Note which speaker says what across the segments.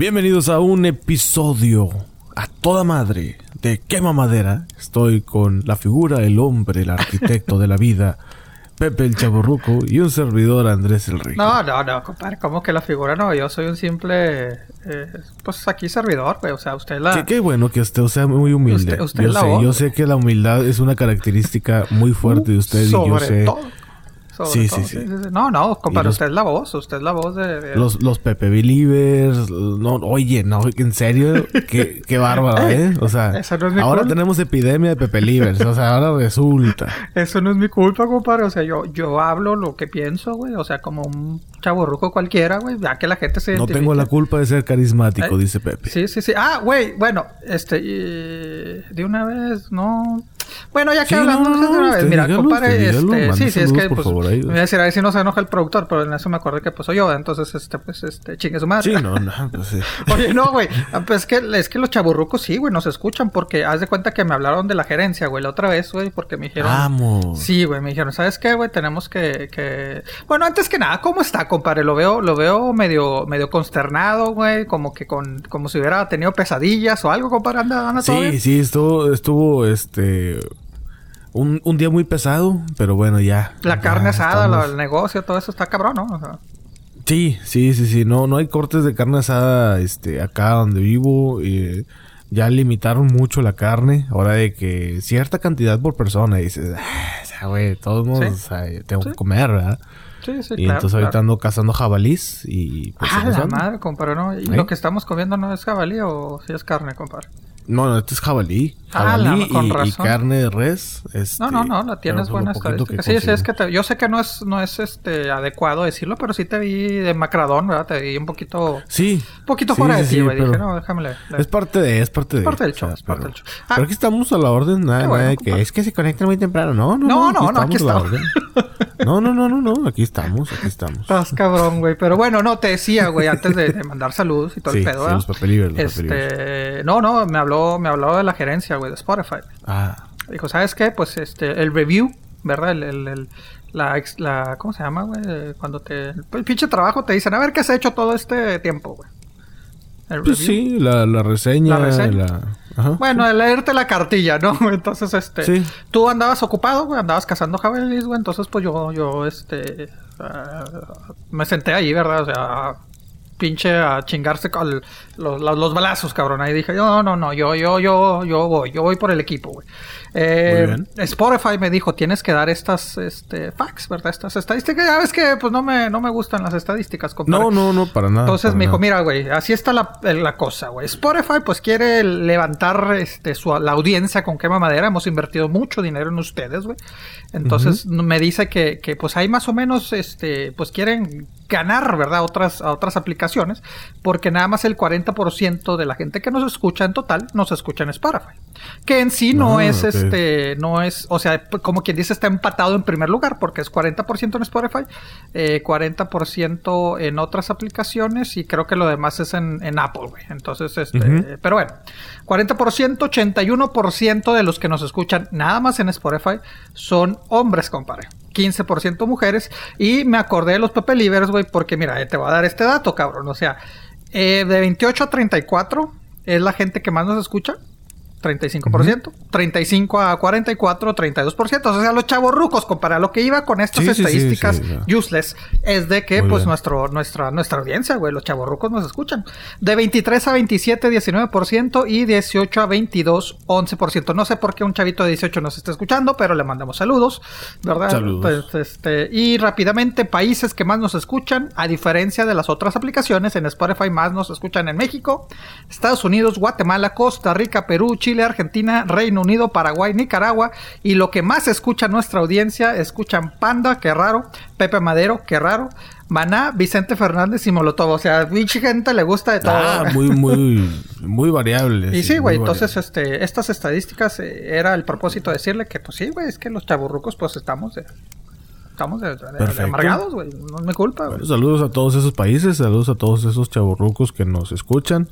Speaker 1: Bienvenidos a un episodio a toda madre de Quema Madera. Estoy con la figura, el hombre, el arquitecto de la vida, Pepe el Chaborruco y un servidor Andrés el Rey.
Speaker 2: No, no, no, compadre, ¿cómo que la figura no? Yo soy un simple, eh, pues aquí servidor, güey. O sea, usted la.
Speaker 1: Qué, qué bueno que usted sea muy humilde.
Speaker 2: Usted- usted
Speaker 1: yo
Speaker 2: la
Speaker 1: sé,
Speaker 2: voz.
Speaker 1: yo sé que la humildad es una característica muy fuerte de usted y yo sé.
Speaker 2: todo. Sobre
Speaker 1: Sí,
Speaker 2: todo,
Speaker 1: sí, sí.
Speaker 2: No, no, compadre,
Speaker 1: los-
Speaker 2: usted es la voz, usted es la voz de. de-
Speaker 1: Los, los Pepe Believers, no, oye, no, en serio, qué, qué bárbaro, ¿eh? O sea,
Speaker 2: no
Speaker 1: ahora
Speaker 2: culpa.
Speaker 1: tenemos epidemia de Pepe Believers, o sea, ahora resulta.
Speaker 2: Eso no es mi culpa, compadre. O sea, yo, yo hablo lo que pienso, güey. O sea, como un chaborruco cualquiera, güey. Ya que la gente se
Speaker 1: No tengo la culpa de ser carismático,
Speaker 2: Eh,
Speaker 1: dice Pepe.
Speaker 2: Sí, sí, sí. Ah, güey, bueno, este, y- de una vez, no. Bueno, ya que
Speaker 1: Sí,
Speaker 2: hablamos
Speaker 1: no, no,
Speaker 2: de una vez, mira,
Speaker 1: dígalo,
Speaker 2: compadre, este, sí, sí, es que, pues,
Speaker 1: favor, ahí.
Speaker 2: me voy a decir, a ver si no se enoja el productor, pero en eso me acordé que, pues, soy yo, entonces, este, pues, este, chingue su madre.
Speaker 1: Sí, no, no, pues sí.
Speaker 2: Oye, no, güey. Pues es que, es que los chaburrucos sí, güey, nos escuchan porque haz de cuenta que me hablaron de la gerencia, güey, la otra vez, güey, porque me dijeron.
Speaker 1: Vamos.
Speaker 2: Sí, güey, me dijeron, ¿sabes qué, güey? Tenemos que, que... Bueno, antes que nada, ¿cómo está, compadre? Lo veo, lo veo medio, medio consternado, güey, como que con, como si hubiera tenido pesadillas o algo, compadre, anda, anda bien?
Speaker 1: Sí, sí, estuvo, estuvo, este, un, un día muy pesado, pero bueno, ya.
Speaker 2: La
Speaker 1: ya
Speaker 2: carne asada, el negocio, todo eso está cabrón, ¿no? O sea,
Speaker 1: Sí, sí, sí, sí. No, no hay cortes de carne asada, este, acá donde vivo. Y ya limitaron mucho la carne. Ahora de que cierta cantidad por persona. Y dices, "Ah, güey, todos modos,
Speaker 2: Sí.
Speaker 1: o sea, tengo
Speaker 2: Sí.
Speaker 1: que comer, ¿verdad?
Speaker 2: Sí, sí,
Speaker 1: y
Speaker 2: claro,
Speaker 1: entonces ahorita
Speaker 2: claro.
Speaker 1: ando cazando jabalís y pues
Speaker 2: Ah, la madre, compadre, ¿no? ¿Y
Speaker 1: ¿Eh?
Speaker 2: lo que estamos comiendo no es jabalí o si es carne, compadre?
Speaker 1: No, no, este es jabalí.
Speaker 2: Ah,
Speaker 1: Jabalí
Speaker 2: la- con
Speaker 1: y- y, carne de res. Este,
Speaker 2: No, no, no, la tienes
Speaker 1: pues,
Speaker 2: buena estadística. Sí, sí, es que te- yo sé que no es, no es este adecuado decirlo, pero sí te vi de macradón, ¿verdad? Te vi un poquito,
Speaker 1: Sí.
Speaker 2: un poquito
Speaker 1: Sí,
Speaker 2: fuera de
Speaker 1: sí,
Speaker 2: ti,
Speaker 1: sí,
Speaker 2: güey. Dije, no, déjame le- le-
Speaker 1: Es parte de, es parte de.
Speaker 2: parte del
Speaker 1: o sea,
Speaker 2: show, es parte
Speaker 1: pero-
Speaker 2: del show. Ah.
Speaker 1: Pero aquí estamos a la orden, nada,
Speaker 2: Qué
Speaker 1: nada
Speaker 2: bueno,
Speaker 1: de que es que se conectan muy temprano. No, no,
Speaker 2: No,
Speaker 1: no.
Speaker 2: no, no, aquí
Speaker 1: la
Speaker 2: estamos.
Speaker 1: No, no, no, no, no. Aquí estamos, aquí estamos.
Speaker 2: Estás cabrón, güey. Pero bueno, no, te decía, güey, antes de, de mandar saludos y todo
Speaker 1: Sí,
Speaker 2: el pedo,
Speaker 1: sí, los papelibres, los papelibres.
Speaker 2: Este, no, no, me habló, me habló de la gerencia, güey, de Spotify.
Speaker 1: Ah,
Speaker 2: Dijo, ¿sabes qué? Pues este, el review, ¿verdad? El, el, el- la, ex- la, ¿cómo se llama, güey? Cuando te, el pinche trabajo te dicen, a ver qué has hecho todo este tiempo, güey.
Speaker 1: Pues sí, la, la reseña.
Speaker 2: La reseña.
Speaker 1: la- Ajá.
Speaker 2: Bueno, el leerte la cartilla, ¿no? Entonces, este...
Speaker 1: Sí.
Speaker 2: Tú andabas ocupado, güey, andabas cazando jabalíes, güey. Entonces, pues yo, yo, este... ah, me senté ahí, ¿verdad? O sea, pinche a chingarse con el- los, los, los balazos, cabrón. Ahí dije, no, no, no, yo, yo, yo, yo voy, yo voy por el equipo, güey. Eh,
Speaker 1: Muy bien.
Speaker 2: Spotify me dijo, tienes que dar estas, este, facts, ¿verdad? Estas estadísticas. Ya ves que, pues, no me, no me gustan las estadísticas, compadre.
Speaker 1: no, no, no, para nada.
Speaker 2: Entonces
Speaker 1: para
Speaker 2: me dijo, mira, güey, así está la, la cosa, güey. Spotify, pues, quiere levantar este, su, la audiencia con quema madera. Hemos invertido mucho dinero en ustedes, güey. Entonces me dice que, que, pues, hay más o menos, este, pues, quieren ganar, ¿verdad? Otras, a otras aplicaciones. Porque nada más el 40% de la gente que nos escucha en total nos escucha en Spotify. Que en sí no
Speaker 1: Ah,
Speaker 2: es, este, no es, o sea, como quien dice, está empatado en primer lugar, porque es 40% en Spotify, eh, 40% en otras aplicaciones y creo que lo demás es en, en Apple, güey. Entonces, este,
Speaker 1: Ujú.
Speaker 2: pero bueno, 40%, 81% de los que nos escuchan nada más en Spotify son hombres, compadre. 15% mujeres. Y me acordé de los Pepe Livers, güey, porque mira, eh, te voy a dar este dato, cabrón. O sea, eh, de 28 a 34 es la gente que más nos escucha. 35%, 35 a 44, 32%. O sea, los chavos rucos, comparado a lo que iba con estas
Speaker 1: Sí, sí, sí,
Speaker 2: estadísticas
Speaker 1: sí,
Speaker 2: useless, es de que,
Speaker 1: Muy
Speaker 2: pues,
Speaker 1: bien.
Speaker 2: nuestro, nuestra, nuestra audiencia, güey, los chavos rucos nos escuchan. De 23 a 27, 19% y 18 a 22, 11%. No sé por qué un chavito de 18 nos está escuchando, pero le mandamos saludos, ¿verdad?
Speaker 1: Saludos.
Speaker 2: Pues, este, y rápidamente, países que más nos escuchan, a diferencia de las otras aplicaciones, en Spotify más nos escuchan en México, Estados Unidos, Guatemala, Costa Rica, Perú, Chile, Argentina, Reino Unido, Paraguay, Nicaragua. Y lo que más escucha nuestra audiencia, escuchan Panda, qué raro, Pepe Madero, qué raro, Maná, Vicente Fernández y Molotov. O sea, mucha gente le gusta de todo.
Speaker 1: Ah, muy, muy, muy variable.
Speaker 2: Y sí, güey, entonces
Speaker 1: variable.
Speaker 2: este, estas estadísticas eh, era el propósito de decirle que, pues sí, güey, es que los chaburrucos, pues estamos de, estamos de, de- de amargados, güey, no es mi culpa, güey.
Speaker 1: Bueno, saludos a todos esos países, saludos a todos esos chavorrucos que nos escuchan.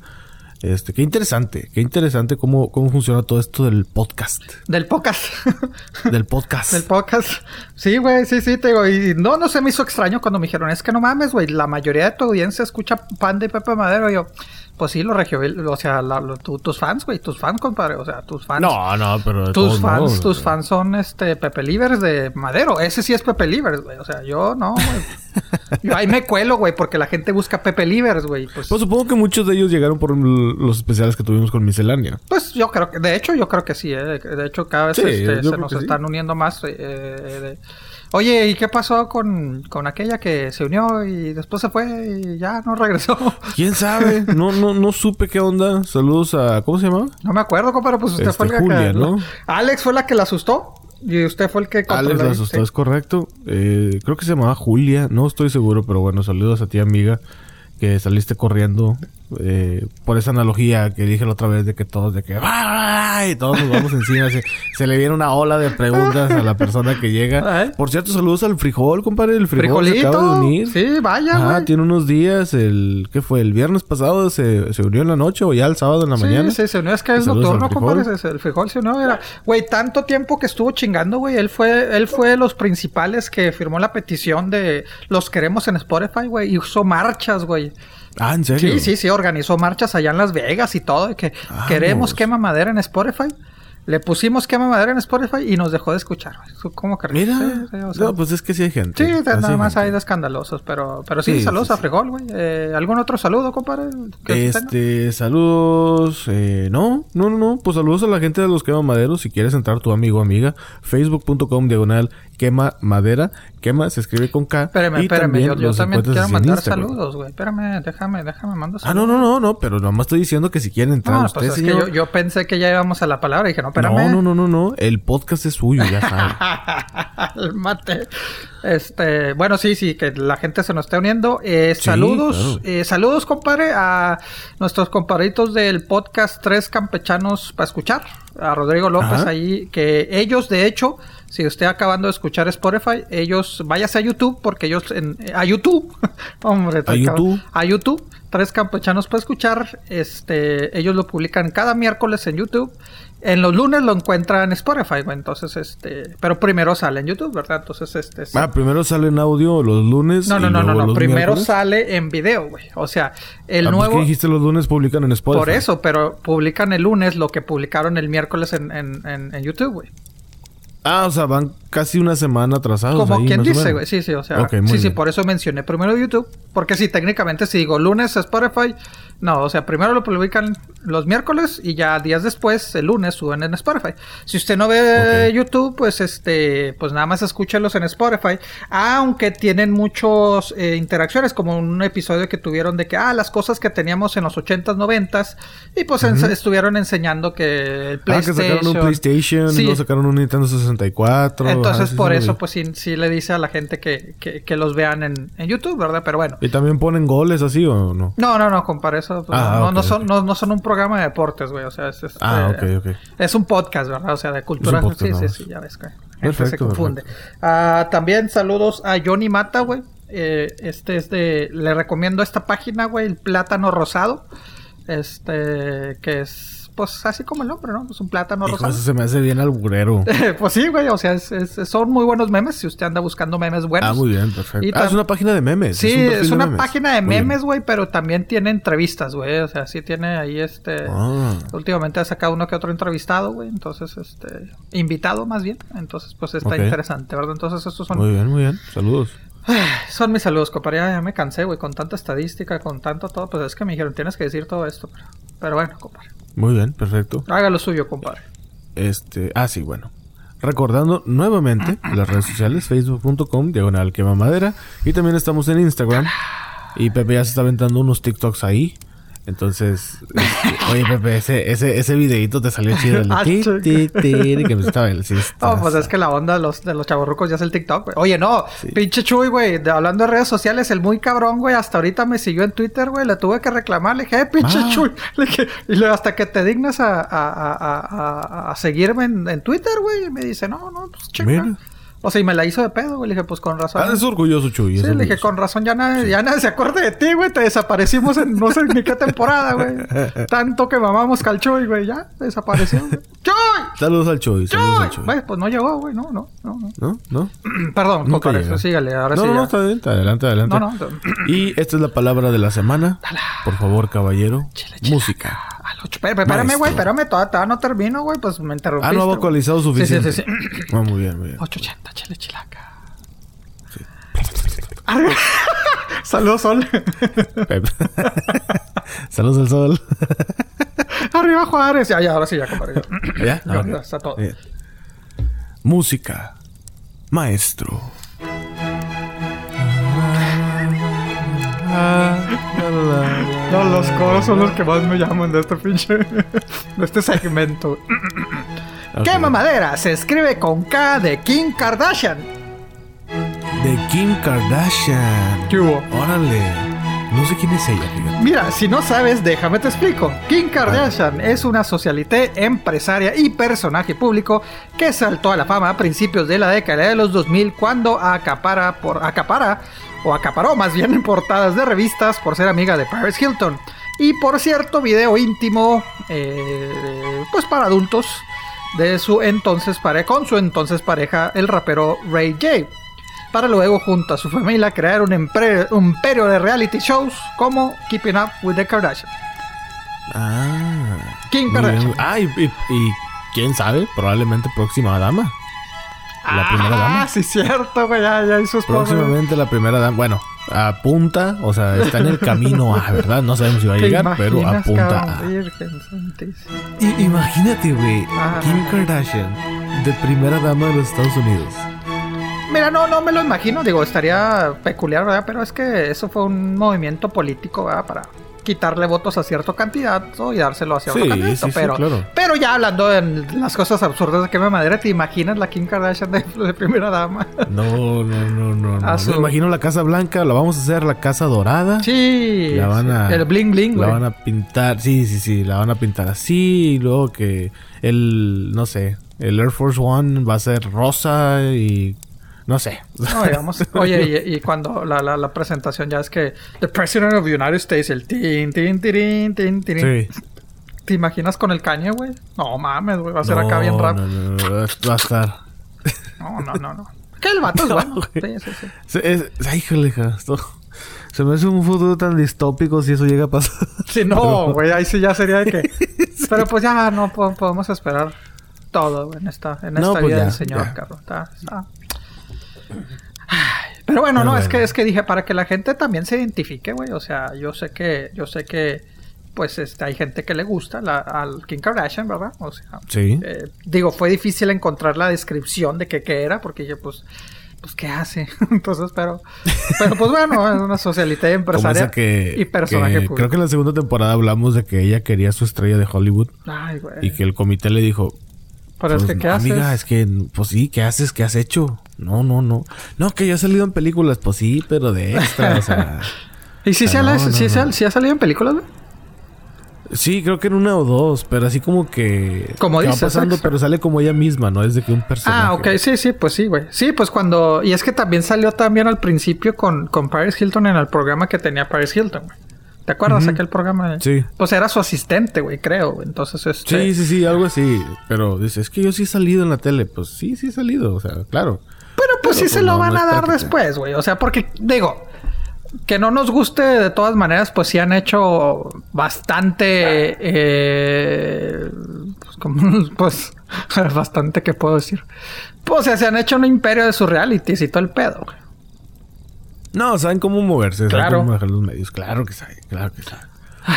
Speaker 1: Este, qué interesante, qué interesante cómo, cómo funciona todo esto del podcast.
Speaker 2: Del podcast.
Speaker 1: Del podcast.
Speaker 2: Del podcast. Sí, güey, sí, sí, te digo. Y no, no se me hizo extraño cuando me dijeron, es que no mames, güey, la mayoría de tu audiencia escucha Panda y Pepe Madero. Y yo, Pues sí, los regio, o sea, la- lo- tu- tus fans, güey, tus fans, compadre, o sea, tus fans.
Speaker 1: No, no, pero de
Speaker 2: Tus fans,
Speaker 1: modos,
Speaker 2: tus fans son este Pepe Livers de Madero. Ese sí es Pepe Livers, güey. O sea, yo no, güey. Yo ahí me cuelo, güey, porque la gente busca Pepe Livers, güey. Pues,
Speaker 1: Pues supongo que muchos de ellos llegaron por los especiales que tuvimos con Miscelánea.
Speaker 2: pues yo creo que, de hecho, yo creo que sí, ¿eh? De hecho, cada vez
Speaker 1: Sí,
Speaker 2: este, se nos
Speaker 1: sí.
Speaker 2: están uniendo más. eh, eh, de- Oye, ¿y qué pasó con, con aquella que se unió y después se fue y ya no regresó?
Speaker 1: ¿Quién sabe? No, no, no supe qué onda. Saludos a... ¿Cómo se llamaba?
Speaker 2: No me acuerdo, compadre, pues usted
Speaker 1: Este,
Speaker 2: fue el que...
Speaker 1: Julia, ¿no?
Speaker 2: Alex fue la que la asustó y usted fue el que...
Speaker 1: Alex la asustó,
Speaker 2: sí.
Speaker 1: es correcto. Eh, creo que se llamaba Julia, no estoy seguro, pero bueno, saludos a ti, amiga, que saliste corriendo eh, por esa analogía que dije la otra vez de que todos, de que y todos nos vamos encima. Se, se le viene una ola de preguntas a la persona que llega. Por cierto, saludos al frijol, compadre. El frijol se acaba de unir.
Speaker 2: Sí, vaya,
Speaker 1: Ah,
Speaker 2: güey.
Speaker 1: tiene unos días, el ¿qué fue? El viernes pasado se, se unió en la noche o ya el sábado en la
Speaker 2: Sí,
Speaker 1: mañana.
Speaker 2: sí, se unió. Es que es nocturno, compadre. El frijol se unió. Era, güey, tanto tiempo que estuvo chingando, güey. Él fue, él fue de los principales que firmó la petición de los queremos en Spotify, güey. Y usó marchas, güey.
Speaker 1: Ah, ¿en serio?
Speaker 2: Sí, sí, sí. Organizó marchas allá en Las Vegas y todo. de que
Speaker 1: Vamos.
Speaker 2: queremos quema madera en Spotify. Le pusimos quema madera en Spotify y nos dejó de escuchar. ¿Cómo que
Speaker 1: Mira.
Speaker 2: Sí, sí, o sea,
Speaker 1: no, pues es que sí hay gente.
Speaker 2: Sí, nada más hay de escandalosos, pero, pero sí,
Speaker 1: Sí,
Speaker 2: saludos a
Speaker 1: sí.
Speaker 2: Frijol, güey. Eh, ¿Algún otro saludo, compadre?
Speaker 1: Este, saludos. Eh, no, no, no, no. Pues saludos a la gente de los quema maderos. Si quieres entrar tu amigo o amiga, facebook.com diagonal quema madera. Quema se escribe con K.
Speaker 2: Espérame,
Speaker 1: y
Speaker 2: espérame, yo, yo
Speaker 1: los
Speaker 2: también quiero mandar
Speaker 1: Instagram.
Speaker 2: saludos, güey. Espérame, déjame, déjame, mando
Speaker 1: Ah,
Speaker 2: saludos.
Speaker 1: no, no, no, no, pero nomás estoy diciendo que si quieren entrar
Speaker 2: No, pues es que yo, yo pensé que ya íbamos a la palabra y dije, no, espérame.
Speaker 1: no, no, no, no, no. El podcast es suyo, ya sabe.
Speaker 2: El mate. Este, bueno, sí, sí, que la gente se nos esté uniendo. Eh,
Speaker 1: Sí,
Speaker 2: saludos,
Speaker 1: claro.
Speaker 2: eh, saludos, compadre, a nuestros compadritos del podcast Tres Campechanos para escuchar. A Rodrigo López
Speaker 1: Ajá.
Speaker 2: ahí, que ellos, de hecho, si usted acabando de escuchar Spotify, ellos, váyase a YouTube, porque ellos, en, a YouTube, hombre,
Speaker 1: A YouTube.
Speaker 2: a YouTube, Tres Campechanos para escuchar, este, ellos lo publican cada miércoles en YouTube. En los lunes lo encuentran en Spotify, güey. Entonces, este, pero primero sale en YouTube, ¿verdad? Entonces, este, sí.
Speaker 1: Ah, primero sale en audio los lunes.
Speaker 2: no,
Speaker 1: y
Speaker 2: no, no, no, no. Primero
Speaker 1: miércoles.
Speaker 2: sale en video, güey. O sea, el
Speaker 1: Ah, pues,
Speaker 2: nuevo.
Speaker 1: ¿qué dijiste los lunes publican en Spotify?
Speaker 2: Por eso, pero publican el lunes lo que publicaron el miércoles en, en, en, en YouTube, güey.
Speaker 1: Ah, o sea, van casi una semana atrasados.
Speaker 2: Como
Speaker 1: ahí,
Speaker 2: quien dice, güey. Sí, sí, o sea. Sí, sí, por eso mencioné primero YouTube. Porque si técnicamente si digo lunes Spotify, no, o sea, primero lo publican los miércoles y ya días después, el lunes, suben en Spotify. Si usted no ve. YouTube, pues este, pues nada más escúchelos en Spotify. Aunque tienen muchos eh, interacciones, como un episodio que tuvieron de que, ah, las cosas que teníamos en los 80s, 90s, y pues estuvieron enseñando que el
Speaker 1: Ah, que
Speaker 2: PlayStation.
Speaker 1: sacaron un PlayStation,
Speaker 2: Sí.
Speaker 1: luego sacaron un Nintendo 64.
Speaker 2: Entonces,
Speaker 1: Ah,
Speaker 2: por
Speaker 1: sí
Speaker 2: eso, pues sí, sí le dice a la gente que, que, que los vean en, en YouTube, ¿verdad? Pero bueno.
Speaker 1: ¿Y también ponen goles así o no?
Speaker 2: No, no, no, compadre, eso pues,
Speaker 1: Ah,
Speaker 2: no, no son, no, no son un programa de deportes, güey. O sea, es, es,
Speaker 1: Ah,
Speaker 2: eh, es un podcast, ¿verdad? O sea, de cultura.
Speaker 1: Podcast,
Speaker 2: sí, sí, sí, ya ves que la gente
Speaker 1: Perfecto,
Speaker 2: se confunde. Ah, también saludos a Johnny Mata, güey. Eh, este es de. Le recomiendo esta página, güey, el plátano rosado. Este, que es, pues así como el nombre, ¿no? Es un plátano
Speaker 1: Hijo,
Speaker 2: rosado.
Speaker 1: eso se me hace bien alburero.
Speaker 2: pues sí, güey, o sea, es- es- son muy buenos memes si usted anda buscando memes buenos.
Speaker 1: ah, muy bien, perfecto.
Speaker 2: Y
Speaker 1: Ah, es una página de memes.
Speaker 2: Sí,
Speaker 1: un
Speaker 2: es,
Speaker 1: de
Speaker 2: una página de memes, güey, pero también tiene entrevistas, güey. O sea, sí tiene ahí este.
Speaker 1: Ah.
Speaker 2: Últimamente ha sacado uno que otro entrevistado, güey. Entonces, este. Invitado más bien. Entonces, pues está interesante, ¿verdad? Entonces, estos son.
Speaker 1: Muy bien, muy bien. Saludos.
Speaker 2: Son mis saludos, compadre. Ya, ya me cansé, güey, con tanta estadística, con tanto todo. Pues es que me dijeron, tienes que decir todo esto. Pero, pero bueno, compadre.
Speaker 1: Muy bien, perfecto.
Speaker 2: Haga lo suyo, compadre.
Speaker 1: Este, ah, sí, bueno. Recordando nuevamente las redes sociales, facebook.com, diagonal quema madera. Y también estamos en Instagram. Y Pepe ya se está aventando unos TikToks ahí. Entonces, este, oye Pepe, ese, ese, ese videito te salió chido. El
Speaker 2: Ah,
Speaker 1: ti, ti, ti, que me estaba está-
Speaker 2: No, pues es que la onda de los, de los chavorrucos ya es el TikTok, güey. Oye, no, pinche Chuy, güey, de- hablando de redes sociales, el muy cabrón, güey, hasta ahorita me siguió en Twitter, güey, le tuve que reclamar, le dije, eh, pinche
Speaker 1: Ah.
Speaker 2: Chuy. Le dije, y luego hasta que te dignas a, a, a, a, seguirme en, en Twitter, güey, y me dice, no, no, pues.
Speaker 1: Mira.
Speaker 2: O sea, y me la hizo de pedo, güey. Le dije, pues con razón.
Speaker 1: Ah, es orgulloso, Chuy.
Speaker 2: Sí, le dije, con razón, ya nadie, ya nadie se acuerda de ti, güey. Te desaparecimos en no sé ni qué temporada, güey. Tanto que mamamos calchoy, güey. Ya, desapareció, güey. ¡Choy!
Speaker 1: Saludos al Chuy, saludos al. Chuy.
Speaker 2: Güey, pues no llegó, güey. No, no, no, no.
Speaker 1: ¿No? ¿No?
Speaker 2: Perdón,
Speaker 1: Nunca llega.
Speaker 2: sígale. Ahora
Speaker 1: no,
Speaker 2: sí
Speaker 1: no, no, está bien. Adelante, adelante.
Speaker 2: No, no.
Speaker 1: Y esta es la palabra de la semana. Por favor, caballero.
Speaker 2: Chile, chile.
Speaker 1: Música.
Speaker 2: Al ocho. Espérame, espérame, güey. Espérame, todavía, todavía no termino, güey. Pues me interrumpiste.
Speaker 1: Ah, no ha vocalizado suficiente.
Speaker 2: Sí, sí, sí. sí.
Speaker 1: Ah, muy bien, muy bien.
Speaker 2: 880, chile, chilaca. Arriba. Saludos, Sol.
Speaker 1: Saludos al sol.
Speaker 2: Arriba, Juárez. Ya, ya, ahora sí, ya, compadre.
Speaker 1: ¿Ya?
Speaker 2: Ya,
Speaker 1: Ok.
Speaker 2: ya está todo.
Speaker 1: Bien. Música. Maestro.
Speaker 2: No, los coros son los que más me llaman de este pinche. de este segmento. ¿Qué
Speaker 1: Ok.
Speaker 2: mamadera? Se escribe con K de Kim Kardashian.
Speaker 1: De Kim Kardashian.
Speaker 2: ¿Qué hubo?
Speaker 1: Órale. No sé quién es ella, fíjate.
Speaker 2: Mira, si no sabes, déjame te explico. Kim Kardashian es una socialité, empresaria y personaje público que saltó a la fama a principios de la década de los 2000 cuando acapara por acapara o acaparó más bien en portadas de revistas por ser amiga de Paris Hilton y por cierto video íntimo eh, pues para adultos de su entonces pareja con su entonces pareja el rapero Ray J para luego junto a su familia crear un, empre- un imperio de reality shows como Keeping Up with the Kardashians.
Speaker 1: Ah.
Speaker 2: Kim. Kardashian.
Speaker 1: Ah, y, y- y quién sabe, probablemente próxima dama. La primera dama.
Speaker 2: Ah, sí, cierto, güey. Ya, ya hizo.
Speaker 1: Próximamente la primera dama. Bueno, apunta, o sea, está en el camino a, ¿verdad? No sabemos si va a
Speaker 2: ¿Te
Speaker 1: llegar, pero apunta a. Y, imagínate, güey,
Speaker 2: Ah.
Speaker 1: Kim Kardashian, de primera dama de los Estados Unidos.
Speaker 2: Mira, no, no me lo imagino. Digo, estaría peculiar, ¿verdad? Pero es que eso fue un movimiento político, ¿verdad? Para quitarle votos a cierto candidato y dárselo hacia otro
Speaker 1: Sí,
Speaker 2: candidato.
Speaker 1: sí, sí,
Speaker 2: pero,
Speaker 1: claro.
Speaker 2: pero ya hablando de las cosas absurdas de que me madera, ¿te imaginas la Kim Kardashian de, de primera dama?
Speaker 1: No, no, no, no.
Speaker 2: A
Speaker 1: no.
Speaker 2: su-
Speaker 1: Me imagino la Casa Blanca, la vamos a hacer la Casa Dorada.
Speaker 2: Sí.
Speaker 1: La van a,
Speaker 2: El bling bling,
Speaker 1: La
Speaker 2: güey.
Speaker 1: van a pintar, sí, sí, sí, la van a pintar así. Y luego que el, no sé, el Air Force One va a ser rosa y. No sé.
Speaker 2: No, digamos, oye, y, y cuando la, la, la presentación ya es que The President of the United States, el tin, tin, tirin, tin, tirin.
Speaker 1: Sí.
Speaker 2: ¿Te imaginas con el cañe, güey? No mames, güey, va a ser
Speaker 1: No,
Speaker 2: acá bien rap.
Speaker 1: No, no, no, va a estar.
Speaker 2: No, no, no, no. Que el vato es
Speaker 1: No,
Speaker 2: bueno. Sí, sí, sí.
Speaker 1: Es, ay, híjole, esto- Se me hace un futuro tan distópico si eso llega a pasar.
Speaker 2: Sí, no, güey, ahí sí ya sería de que. Pero pues ya no po- podemos esperar todo en esta, en
Speaker 1: No,
Speaker 2: esta
Speaker 1: pues
Speaker 2: vida
Speaker 1: ya,
Speaker 2: del señor. Carlos. Está, está- Pero bueno,
Speaker 1: Pero
Speaker 2: no, es que es que dije para que la gente también se identifique, güey. O sea, yo sé que, yo sé que, pues, este, hay gente que le gusta la, al Kim Kardashian, ¿verdad? O sea,
Speaker 1: Sí.
Speaker 2: eh, digo, fue difícil encontrar la descripción de que qué era, porque yo, pues, pues, ¿qué hace? Entonces, pero, pero pues bueno, es una socialité
Speaker 1: Como
Speaker 2: empresaria
Speaker 1: esa que,
Speaker 2: y personaje
Speaker 1: que
Speaker 2: público.
Speaker 1: creo que en la segunda temporada hablamos de que ella quería su estrella de Hollywood
Speaker 2: Ay, güey.
Speaker 1: y que el comité le dijo,
Speaker 2: Pero es que, ¿qué
Speaker 1: no,
Speaker 2: haces?
Speaker 1: amiga, es que, pues sí, ¿qué haces? ¿Qué has hecho? No, no, no. No, que ya ha salido en películas, pues sí, pero de extra, o sea.
Speaker 2: ¿Y si, se ha,
Speaker 1: no, no, no.
Speaker 2: salido en películas, güey?
Speaker 1: Sí, creo que en una o dos, pero así como que...
Speaker 2: Como
Speaker 1: que va pasando, pero sale como ella misma, no es de que un personaje.
Speaker 2: Ah, ok, sí, sí, pues sí, güey. Sí, pues cuando... Y es que también salió también al principio con, con Paris Hilton en el programa que tenía Paris Hilton, güey. ¿Te acuerdas aquel programa?
Speaker 1: Sí.
Speaker 2: Pues era su asistente, güey, creo. Entonces, este...
Speaker 1: Sí, sí, sí, algo así. Pero dice, es que yo sí he salido en la tele. Pues sí, sí he salido, o sea, claro.
Speaker 2: Pero pues sí
Speaker 1: Pero,
Speaker 2: se
Speaker 1: pues,
Speaker 2: lo van
Speaker 1: no
Speaker 2: a dar
Speaker 1: práctica.
Speaker 2: después, güey. O sea, porque, digo, que no nos guste de todas maneras, pues sí han hecho bastante. eh, pues, como, pues, bastante, ¿qué puedo decir? Pues, o sea, se han hecho un imperio de sus realities y todo el pedo, güey.
Speaker 1: No, saben cómo moverse, saben cómo manejar los medios. Claro que saben, claro que saben.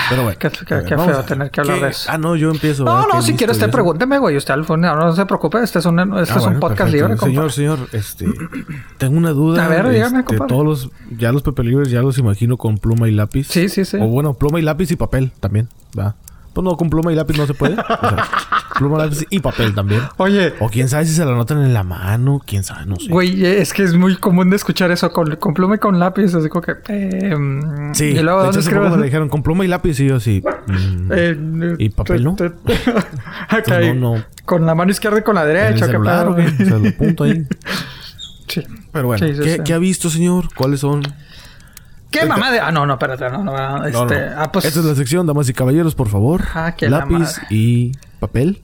Speaker 1: Pero bueno.
Speaker 2: Qué- qué-
Speaker 1: a ver,
Speaker 2: qué
Speaker 1: vamos
Speaker 2: feo tener que hablar
Speaker 1: ¿qué?
Speaker 2: de eso.
Speaker 1: Ah, no, yo empiezo.
Speaker 2: No, no,
Speaker 1: ¿Qué
Speaker 2: si quiere usted pregúnteme, güey. Usted al no, no se preocupe. Este es un, este
Speaker 1: Ah,
Speaker 2: es un
Speaker 1: bueno,
Speaker 2: podcast
Speaker 1: perfecto.
Speaker 2: libre, compa.
Speaker 1: Señor, señor, este... tengo una duda.
Speaker 2: A ver, dígame,
Speaker 1: este,
Speaker 2: compadre.
Speaker 1: Todos los... Ya los Pepe Libres ya los imagino con pluma y lápiz.
Speaker 2: Sí, sí, sí.
Speaker 1: O bueno, pluma y lápiz y papel también, ¿verdad? Pues no, con pluma y lápiz no se puede. O sea, pluma, lápiz y papel también.
Speaker 2: Oye,
Speaker 1: O quién sabe si se la notan en la mano, quién sabe, no sé.
Speaker 2: Güey, es que es muy común de escuchar eso con, con pluma y con lápiz, así como que... Eh,
Speaker 1: Sí,
Speaker 2: y luego,
Speaker 1: de
Speaker 2: ¿dónde
Speaker 1: hecho, me dijeron con pluma y lápiz y yo sí. mm,
Speaker 2: Eh,
Speaker 1: ¿Y papel, no?
Speaker 2: te- te- Ok.
Speaker 1: Pues no, no.
Speaker 2: Con la mano izquierda y con la derecha, qué
Speaker 1: celular,
Speaker 2: pedo,
Speaker 1: güey.
Speaker 2: güey.
Speaker 1: Se lo apunto ahí.
Speaker 2: Sí.
Speaker 1: Pero bueno,
Speaker 2: Sí, sí,
Speaker 1: ¿qué,
Speaker 2: sí.
Speaker 1: qué ha visto, señor? ¿Cuáles son?
Speaker 2: ¿Qué mamá de.? Ah, no, no, espérate, no, no.
Speaker 1: No,
Speaker 2: Este,
Speaker 1: no.
Speaker 2: Ah, pues.
Speaker 1: Esta es la sección, damas y caballeros, por favor.
Speaker 2: Ah, la
Speaker 1: Lápiz y papel.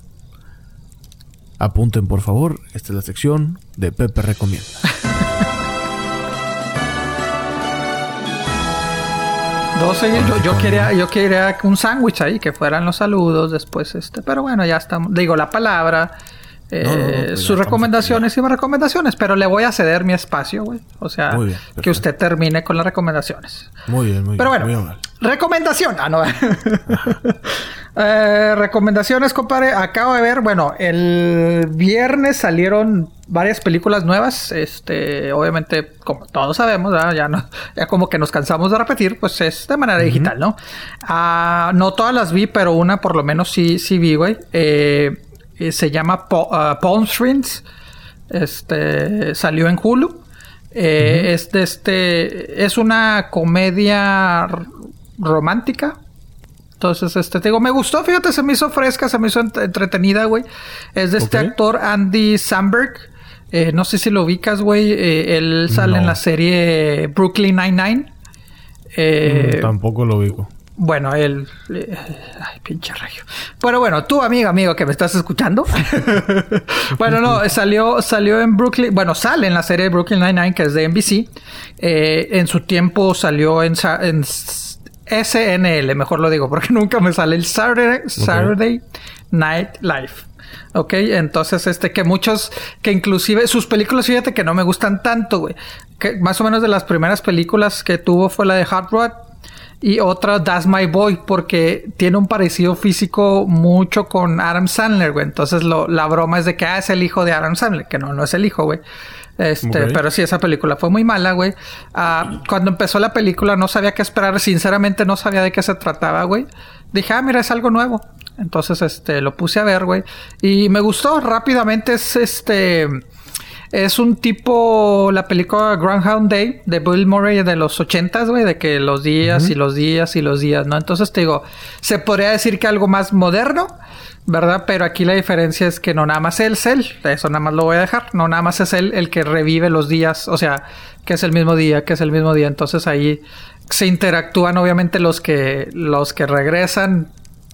Speaker 1: Apunten, por favor. Esta es la sección de Pepe Recomienda.
Speaker 2: Doce, yo, yo quería, yo quería un sándwich ahí, que fueran los saludos después, este, pero bueno, ya estamos, digo la palabra, eh,
Speaker 1: No, no, no, pues
Speaker 2: sus recomendaciones y mis recomendaciones, pero le voy a ceder mi espacio, güey. O sea,
Speaker 1: bien,
Speaker 2: que usted termine con las recomendaciones.
Speaker 1: Muy bien, muy
Speaker 2: Pero
Speaker 1: bien.
Speaker 2: bueno,
Speaker 1: muy amable.
Speaker 2: recomendación. Ah, no. Eh, recomendaciones, compadre. Acabo de ver, bueno, el viernes salieron varias películas nuevas. Este, obviamente, como todos sabemos, ya no, ya como que nos cansamos de repetir, pues es de manera digital, ¿no? Ah, no todas las vi, pero una por lo menos sí, sí vi, güey. Eh, eh, se llama Po- ah, Palm Springs. Este salió en Hulu. Eh, es de este. Es una comedia romántica. Entonces, este, te digo, me gustó, fíjate, se me hizo fresca, se me hizo ent- entretenida, güey. Es de este actor Andy Samberg. Eh, no sé si lo ubicas, güey. Eh, él sale
Speaker 1: No.
Speaker 2: en la serie Brooklyn Nine-Nine. Eh,
Speaker 1: Mm, Tampoco lo ubico.
Speaker 2: Bueno, él. eh, ay, pinche rayo. Pero bueno, tú, amigo, amigo, que me estás escuchando. bueno, no, salió, salió en Brooklyn. Bueno, sale en la serie Brooklyn Nine-Nine, que es de NBC. Eh, en su tiempo salió en, SNL, mejor lo digo, porque nunca me sale el Saturday, Saturday Night Live. Ok, entonces este que muchos, que inclusive sus películas, fíjate que no me gustan tanto, güey. Que más o menos de las primeras películas que tuvo fue la de Hot Rod y otra That's My Boy porque tiene un parecido físico mucho con Adam Sandler, güey. Entonces lo- la broma es de que ah, es el hijo de Adam Sandler, que no, no es el hijo, güey. Este, pero sí, esa película fue muy mala, güey. Ah, cuando empezó la película no sabía qué esperar, sinceramente no sabía de qué se trataba, güey. Dije, ah, mira, es algo nuevo. Entonces, este, lo puse a ver, güey. Y me gustó rápidamente, es este... Es un tipo, la película Groundhog Day de Bill Murray de los ochentas, güey, de que los días y los días y los días, ¿no? Entonces te digo, se podría decir que algo más moderno, ¿verdad? Pero aquí la diferencia es que no nada más él es él, eso nada más lo voy a dejar, no nada más es él el que revive los días, o sea, que es el mismo día, que es el mismo día, entonces ahí se interactúan obviamente los que, los que regresan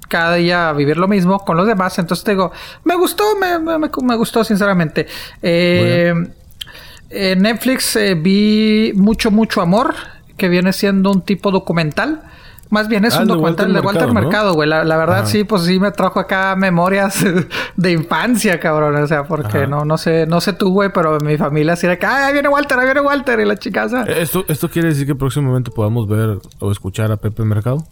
Speaker 2: cada día vivir lo mismo con los demás. Entonces te digo, me gustó, me, me- me- gustó sinceramente. Eh, en Netflix eh, vi Mucho, Mucho Amor, que viene siendo un tipo documental. Más bien es
Speaker 1: Ah,
Speaker 2: un
Speaker 1: de
Speaker 2: documental
Speaker 1: Walter
Speaker 2: de Walter
Speaker 1: Mercado, ¿no?
Speaker 2: Mercado, güey. La, la verdad,
Speaker 1: Ajá.
Speaker 2: sí, pues sí me trajo acá memorias de infancia, cabrón. O sea, porque
Speaker 1: Ajá.
Speaker 2: no, no sé, no sé tú, güey, pero mi familia sí era que, "Ay, ahí viene Walter, ahí viene Walter, y la chicaza.
Speaker 1: Eh, ¿Esto, ¿Esto quiere decir que próximamente podamos ver o escuchar a Pepe Mercado?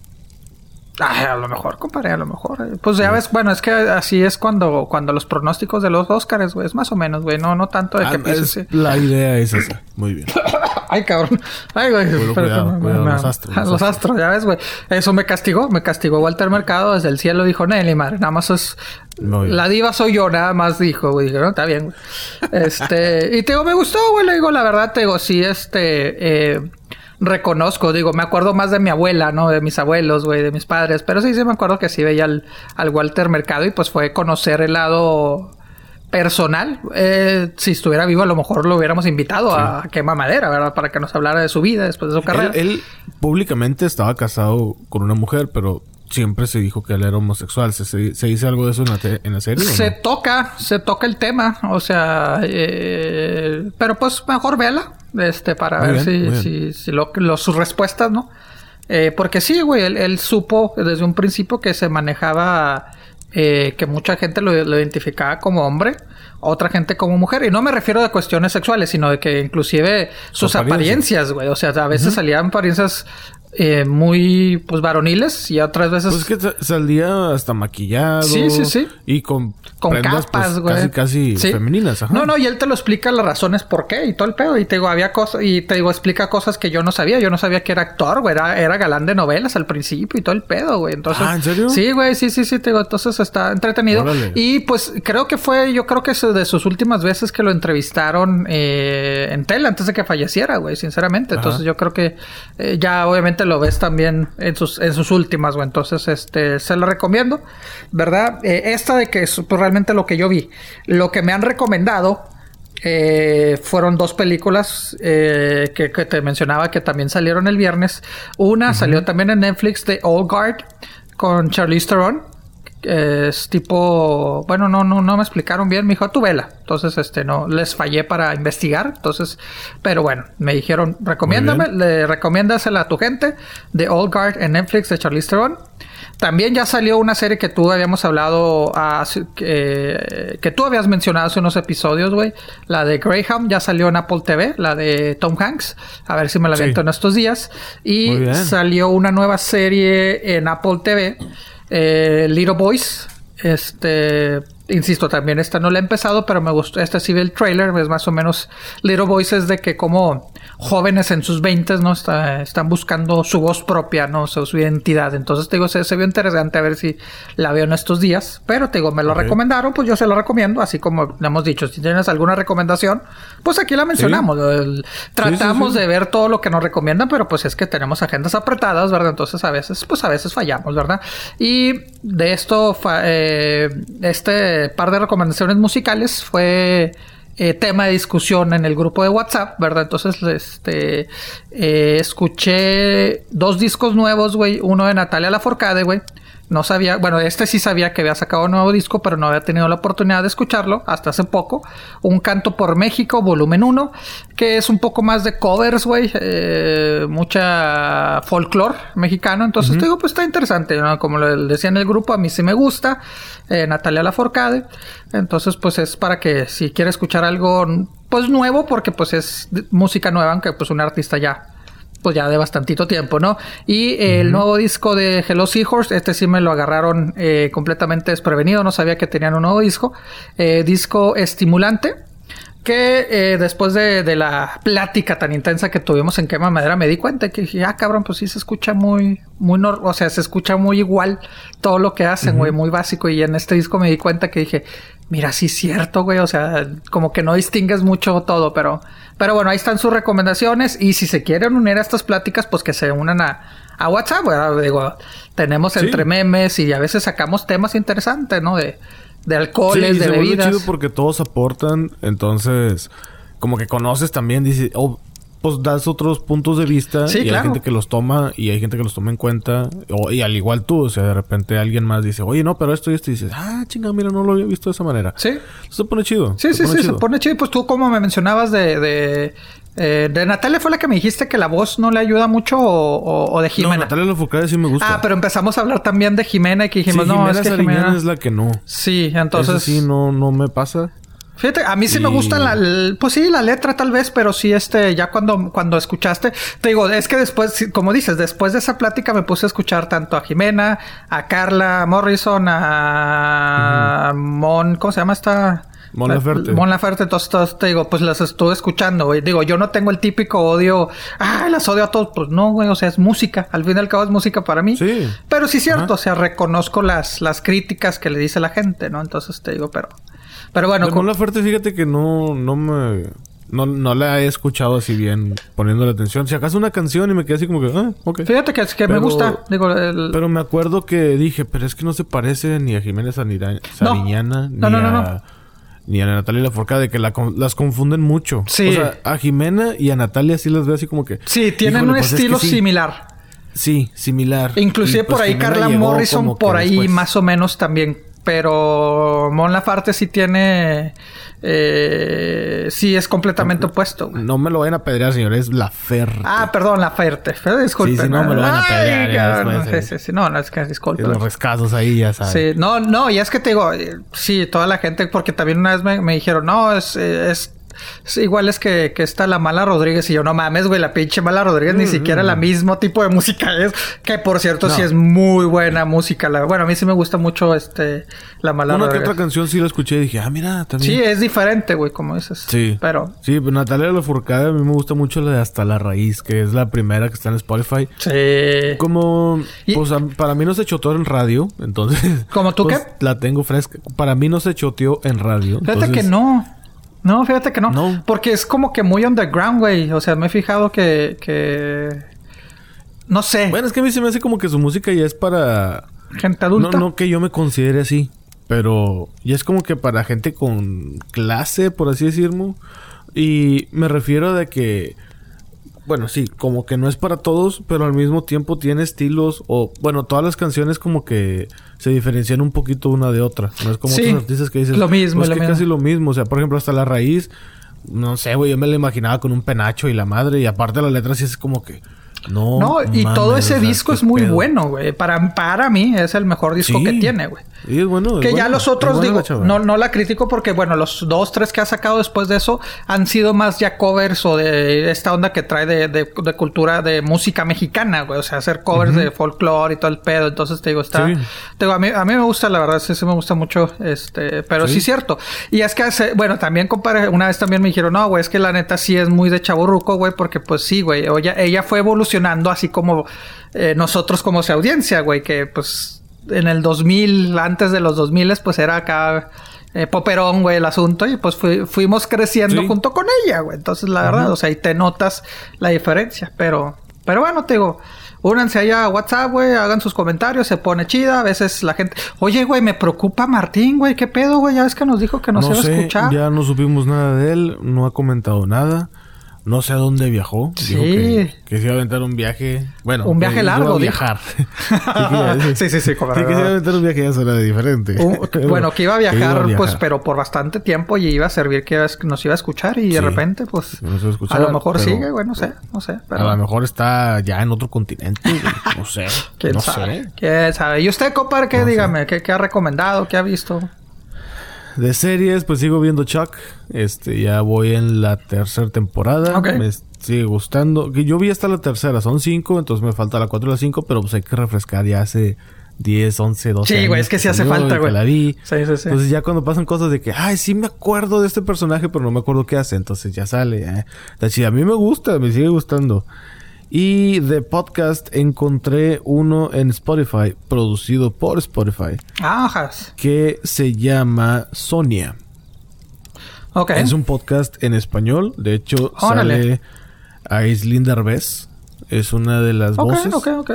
Speaker 2: Ay, a lo mejor, compadre, a lo mejor. eh. Pues ya ves, bueno, es que así es cuando, cuando los pronósticos de los Oscars, güey, es más o menos, güey, no, no tanto de que
Speaker 1: Ah,
Speaker 2: empieces,
Speaker 1: es-
Speaker 2: sí.
Speaker 1: La idea es esa. Muy bien.
Speaker 2: Ay, cabrón. Ay, güey.
Speaker 1: Cuidado, cuidado, los astros,
Speaker 2: Los,
Speaker 1: los
Speaker 2: astros. ya ves, güey. Eso me castigó, me castigó Walter Mercado desde el cielo, dijo Nelly, madre, nada más es... La diva soy yo, nada más dijo, güey. Dije, no, está bien, güey. Este, y te digo, me gustó, güey, le digo, la verdad, te digo, sí, este, eh, reconozco, digo, me acuerdo más de mi abuela, ¿no? De mis abuelos, güey, de mis padres, pero sí, sí me acuerdo que sí veía al, al Walter Mercado y pues fue conocer el lado personal. Eh, si estuviera vivo, a lo mejor lo hubiéramos invitado a Quema Madera, ¿verdad? Para que nos hablara de su vida después de su carrera.
Speaker 1: Él, él públicamente estaba casado con una mujer, pero siempre se dijo que él era homosexual. ¿Se, se, se dice algo de eso en la, te- en la serie?
Speaker 2: Se
Speaker 1: no?
Speaker 2: toca, se toca el tema, o sea, eh, pero pues mejor véala, este, para
Speaker 1: Muy
Speaker 2: ver
Speaker 1: bien,
Speaker 2: si, si, si lo, lo- sus respuestas, ¿no? Eh, porque sí, güey, él, él supo desde un principio que se manejaba, eh, que mucha gente lo, lo identificaba como hombre, otra gente como mujer, y no me refiero de cuestiones sexuales, sino de que inclusive sus
Speaker 1: apariencia.
Speaker 2: apariencias, güey, o sea, a veces salían apariencias eh, muy, pues, varoniles y otras veces...
Speaker 1: Pues es que sa- salía hasta maquillado.
Speaker 2: Sí, sí, sí.
Speaker 1: Y con,
Speaker 2: con
Speaker 1: prendas,
Speaker 2: capas,
Speaker 1: pues,
Speaker 2: güey.
Speaker 1: Casi, casi
Speaker 2: Sí.
Speaker 1: femeninas. Ajá.
Speaker 2: No, no, y él te lo explica las razones por qué y todo el pedo. Y te digo, había cosas, y te digo, explica cosas que yo no sabía. Yo no sabía que era actor, güey. Era, era galán de novelas al principio y todo el pedo, güey. Entonces.
Speaker 1: Ah, ¿en serio?
Speaker 2: Sí, güey, sí, sí, sí, te digo, entonces está entretenido.
Speaker 1: Órale.
Speaker 2: Y pues creo que fue, yo creo que es de sus últimas veces que lo entrevistaron eh, en tele antes de que falleciera, güey, sinceramente. Entonces
Speaker 1: Ajá.
Speaker 2: yo creo que eh, ya obviamente lo ves también en sus, en sus últimas, güey. Entonces, este, se lo recomiendo, ¿verdad? Eh, esta de que es pues, realmente lo que yo vi. Lo que me han recomendado eh, fueron dos películas eh, que, que, te mencionaba que también salieron el viernes. Una salió también en Netflix de All Guard con Charlize Theron. Es tipo, bueno, no, no, no me explicaron bien, me dijo, tu vela. Entonces, este, no, les fallé para investigar. Entonces, pero bueno, me dijeron, recomiéndame, le recomiéndasela a tu gente de All Guard en Netflix de Charlize Theron. También ya salió una serie que tú habíamos hablado, que, que tú habías mencionado hace unos episodios, güey. La de Graham ya salió en Apple TV, la de Tom Hanks. A ver si me la viento en estos días. Y salió una nueva serie en Apple TV, eh, Little Boys. Este, insisto, también esta no la he empezado, pero me gustó. Este sí el trailer, es más o menos Little Voices de que como jóvenes en sus 20 ¿no? están buscando su voz propia, ¿no? su identidad. Entonces, te digo, se, se, vio interesante a ver si la veo en estos días. Pero te digo, me lo recomendaron, pues yo se lo recomiendo. Así como le hemos dicho, si tienes alguna recomendación, pues aquí la mencionamos. tratamos de ver todo lo que nos recomiendan, pero pues es que tenemos agendas apretadas, ¿verdad? Entonces, a veces, pues a veces fallamos, ¿verdad? Y de esto, eh, este par de recomendaciones musicales fue eh, tema de discusión en el grupo de WhatsApp, ¿verdad? Entonces, este, eh, escuché dos discos nuevos, güey. Uno de Natalia Laforcade, güey. No sabía, bueno, este sí sabía que había sacado un nuevo disco, pero no había tenido la oportunidad de escucharlo hasta hace poco. Un canto por México, volumen 1, que es un poco más de covers, güey. Eh, mucha folclore mexicano. Entonces, te digo, pues está interesante, ¿no? Como lo decía en el grupo, a mí sí me gusta. Eh, Natalia Laforcade. Entonces, pues es para que si quiere escuchar algo, pues nuevo, porque pues es música nueva, aunque pues un artista ya pues ya de bastantito tiempo, ¿no? Y el nuevo disco de Hello Seahorse, este sí me lo agarraron eh, completamente desprevenido, no sabía que tenían un nuevo disco. Eh, disco estimulante, que eh, después de, de, la plática tan intensa que tuvimos en Quema Madera me di cuenta que dije, ah, cabrón, pues sí se escucha muy, muy, o sea, se escucha muy igual todo lo que hacen, güey, muy básico. Y en este disco me di cuenta que dije, mira, sí es cierto, güey, o sea, como que no distingues mucho todo, pero, pero bueno, ahí están sus recomendaciones. Y si se quieren unir a estas pláticas, pues que se unan a, a WhatsApp, güey. Digo, tenemos entre memes y a veces sacamos temas interesantes, ¿no? De, de alcoholes, de bebidas. chido
Speaker 1: porque todos aportan, entonces como que conoces también, dices, oh, pues das otros puntos de vista y hay gente que los toma y hay gente que los toma en cuenta o, y al igual tú, o sea, de repente alguien más dice, oye, no, pero esto y esto y dices, ah, chinga, mira, no lo había visto de esa manera.
Speaker 2: Sí.
Speaker 1: se pone chido.
Speaker 2: Sí, sí, sí, se pone chido. Pues tú como me mencionabas de, de, eh, de Natalia fue la que me dijiste que la voz no le ayuda mucho o, o de Jimena. No,
Speaker 1: Natalia Lafourcade sí me gusta.
Speaker 2: Ah, pero empezamos a hablar también de Jimena y que dijimos, no, es que
Speaker 1: Jimena es la que no.
Speaker 2: Sí, entonces...
Speaker 1: sí, no, no me pasa.
Speaker 2: Fíjate, a mí sí me gusta la, pues sí, la letra tal vez, pero sí, este, ya cuando, cuando escuchaste, te digo, es que después, como dices, después de esa plática me puse a escuchar tanto a Jimena, a Carla Morrison, a Mon, ¿cómo se llama esta?
Speaker 1: Mon Laferte.
Speaker 2: Mon Laferte, entonces, te digo, pues las estuve escuchando, güey. Digo, yo no tengo el típico odio, ah, las odio a todos. Pues no, güey, o sea, es música. Al fin y al cabo es música para mí.
Speaker 1: Sí.
Speaker 2: Pero sí es cierto, o sea, reconozco las, las críticas que le dice la gente, ¿no? Entonces te digo, pero... Pero bueno,
Speaker 1: con la fuerte, fíjate que no, no me. No, no la he escuchado así bien, poniéndole atención. Si acaso una canción y me quedé así como que, ah, ok.
Speaker 2: Fíjate que, que me gusta. Digo,
Speaker 1: Pero me acuerdo que dije, pero es que no se parece ni a Jiménez Sariñana, ni a ni a Natalia Laforcada, de que las confunden mucho.
Speaker 2: Sí.
Speaker 1: O sea, a Jimena y a Natalia sí las veo así como que...
Speaker 2: Sí, tienen un pues estilo similar.
Speaker 1: Sí, similar.
Speaker 2: Inclusive por pues ahí Carla Morrison, por ahí más o menos también pero Mon Lafarte sí tiene. Eh, sí es completamente opuesto.
Speaker 1: No me lo vayan a pedrear, señores. La Ferte.
Speaker 2: Ah, perdón, la Ferte. Disculpe.
Speaker 1: Sí, sí, no me lo van a pedrear.
Speaker 2: no, sí, sí, sí, no, no, es que disculpe.
Speaker 1: Los rescasos ahí, ya sabes.
Speaker 2: Sí, no, no, y es que te digo, eh, sí, toda la gente, porque también una vez me, me dijeron, no, es, es igual es que, que está la mala Rodríguez y yo no mames, güey, la pinche mala Rodríguez ni mm, siquiera la mm. mismo tipo de música es, que por cierto sí es muy buena música. La, bueno, a mí sí me gusta mucho este la mala
Speaker 1: Una que otra canción sí la escuché y dije, ah, mira, también.
Speaker 2: Sí, es diferente, güey, como dices.
Speaker 1: Sí.
Speaker 2: Pero.
Speaker 1: Sí, pero Natalia Lafourcade a mí me gusta mucho la de Hasta la Raíz, que es la primera que está en Spotify.
Speaker 2: Sí.
Speaker 1: Como, pues para mí no se choteó en radio, entonces.
Speaker 2: ¿Como tú
Speaker 1: pues,
Speaker 2: qué?
Speaker 1: La tengo fresca. Para mí no se choteó en radio.
Speaker 2: Fíjate que no. No, fíjate que no. no. Porque es como que muy underground, güey. O sea, me he fijado que, que... No sé.
Speaker 1: Bueno, es que a mí se me hace como que su música ya es para...
Speaker 2: Gente adulta.
Speaker 1: No, no que yo me considere así. pero ya es como que para gente con clase, por así decirlo. Y me refiero de que, bueno, sí, como que no es para todos, pero al mismo tiempo tiene estilos o, bueno, todas las canciones como que se diferencian un poquito una de otra. No es como
Speaker 2: Sí,
Speaker 1: otros artistas que dices,
Speaker 2: lo mismo,
Speaker 1: pues
Speaker 2: lo
Speaker 1: que
Speaker 2: mismo.
Speaker 1: casi lo mismo. O sea, por ejemplo, hasta la raíz, no sé, güey, yo me la imaginaba con un penacho y la madre, y aparte la letra sí es como que, no.
Speaker 2: No, y
Speaker 1: mames,
Speaker 2: todo ese disco es muy
Speaker 1: pedo.
Speaker 2: bueno, güey. Para, para mí es el mejor disco
Speaker 1: Sí.
Speaker 2: que tiene, güey.
Speaker 1: Sí, es bueno. es
Speaker 2: Que ya los otros, digo, no, no la critico porque, bueno, los dos, tres que ha sacado después de eso han sido más ya covers o de esta onda que trae de, de, de cultura de música mexicana, güey. O sea, hacer covers de folclore y todo el pedo. Entonces, te digo, está...
Speaker 1: Sí.
Speaker 2: Te digo, a mí, a mí me gusta, la verdad, sí, sí me gusta mucho, este... Pero sí,
Speaker 1: Sí.
Speaker 2: es cierto. Y es que, hace, bueno, también, compadre, una vez también me dijeron, no, güey, es que la neta sí es muy de chaburruco, güey, porque pues sí, güey. Ella, ella fue evolucionando así como eh, nosotros como su audiencia, güey, que pues en el 2000, antes de los 2000, pues era acá eh, poperón, güey, el asunto, y pues fui- fuimos creciendo
Speaker 1: Sí.
Speaker 2: junto con ella, güey. Entonces, la verdad, o sea, ahí te notas la diferencia, pero, pero bueno, te digo. Únanse allá a WhatsApp, güey, hagan sus comentarios, se pone chida. A veces la gente, oye, güey, me preocupa Martín, güey, ¿qué pedo, güey? Ya ves que nos dijo que nos
Speaker 1: no
Speaker 2: iba a
Speaker 1: sé,
Speaker 2: escuchar.
Speaker 1: ya no supimos nada de él, no ha comentado nada. No sé a dónde viajó.
Speaker 2: Sí.
Speaker 1: Dijo que, que se iba a aventar un viaje. Bueno,
Speaker 2: Un viaje
Speaker 1: iba
Speaker 2: largo,
Speaker 1: a viajar. sí,
Speaker 2: Sí, sí, como
Speaker 1: Sí, que se iba a aventar un viaje ya de diferente.
Speaker 2: Un- bueno, que iba a viajar,
Speaker 1: Que
Speaker 2: pues, pero por bastante tiempo y iba a servir que nos iba a escuchar y de
Speaker 1: Sí.
Speaker 2: repente, pues,
Speaker 1: iba a escuchar,
Speaker 2: a lo mejor sigue, güey, no sé, no sé.
Speaker 1: A
Speaker 2: Pero,
Speaker 1: lo mejor está ya en otro continente. No sé.
Speaker 2: ¿Quién
Speaker 1: no
Speaker 2: sabe?
Speaker 1: sé.
Speaker 2: ¿Quién sabe? ¿Y usted, compadre, qué?
Speaker 1: No
Speaker 2: dígame, ¿qué, ¿qué ha recomendado? ¿Qué ha visto?
Speaker 1: De series, pues sigo viendo Chuck. Este, ya voy en la tercera temporada.
Speaker 2: Ok.
Speaker 1: Me sigue gustando. Yo vi hasta la tercera, son cinco, entonces me falta la cuatro y la cinco, pero pues hay que refrescar ya hace 10, 11, 12
Speaker 2: Sí, güey, es que sí hace falta, güey.
Speaker 1: la vi.
Speaker 2: Sí, sí, sí.
Speaker 1: Entonces ya cuando pasan cosas de que, ay, sí me acuerdo de este personaje, pero no me acuerdo qué hace, entonces ya sale. eh. Está chida. A mí me gusta, me sigue gustando. Y de podcast encontré uno en Spotify, producido por Spotify,
Speaker 2: Ajas.
Speaker 1: que se llama Sonia.
Speaker 2: Ok.
Speaker 1: Es un podcast en español. De hecho,
Speaker 2: Órale.
Speaker 1: sale Aislinn Derbez. Es una de las
Speaker 2: Ok,
Speaker 1: voces.
Speaker 2: ok, ok.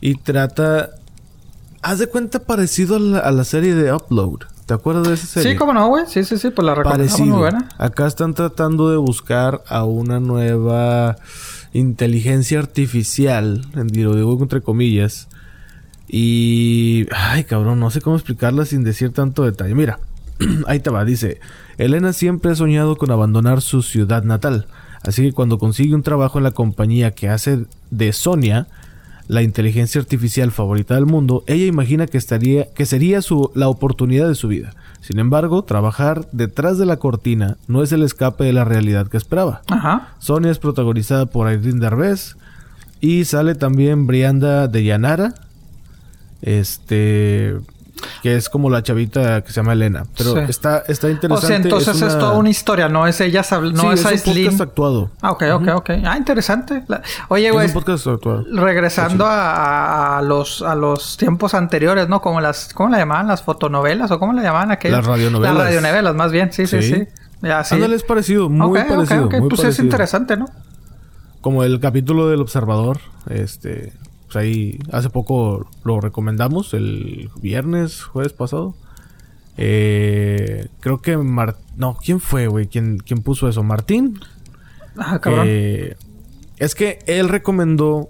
Speaker 1: Y trata... Haz de cuenta parecido a la, a la serie de Upload. ¿Te acuerdas de esa serie?
Speaker 2: Sí, cómo no, güey. Sí, sí, sí, pues la recomendamos muy buena.
Speaker 1: Acá están tratando de buscar a una nueva inteligencia artificial. Lo digo entre comillas. Y... Ay, cabrón, no sé cómo explicarla sin decir tanto detalle. Mira, ahí te va. Dice, Elena siempre ha soñado con abandonar su ciudad natal. Así que cuando consigue un trabajo en la compañía que hace de Sonia, la inteligencia artificial favorita del mundo, ella imagina que estaría que sería su la oportunidad de su vida. Sin embargo, trabajar detrás de la cortina no es el escape de la realidad que esperaba.
Speaker 2: Ajá.
Speaker 1: Sonia es protagonizada por Irene Derbez y sale también Brianda de Yanara, este que es como la chavita que se llama Elena, pero
Speaker 2: Sí.
Speaker 1: está está
Speaker 2: O
Speaker 1: interesante.
Speaker 2: sea, entonces es,
Speaker 1: una-
Speaker 2: toda una historia, no es ella, no
Speaker 1: Sí,
Speaker 2: es,
Speaker 1: es un podcast actuado.
Speaker 2: Ah, ok, ok, ok. Ah, interesante. La- Oye,
Speaker 1: Es
Speaker 2: güey,
Speaker 1: un podcast actuado.
Speaker 2: regresando a, a los a los tiempos anteriores, ¿no? Como las, ¿cómo la llamaban? Las fotonovelas o cómo la llamaban aquellas?
Speaker 1: Las radionovelas.
Speaker 2: Las radionovelas, más bien, sí, sí, sí.
Speaker 1: Sí.
Speaker 2: Ya, sí.
Speaker 1: Ándale, es parecido, muy
Speaker 2: Ok, ok,
Speaker 1: parecido,
Speaker 2: ok.
Speaker 1: muy
Speaker 2: Pues es
Speaker 1: parecido.
Speaker 2: interesante, ¿no?
Speaker 1: Como el capítulo del observador, este, pues ahí hace poco lo recomendamos, el viernes, jueves pasado. Eh, creo que Mar no, ¿quién fue, güey? ¿Quién, quién puso eso? ¿Martín?
Speaker 2: Ah, cabrón.
Speaker 1: Eh, es que él recomendó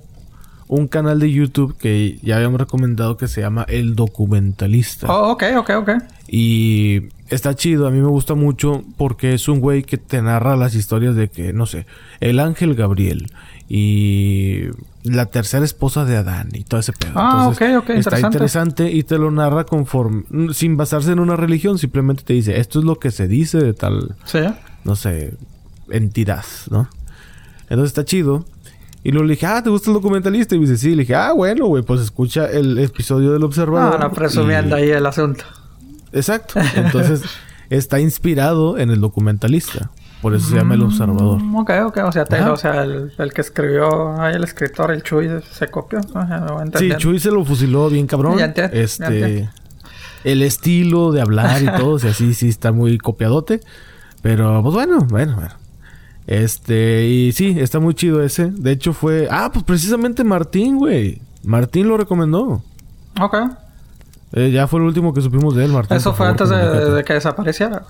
Speaker 1: un canal de YouTube que ya habíamos recomendado que se llama El Documentalista.
Speaker 2: Oh, ok, ok, ok.
Speaker 1: Y está chido, a mí me gusta mucho porque es un güey que te narra las historias de que, no sé, el ángel Gabriel y la tercera esposa de Adán y todo ese pedo.
Speaker 2: Ah,
Speaker 1: Entonces,
Speaker 2: ok, ok,
Speaker 1: Está
Speaker 2: interesante.
Speaker 1: interesante y te lo narra conforme, sin basarse en una religión, simplemente te dice, esto es lo que se dice de tal,
Speaker 2: Sí.
Speaker 1: no sé, entidad, ¿no? Entonces está chido. Y luego le dije, ah, ¿te gusta el documentalista? Y me dice, sí. Le dije, ah, bueno, güey, pues escucha el episodio del observador.
Speaker 2: No, no, presumiendo
Speaker 1: y-
Speaker 2: ahí el asunto.
Speaker 1: Exacto. Entonces, está inspirado en el documentalista. Por eso se llama El Observador.
Speaker 2: Mm, Ok, ok. O sea, te- o sea el, el que escribió ahí el escritor, el Chuy, se copió. lo voy
Speaker 1: Sí. Chuy se lo fusiló bien cabrón.
Speaker 2: Ya entiendo, ya
Speaker 1: este.
Speaker 2: entiendo.
Speaker 1: El estilo de hablar y todo, o sea, sí, sí está muy copiadote. Pero, pues bueno, bueno, bueno. Este, y sí, está muy chido ese. De hecho, fue. Ah, pues precisamente Martín, güey. Martín lo recomendó.
Speaker 2: Ok.
Speaker 1: Eh, ya fue el último que supimos de él, Martín.
Speaker 2: Eso fue
Speaker 1: favor,
Speaker 2: antes de que desapareciera.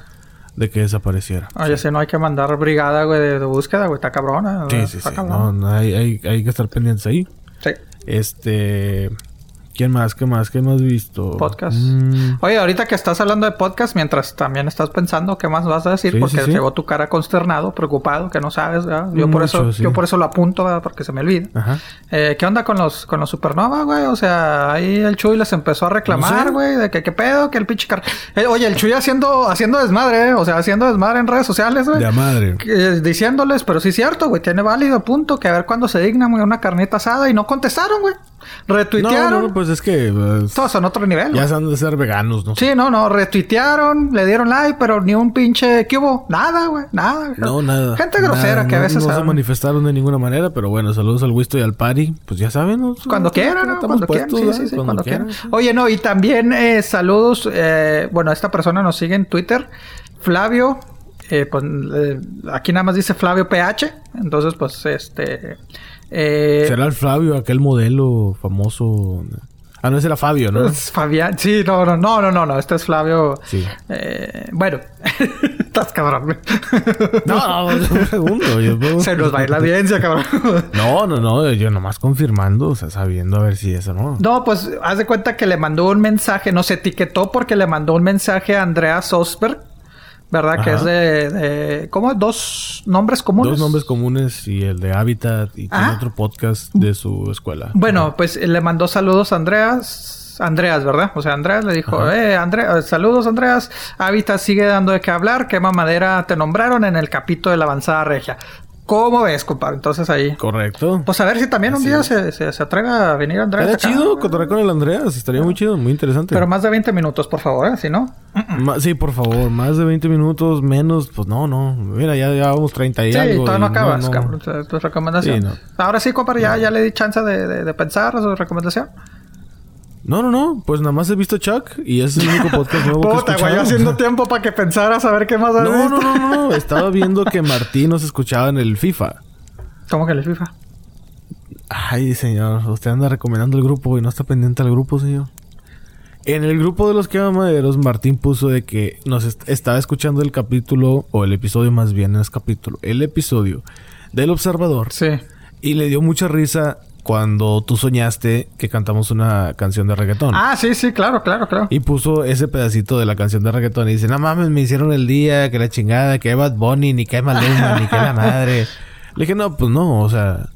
Speaker 1: De que desapareciera.
Speaker 2: Oye, si no hay que mandar brigada, güey, de, de búsqueda, güey. Está cabrona.
Speaker 1: Sí, sí,
Speaker 2: está
Speaker 1: sí. No, no, hay, hay, hay que estar pendientes ahí.
Speaker 2: Sí.
Speaker 1: Este... ¿Quién más? ¿Qué más? ¿Qué más visto?
Speaker 2: Podcast.
Speaker 1: Mm,
Speaker 2: Oye, ahorita que estás hablando de podcast, mientras también estás pensando qué más vas a decir,
Speaker 1: Sí,
Speaker 2: porque
Speaker 1: sí, sí.
Speaker 2: llegó tu cara consternado, preocupado, que no sabes, ¿verdad? Yo por eso, yo por eso lo apunto, ¿verdad? Porque se me olvida.
Speaker 1: Ajá.
Speaker 2: Eh, ¿Qué onda con los, con los Supernova, güey? O sea, ahí el Chuy les empezó a reclamar, güey, de que qué pedo, que el pinche car... Eh, oye, el Chuy haciendo, haciendo desmadre, ¿eh? O sea, haciendo desmadre en redes sociales, güey.
Speaker 1: De madre.
Speaker 2: Eh, diciéndoles, pero sí es cierto, güey, tiene válido punto, que a ver cuándo se dignan, güey, una carnita asada y no contestaron, güey. Retuitearon.
Speaker 1: no, no, pues es que... pues,
Speaker 2: Todos son otro nivel.
Speaker 1: ya se han de ser veganos, ¿no?
Speaker 2: Sí, no, no, retuitearon, le dieron like, pero ni un pinche... ¿Qué hubo? Nada, güey, nada.
Speaker 1: No, nada.
Speaker 2: Gente grosera
Speaker 1: Nada,
Speaker 2: que a veces...
Speaker 1: No se manifestaron de ninguna manera, pero bueno, saludos al Wisto y al Pari. Pues ya saben, ¿no?
Speaker 2: Cuando quieran, ¿no? Cuando quieran, sí, sí, sí,
Speaker 1: Cuando
Speaker 2: quieran. Oye, no, y también eh, saludos, eh, bueno, esta persona nos sigue en Twitter, Flavio, eh, pues eh, aquí nada más dice Flavio PH, entonces pues este... eh,
Speaker 1: Será el Flavio, aquel modelo famoso. Ah, no, ese era Fabio, ¿no?
Speaker 2: pues, Fabián, sí, no, no, no, no, no, no, este es Flavio.
Speaker 1: Sí.
Speaker 2: eh, bueno, estás cabrón.
Speaker 1: No, no, yo pregunto.
Speaker 2: Se nos va a ir la audiencia, cabrón.
Speaker 1: No, no, no, yo nomás confirmando, o sea, sabiendo a ver si eso no.
Speaker 2: No, pues haz de cuenta que le mandó un mensaje, nos etiquetó porque le mandó un mensaje a Andrea Sosberg, ¿verdad? Que es de, de- ¿cómo? Dos nombres comunes.
Speaker 1: Dos nombres comunes y el de Habitat y tiene
Speaker 2: Ah.
Speaker 1: otro podcast de su escuela.
Speaker 2: Bueno, pues le mandó saludos a Andreas. Andreas, ¿verdad? O sea, Andreas le dijo,
Speaker 1: Ajá.
Speaker 2: eh, Andreas, saludos Andreas. Hábitat sigue dando de qué hablar. ¿Qué mamadera te nombraron en el capítulo de la avanzada regia? ¿Cómo ves, compadre? Entonces ahí.
Speaker 1: Correcto.
Speaker 2: Pues a ver si también un
Speaker 1: Así
Speaker 2: día
Speaker 1: es.
Speaker 2: se, se, se atreve a venir Andreas.
Speaker 1: Estaría chido contar con el Andreas, estaría muy chido, muy interesante.
Speaker 2: Pero más de 20 minutos, por favor, ¿eh? Si no.
Speaker 1: Ma- sí, por favor, más de 20 minutos, menos, pues no, no. Mira, ya llevamos 30 y
Speaker 2: Sí,
Speaker 1: algo.
Speaker 2: todavía no acabas,
Speaker 1: no.
Speaker 2: cabrón. Tu, tu recomendación.
Speaker 1: Sí, no.
Speaker 2: Ahora sí, compadre, ya, ya le di chance de, de, de pensar su recomendación.
Speaker 1: No, no, no. Pues nada más he visto Chuck y ese es el único podcast nuevo que he
Speaker 2: Puta, güey,
Speaker 1: escuchado.
Speaker 2: haciendo tiempo para que pensaras a ver qué más has
Speaker 1: No,
Speaker 2: visto.
Speaker 1: no, no, no, no. Estaba viendo que Martín nos escuchaba en el FIFA.
Speaker 2: ¿Cómo que el FIFA?
Speaker 1: Ay, señor. Usted anda recomendando el grupo y no está pendiente al grupo, señor. En el grupo de los que maderos, Martín puso de que nos est- estaba escuchando el capítulo, o el episodio más bien, no es capítulo, el episodio del observador.
Speaker 2: Sí.
Speaker 1: Y le dio mucha risa cuando tú soñaste que cantamos una canción de reggaetón.
Speaker 2: Ah, sí, sí, claro, claro, claro.
Speaker 1: Y puso ese pedacito de la canción de reggaetón y dice, no mames, me hicieron el día, que la chingada, que Bad Bunny, ni que Maluma, ni que la madre. Le dije, no, pues no, o sea,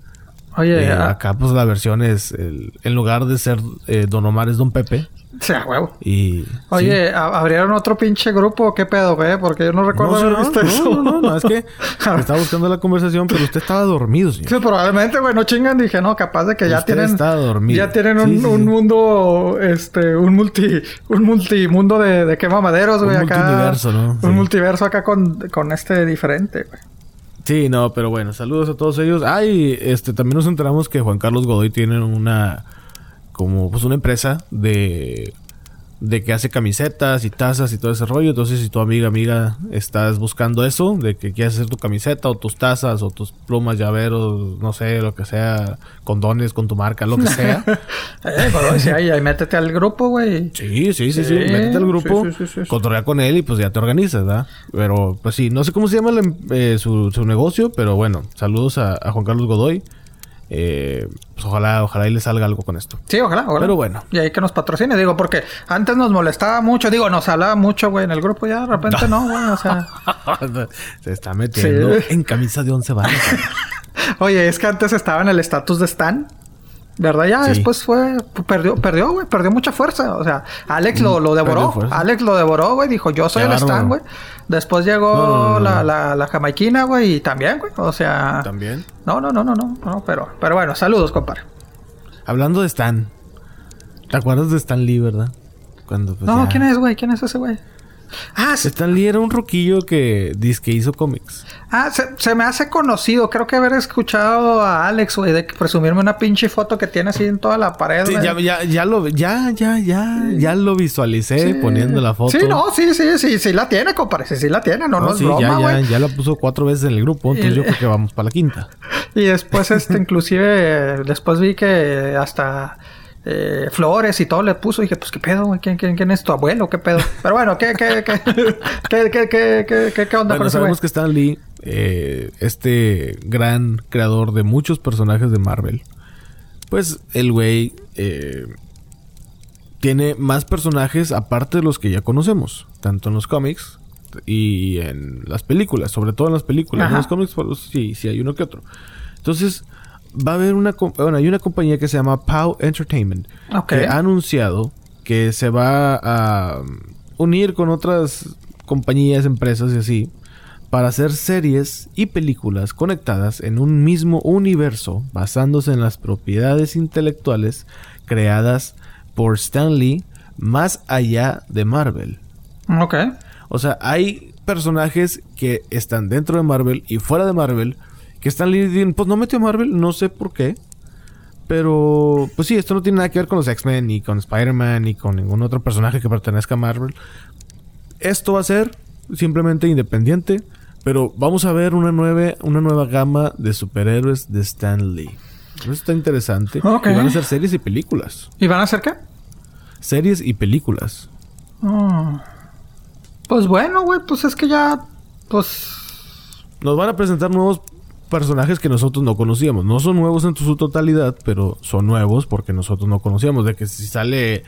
Speaker 2: Oye,
Speaker 1: eh, acá pues la versión es, el- en lugar de ser eh, Don Omar es Don Pepe.
Speaker 2: sí, a huevo.
Speaker 1: Y...
Speaker 2: Oye, ¿a- ¿abrieron otro pinche grupo? ¿Qué pedo, güey? Porque yo no recuerdo
Speaker 1: no,
Speaker 2: haber
Speaker 1: no,
Speaker 2: visto
Speaker 1: no,
Speaker 2: eso.
Speaker 1: no, no, no, es que estaba buscando la conversación, pero usted estaba dormido, señor.
Speaker 2: Sí, probablemente, güey, no chingan. Dije, no, capaz de que ya tienen.
Speaker 1: dormido.
Speaker 2: Ya tienen un,
Speaker 1: Sí, sí,
Speaker 2: un
Speaker 1: sí.
Speaker 2: mundo, este, un multi, un multimundo de, de quema maderos, güey,
Speaker 1: Un
Speaker 2: acá.
Speaker 1: multiuniverso, ¿no?
Speaker 2: Un multiverso acá con, con este diferente, güey.
Speaker 1: Sí, no, pero bueno, saludos a todos ellos. Ah, y este, también nos enteramos que Juan Carlos Godoy tiene una, como, pues una empresa de, de que hace camisetas y tazas y todo ese rollo. Entonces, si tu amiga, amiga, estás buscando eso, de que quieres hacer tu camiseta o tus tazas o tus plumas, llaveros, no sé, lo que sea, condones con tu marca, lo que sea.
Speaker 2: Eh, sí, ahí, ahí métete al grupo, güey.
Speaker 1: Sí, sí, sí, sí.
Speaker 2: Sí,
Speaker 1: Métete al grupo,
Speaker 2: sí,
Speaker 1: cotorrea con él y pues ya te organizas, ¿verdad? Pero pues sí, no sé cómo se llama la em- eh, su, su negocio, pero bueno, saludos a, a Juan Carlos Godoy. Eh, pues ojalá, ojalá y le salga algo con esto.
Speaker 2: Sí, ojalá, ojalá.
Speaker 1: Pero bueno.
Speaker 2: Y ahí que nos patrocine, digo, porque antes nos molestaba mucho, digo, nos hablaba mucho, güey, en el grupo ya de repente no, güey, o sea.
Speaker 1: se está metiendo
Speaker 2: Sí.
Speaker 1: en camisa de once varas.
Speaker 2: Oye, es que antes estaba en el estatus de Stan. ¿Verdad? Ya
Speaker 1: Sí.
Speaker 2: después fue... Perdió, perdió, güey. Perdió mucha fuerza. O sea, Alex lo, lo
Speaker 1: Mm, perdió
Speaker 2: devoró. Alex lo devoró, güey. Dijo, yo soy el Stan, güey. Después llegó
Speaker 1: No, no, no,
Speaker 2: la. La, la jamaiquina, güey. Y también, güey. O sea...
Speaker 1: También.
Speaker 2: No, no, no, no, no. no pero, pero bueno, saludos, compadre.
Speaker 1: Hablando de Stan. ¿Te acuerdas de Stan Lee, verdad? Cuando pues,
Speaker 2: no,
Speaker 1: ya-
Speaker 2: ¿quién es, güey? ¿Quién es ese, güey? Ah.
Speaker 1: Stan Lee era un roquillo que dice que hizo cómics.
Speaker 2: Ah, se, se me hace conocido. Creo que haber escuchado a Alex, güey, de presumirme una pinche foto que tiene así en toda la pared,
Speaker 1: Sí, ya, ya, ya lo, ya, ya, ya, ya lo visualicé poniendo la foto.
Speaker 2: Sí, no, sí, sí, sí, sí la tiene, compadre. Sí, sí la tiene, no, no,
Speaker 1: No,
Speaker 2: es
Speaker 1: sí,
Speaker 2: broma,
Speaker 1: ya, ya, la puso cuatro veces en el grupo, entonces
Speaker 2: Y-
Speaker 1: yo creo que vamos para la quinta.
Speaker 2: Y después, este, inclusive, después vi que hasta eh, flores y todo le puso. Y dije, pues, ¿qué pedo, güey? ¿Quién, quién, quién es tu abuelo? ¿Qué pedo? Pero bueno, ¿qué, qué, qué, qué, qué, qué, qué, qué, qué onda
Speaker 1: Bueno,
Speaker 2: con ese güey?
Speaker 1: sabemos que Stan Lee, eh, este gran creador de muchos personajes de Marvel, pues el güey eh, tiene más personajes aparte de los que ya conocemos, tanto en los cómics y en las películas, sobre todo en las películas.
Speaker 2: Ajá.
Speaker 1: En los cómics, pues, sí, sí hay uno que otro. Entonces, va a haber una, bueno, hay una compañía que se llama Pow Entertainment que ha anunciado que se va a unir con otras compañías, empresas y así para hacer series y películas conectadas en un mismo universo basándose en las propiedades intelectuales creadas por Stan Lee más allá de Marvel.
Speaker 2: Ok.
Speaker 1: O sea, hay personajes que están dentro de Marvel y fuera de Marvel que Stan Lee pues no metió a Marvel, no sé por qué. Pero, pues sí, esto no tiene nada que ver con los X-Men, ni con Spider-Man, ni con ningún otro personaje que pertenezca a Marvel. Esto va a ser simplemente independiente, pero vamos a ver una nueva, una nueva gama de superhéroes de Stan Lee. Eso está interesante. Y van a ser series y películas.
Speaker 2: ¿Y van a hacer qué?
Speaker 1: Series y películas.
Speaker 2: Ah. Pues bueno, güey, pues es que ya, pues...
Speaker 1: Nos van a presentar nuevos personajes que nosotros no conocíamos. No son nuevos en su totalidad, pero son nuevos porque nosotros no conocíamos. De que si sale,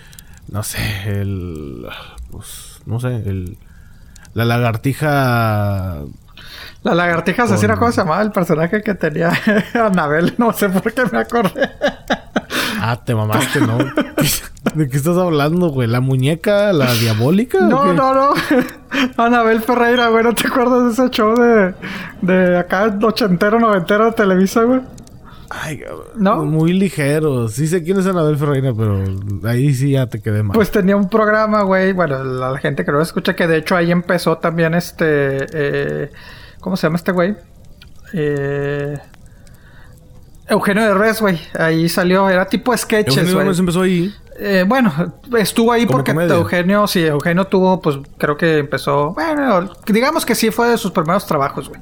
Speaker 1: no sé, el. Pues, no sé, el. La lagartija.
Speaker 2: La lagartija
Speaker 1: Con-
Speaker 2: asesina, ¿cómo se llamaba el personaje que tenía Anabel? No sé por qué me acordé.
Speaker 1: Ah, te mamaste, ¿no? ¿De qué estás hablando, güey? ¿La muñeca, la diabólica?
Speaker 2: No, no, no. Anabel Ferreira, güey, ¿no te acuerdas de ese show de, de acá ochentero, noventero de Televisa, güey?
Speaker 1: Ay.
Speaker 2: ¿No?
Speaker 1: Muy ligero. Sí sé quién es Anabel Ferreira, pero ahí sí ya te quedé mal.
Speaker 2: Pues tenía un programa, güey. Bueno, la, la gente que no lo escucha, que de hecho ahí empezó también este. eh, ¿Cómo se llama este güey? Eh, Eugenio Derbez, güey. Ahí salió, era tipo sketches,
Speaker 1: Eugenio. Derbez empezó ahí.
Speaker 2: Eh, bueno, estuvo ahí porque
Speaker 1: comedia.
Speaker 2: Eugenio, sí, Eugenio tuvo, pues creo que empezó. Bueno, digamos que sí fue de sus primeros trabajos, güey.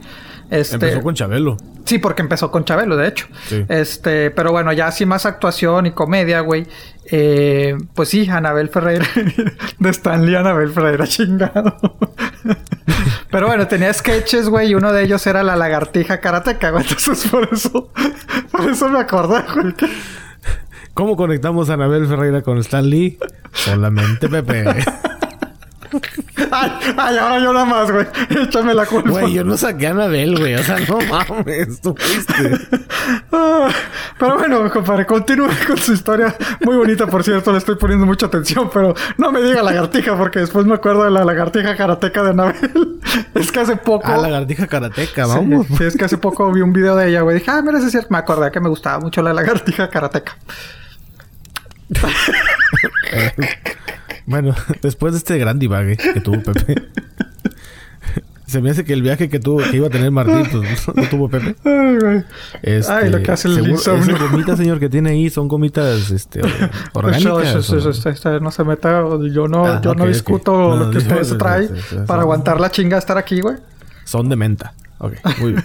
Speaker 2: Este,
Speaker 1: Empezó con Chabelo.
Speaker 2: Sí, porque empezó con Chabelo, de hecho.
Speaker 1: Sí.
Speaker 2: Este, pero bueno, ya así más actuación y comedia, güey. Eh, pues sí, Anabel Ferreira. de Stanley Anabel Ferreira, chingado. pero bueno, tenía sketches, güey, y uno de ellos era la lagartija karateca, güey. Entonces por eso, por eso me acordé, güey. que-
Speaker 1: ¿Cómo conectamos a Anabel Ferreira con Stan Lee? Solamente Pepe.
Speaker 2: Ay, ay, ahora yo nada más, güey. Échame la culpa.
Speaker 1: Güey, yo no saqué a Anabel, güey. O sea, no mames, tú fuiste.
Speaker 2: Ah, Pero bueno, compadre, continúe con su historia. Muy bonita, por cierto, le estoy poniendo mucha atención, pero no me diga lagartija, porque después me acuerdo de la lagartija karateca de Anabel. Es que hace poco.
Speaker 1: Ah, lagartija karateca, vamos.
Speaker 2: sí, es que hace poco vi un video de ella, güey. Dije, ah, mira, es cierto. Me acordé que me gustaba mucho la lagartija karateca.
Speaker 1: Bueno, después de este gran divague que tuvo Pepe. Se me hace que el viaje que tuvo, que iba a tener Martín, pues no tuvo Pepe. Este,
Speaker 2: Ay, lo que hace el insomnio.
Speaker 1: Esas gomitas, señor, que tiene ahí son gomitas este, orgánicas.
Speaker 2: Eso, eso, eso, eso, no se meta. Yo no,
Speaker 1: Ah,
Speaker 2: yo no
Speaker 1: ok, ok.
Speaker 2: discuto
Speaker 1: No,
Speaker 2: lo que ustedes traen para aguantar la chinga de estar aquí, güey.
Speaker 1: Son de menta. Ok, muy bien.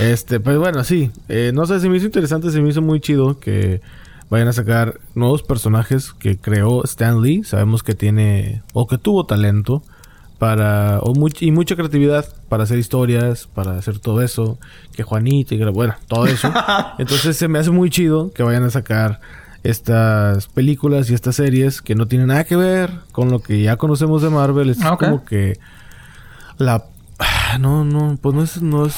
Speaker 1: este, pues bueno, sí. Eh, no sé, se me hizo interesante, se me hizo muy chido que vayan a sacar nuevos personajes que creó Stan Lee. Sabemos que tiene, o que tuvo talento para, o much- y mucha creatividad para hacer historias, para hacer todo eso. Que Juanita y que- bueno, todo eso. Entonces se me hace muy chido que vayan a sacar estas películas y estas series que no tienen nada que ver con lo que ya conocemos de Marvel. Es
Speaker 2: Ah,
Speaker 1: como que la no, no, pues no es, no es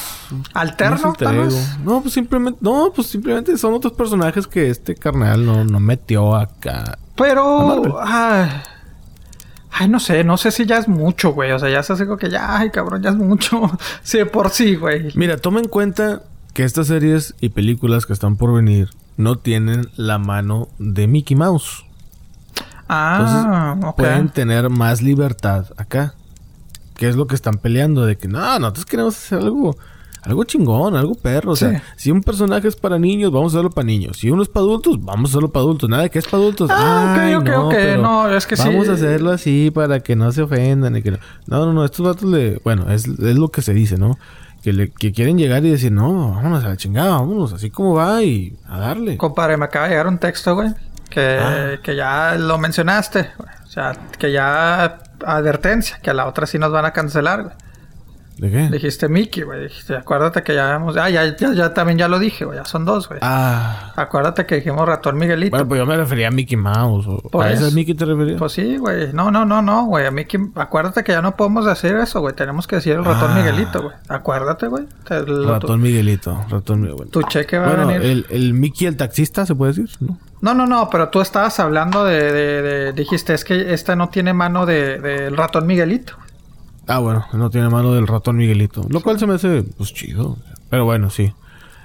Speaker 2: ¿Alterno,
Speaker 1: no es? No, pues simplemente, no, pues simplemente son otros personajes que este carnal no, no metió acá.
Speaker 2: Pero. Ay, ay, no sé, no sé si ya es mucho, güey. O sea, ya se hace como que ya, ay, cabrón, ya es mucho. Sí, de por sí, güey.
Speaker 1: Mira, toma en cuenta que estas series y películas que están por venir no tienen la mano de Mickey Mouse.
Speaker 2: Ah,
Speaker 1: Entonces, pueden tener más libertad acá. Que es lo que están peleando de que no, nosotros queremos hacer algo, algo chingón, algo perro. O
Speaker 2: Sí.
Speaker 1: sea, si un personaje es para niños, vamos a hacerlo para niños. Si uno es para adultos, vamos a hacerlo para adultos. Nada de que es para adultos.
Speaker 2: Ah,
Speaker 1: Ay,
Speaker 2: ok,
Speaker 1: no,
Speaker 2: ok.
Speaker 1: pero
Speaker 2: No, es que sí.
Speaker 1: Vamos a hacerlo así para que no se ofendan. Y que no. no, no, no, Estos vatos le. Bueno, es, es lo que se dice, ¿no? Que, le, que quieren llegar y decir, no, vámonos a la chingada, vámonos, así como va y a darle.
Speaker 2: Compadre, me acaba de llegar un texto, güey. Que,
Speaker 1: Ah.
Speaker 2: que ya lo mencionaste. O sea, que ya advertencia, que a la otra sí nos van a cancelar.
Speaker 1: ¿De qué?
Speaker 2: Dijiste Mickey, güey. Dijiste, acuérdate que ya hemos... Ah, ya, ya, ya también ya lo dije, güey. Ya son dos, güey.
Speaker 1: Ah.
Speaker 2: Acuérdate que dijimos ratón Miguelito.
Speaker 1: Bueno, pues yo me refería a Mickey Mouse. O, ¿A ese Mickey te referías?
Speaker 2: Pues sí, güey. No, no, no, no, güey. A Mickey... Acuérdate que ya no podemos decir eso, güey. Tenemos que decir el ratón
Speaker 1: Ah.
Speaker 2: Miguelito, güey. Acuérdate, güey.
Speaker 1: Ratón Miguelito. Ratón Miguelito.
Speaker 2: Tu cheque va
Speaker 1: Bueno,
Speaker 2: a venir.
Speaker 1: el, el Mickey el taxista, ¿se puede decir? ¿No?
Speaker 2: No, no, no, pero tú estabas hablando de, de- de- dijiste, es que esta no tiene mano de- del ratón Miguelito.
Speaker 1: Ah, bueno, no tiene mano del ratón Miguelito. Lo cual se me hace, pues, chido. Pero bueno, sí.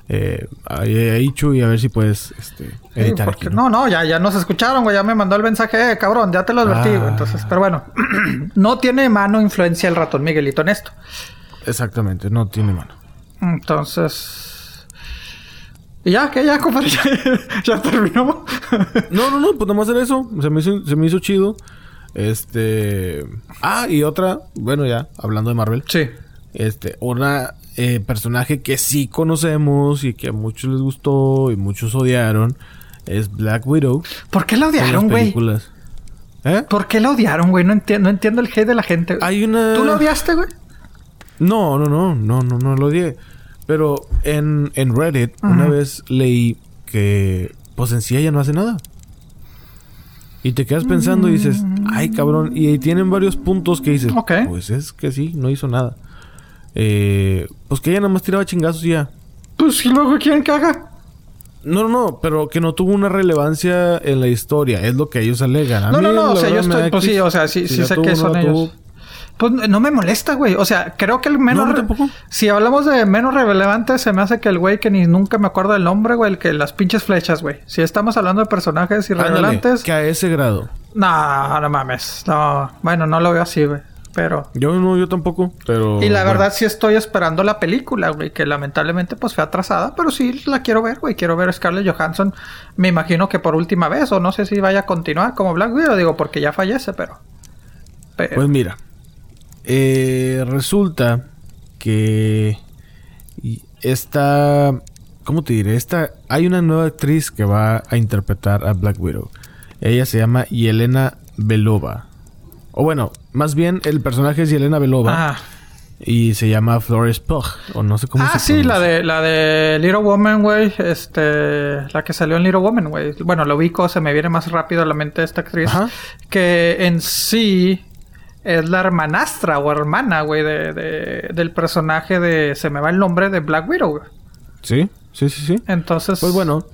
Speaker 1: Eh, ahí, ahí, Chuy, a ver si puedes este,
Speaker 2: Sí,
Speaker 1: editar
Speaker 2: porque-
Speaker 1: aquí, ¿no?
Speaker 2: no, no, ya, ya nos escucharon, güey, ya me mandó el mensaje, eh, cabrón, ya te lo advertí,
Speaker 1: Ah.
Speaker 2: güey. Entonces, pero bueno, no tiene mano influencia el ratón Miguelito en esto.
Speaker 1: Exactamente, no tiene mano.
Speaker 2: Entonces. Y ya, que ya, compadre, ya, ya terminó.
Speaker 1: No, no, no, pues nomás era eso. Se me hizo, se me hizo chido. Este. Ah, y otra, bueno, ya, hablando de Marvel.
Speaker 2: sí.
Speaker 1: Este, una eh, personaje que sí conocemos y que a muchos les gustó y muchos odiaron es Black Widow.
Speaker 2: ¿Por qué la odiaron, güey?
Speaker 1: ¿Eh?
Speaker 2: ¿Por qué la odiaron, güey? No entiendo, no entiendo el hate de la gente.
Speaker 1: Hay una.
Speaker 2: ¿Tú la odiaste, güey?
Speaker 1: No, no, no, no, no, no lo odié. Pero en, en Reddit una vez leí que pues en sí ella no hace nada. Y te quedas pensando y dices, ay cabrón, y ahí tienen varios puntos que dices, pues es que sí, no hizo nada. Eh, pues que ella nada más tiraba chingazos y ya.
Speaker 2: Pues si luego quieren que haga.
Speaker 1: No, no, no, pero que no tuvo una relevancia en la historia, es lo que ellos alegan. A
Speaker 2: No,
Speaker 1: mí,
Speaker 2: no, no, o sea, yo estoy, pues sí, o sea, sí,
Speaker 1: Si
Speaker 2: sí sé que son ellos.
Speaker 1: tuvo.
Speaker 2: Pues no me molesta, güey. O sea, creo que el menos...
Speaker 1: No, tampoco.
Speaker 2: si hablamos de menos relevante, se me hace que el güey que ni nunca me acuerdo del nombre, güey, el que las pinches flechas, güey. Si estamos hablando de personajes irrelevantes...
Speaker 1: que a ese grado.
Speaker 2: No, no mames. No, bueno, no lo veo así, güey. Pero...
Speaker 1: Yo no, yo tampoco, pero...
Speaker 2: Y la
Speaker 1: bueno.
Speaker 2: verdad sí estoy esperando la película, güey, que lamentablemente pues fue atrasada, pero sí la quiero ver, güey, quiero ver a Scarlett Johansson, me imagino que por última vez, o no sé si vaya a continuar como Black Widow, digo, porque ya fallece, pero... pero-
Speaker 1: Pues mira, eh, resulta que esta, ¿cómo te diré? Esta, hay una nueva actriz que va a interpretar a Black Widow. Ella se llama Yelena Belova. O bueno, más bien el personaje es Yelena Belova
Speaker 2: Ah,
Speaker 1: y se llama Flores Pugh, o no sé cómo
Speaker 2: ah
Speaker 1: se
Speaker 2: sí, la de, la de Little Woman, güey, este, la que salió en Little Woman, güey. Bueno, lo ubico, se me viene más rápido a la mente esta actriz,
Speaker 1: Ajá.
Speaker 2: que en sí es la hermanastra o hermana, güey, de, de- del personaje de, se me va el nombre, de Black Widow, güey.
Speaker 1: Sí, sí, sí, sí.
Speaker 2: Entonces...
Speaker 1: Pues bueno,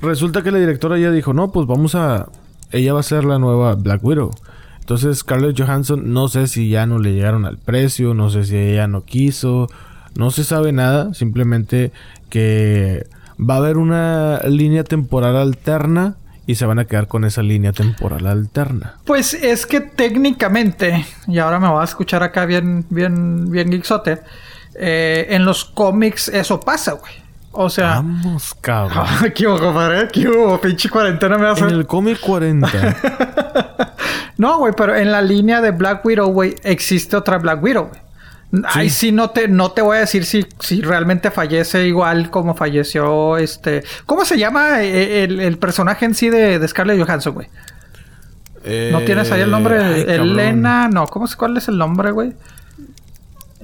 Speaker 1: resulta que la directora ya dijo, no, pues vamos a... Ella va a ser la nueva Black Widow. Entonces Scarlett Johansson, no sé si ya no le llegaron al precio, no sé si ella no quiso, no se sabe nada, simplemente que va a haber una línea temporal alterna y se van a quedar con esa línea temporal alterna.
Speaker 2: Pues es que técnicamente, y ahora me voy a escuchar acá bien, bien, bien geeksote, eh, en los cómics eso pasa, güey. O sea...
Speaker 1: Vamos, cabrón.
Speaker 2: ¿Qué hubo, compadre? ¿Qué hubo? Pinche cuarentena me hace...
Speaker 1: En el cómic 40.
Speaker 2: No, güey, pero en la línea de Black Widow, güey, existe otra Black Widow, güey. Ahí sí no te, no te voy a decir si, si realmente fallece igual como falleció este... ¿Cómo se llama eh, el, el personaje en sí de, de Scarlett Johansson, güey? ¿No tienes ahí el nombre?
Speaker 1: Eh, ay, cabrón.
Speaker 2: Elena... No, ¿cómo es, ¿cuál es el nombre, güey?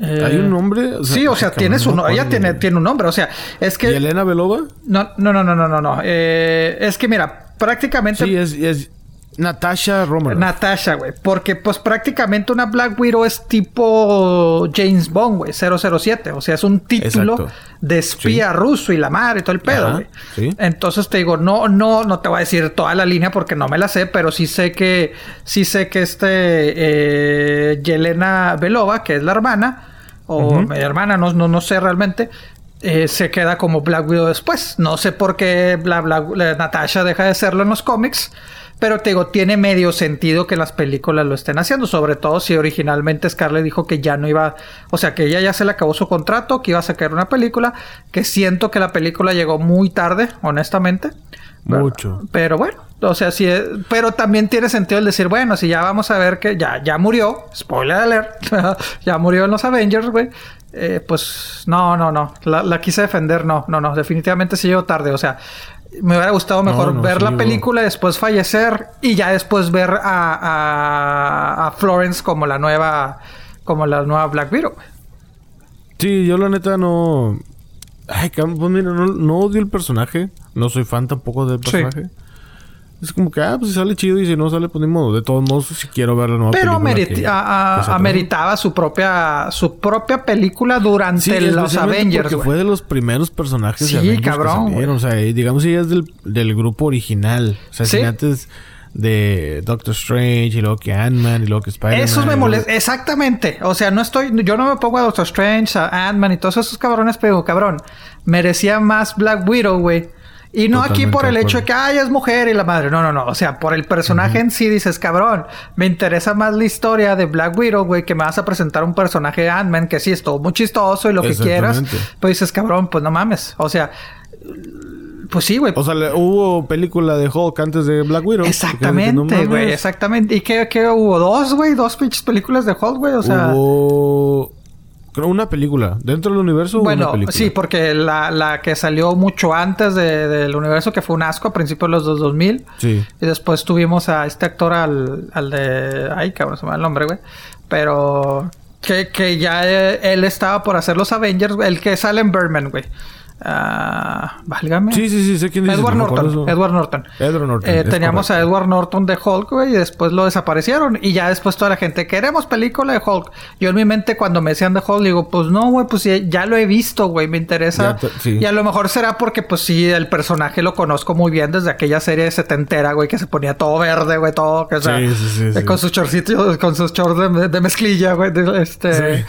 Speaker 2: Eh,
Speaker 1: ¿Hay un nombre? O sea,
Speaker 2: sí, o
Speaker 1: ay,
Speaker 2: sea, tiene su no- ella tiene, tiene un nombre, o sea, es que...
Speaker 1: ¿Y Elena Belova?
Speaker 2: No, no, no, no, no, no, no. Eh, es que mira, prácticamente...
Speaker 1: Sí, es, es Natasha Romanoff.
Speaker 2: Natasha, güey. Porque, pues, prácticamente una Black Widow es tipo James Bond, güey. 007. O sea, es un título
Speaker 1: Exacto.
Speaker 2: de espía ruso y la madre y todo el pedo, güey.
Speaker 1: sí.
Speaker 2: Entonces te digo, no, no, no te voy a decir toda la línea porque no me la sé, pero sí sé que, sí sé que este, eh, Yelena Belova, que es la hermana, o mi hermana, no, no, no sé realmente. eh, se queda como Black Widow después. No sé por qué la Natasha deja de serlo en los cómics. Pero te digo, tiene medio sentido que las películas lo estén haciendo, sobre todo si originalmente Scarlett dijo que ya no iba, o sea, que ella ya se le acabó su contrato, que iba a sacar una película, que siento que la película llegó muy tarde, honestamente. Pero-
Speaker 1: Mucho.
Speaker 2: Pero bueno, o sea, sí, eh, pero también tiene sentido el decir, bueno, si ya vamos a ver que ya, ya murió, spoiler alert, ya murió en los Avengers, güey. eh, pues no, no, no, la, la quise defender, no, no, no, definitivamente sí llegó tarde, o sea, me hubiera gustado mejor
Speaker 1: No, no,
Speaker 2: ver
Speaker 1: sí,
Speaker 2: la película, después fallecer y ya después ver a, a, a Florence como la nueva, como la nueva Black Widow.
Speaker 1: Sí, yo la neta no. Ay, pues mira, no, no odio el personaje. No soy fan tampoco del
Speaker 2: Sí.
Speaker 1: Es como que, ah, pues si sale chido y si no sale, pues ni modo. De todos modos, si quiero ver la nueva
Speaker 2: Pero
Speaker 1: película. sacó.
Speaker 2: ameritaba su propia, su propia película durante
Speaker 1: Sí,
Speaker 2: los Avengers.
Speaker 1: Porque fue de los primeros personajes
Speaker 2: Sí,
Speaker 1: de Avengers
Speaker 2: cabrón,
Speaker 1: que salieron. O sea, y digamos, ella es del, del grupo original. O sea,
Speaker 2: Sí.
Speaker 1: si antes de Doctor Strange y luego que Ant-Man y luego que Spider-Man.
Speaker 2: Eso me molesta.
Speaker 1: luego-
Speaker 2: Exactamente. O sea, no estoy. Yo no me pongo a Doctor Strange, a Ant-Man y todos esos cabrones, pero cabrón. Merecía más Black Widow, güey. Y no aquí por el hecho de que, ay, es mujer y la madre. No, no, no. O sea, por el personaje en sí dices, cabrón, me interesa más la historia de Black Widow, güey, que me vas a presentar un personaje de Ant-Man que sí estuvo muy chistoso y lo que quieras. Pues dices, cabrón, pues no mames. O sea, pues sí, güey.
Speaker 1: O sea, hubo película de Hulk antes de Black Widow.
Speaker 2: Exactamente,
Speaker 1: No
Speaker 2: güey, exactamente. ¿Y qué, qué hubo? ¿Dos, güey? ¿Dos pinches películas de Hulk, güey? O sea...
Speaker 1: Hubo... Creo una película. Dentro del universo
Speaker 2: Bueno,
Speaker 1: una película.
Speaker 2: sí, porque la, la que salió mucho antes de- del universo, que fue un asco a principios de los dos- 2000.
Speaker 1: Sí.
Speaker 2: Y después tuvimos a este actor, al, al de... Ay, cabrón, se me va el nombre, güey. Pero... Que, que ya eh, él estaba por hacer los Avengers, el que sale en Birdman, güey. Ah, válgame.
Speaker 1: Sí, sí, sí, sé quién dice.
Speaker 2: Edward Norton. Edward Norton.
Speaker 1: Edward Norton,
Speaker 2: Eh, teníamos a. Edward Norton de Hulk, güey, y después lo desaparecieron. Y ya después toda la gente, queremos película de Hulk. Yo en mi mente, cuando me decían de Hulk, digo, pues no, güey, pues ya, ya lo he visto, güey, me interesa.
Speaker 1: Ya te- sí.
Speaker 2: Y a lo mejor será porque, pues sí, el personaje lo conozco muy bien desde aquella serie setentera, güey, que se ponía todo verde, güey, todo, que o sea,
Speaker 1: Sí, sí, sí,
Speaker 2: eh, con sus chorcitos, con sus shorts de, de mezclilla, güey, de- este.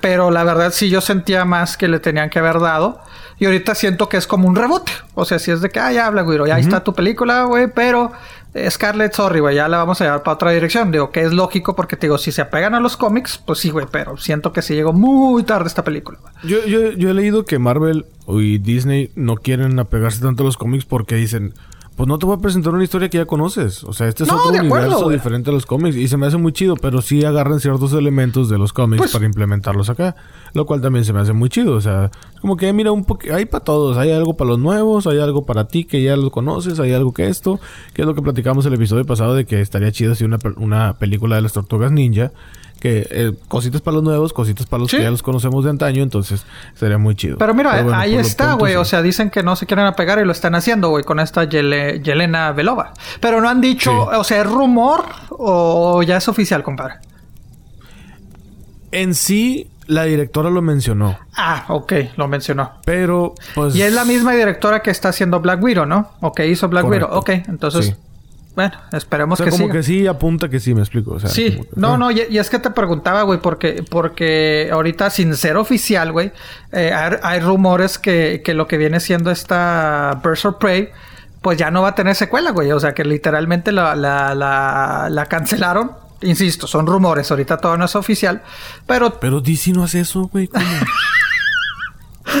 Speaker 2: Pero la verdad sí yo sentía más que le tenían que haber dado. Y ahorita siento que es como un rebote. O sea, si es de que, ah, ya habla, güey, ya está tu película, güey, pero eh, Scarlett, sorry, güey, ya la vamos a llevar para otra dirección. Digo, que es lógico porque te digo, si se apegan a los cómics, pues sí, güey, pero siento que sí llegó muy tarde esta película.
Speaker 1: Yo, yo, yo he leído que Marvel y Disney no quieren apegarse tanto a los cómics porque dicen, pues no te voy a presentar una historia que ya conoces. O sea, este es
Speaker 2: No,
Speaker 1: otro
Speaker 2: acuerdo,
Speaker 1: universo diferente a los cómics. Y se me hace muy chido, pero sí agarran ciertos elementos de los cómics
Speaker 2: Pues-
Speaker 1: para implementarlos acá. Lo cual también se me hace muy chido. O sea, es como que mira, un poco, hay para todos. Hay algo para los nuevos, hay algo para ti que ya lo conoces, hay algo que esto. Que es lo que platicamos el episodio pasado de que estaría chido si una, una película de las tortugas ninja. Que eh, cositas para los nuevos, cositas para los
Speaker 2: Sí.
Speaker 1: que ya los conocemos de antaño, entonces sería muy chido.
Speaker 2: Pero mira,
Speaker 1: bueno,
Speaker 2: ahí está, güey.
Speaker 1: sí.
Speaker 2: O sea, dicen que no se quieren apegar y lo están haciendo, güey, con esta Yele- Yelena Belova. Pero no han dicho,
Speaker 1: Sí.
Speaker 2: o sea, ¿es rumor o ya es oficial, compadre?
Speaker 1: En sí, la directora lo mencionó.
Speaker 2: Ah, ok, lo mencionó.
Speaker 1: Pero, pues.
Speaker 2: Y es la misma directora que está haciendo Black Widow, ¿no? O que hizo Black
Speaker 1: Correcto.
Speaker 2: Widow. Ok, entonces, Bueno,
Speaker 1: O
Speaker 2: esperemos
Speaker 1: sea,
Speaker 2: que
Speaker 1: como
Speaker 2: siga.
Speaker 1: que sí apunta que sí, me explico. O sea,
Speaker 2: Sí,
Speaker 1: que-
Speaker 2: no, no, y, y es que te preguntaba, güey, porque, porque ahorita sin ser oficial, güey, eh, hay, hay rumores que, que lo que viene siendo esta Birds of Prey, pues ya no va a tener secuela, güey. O sea, que literalmente la, la, la, la cancelaron. Insisto, son rumores, ahorita todo no es oficial, pero
Speaker 1: Pero DC no hace eso, güey.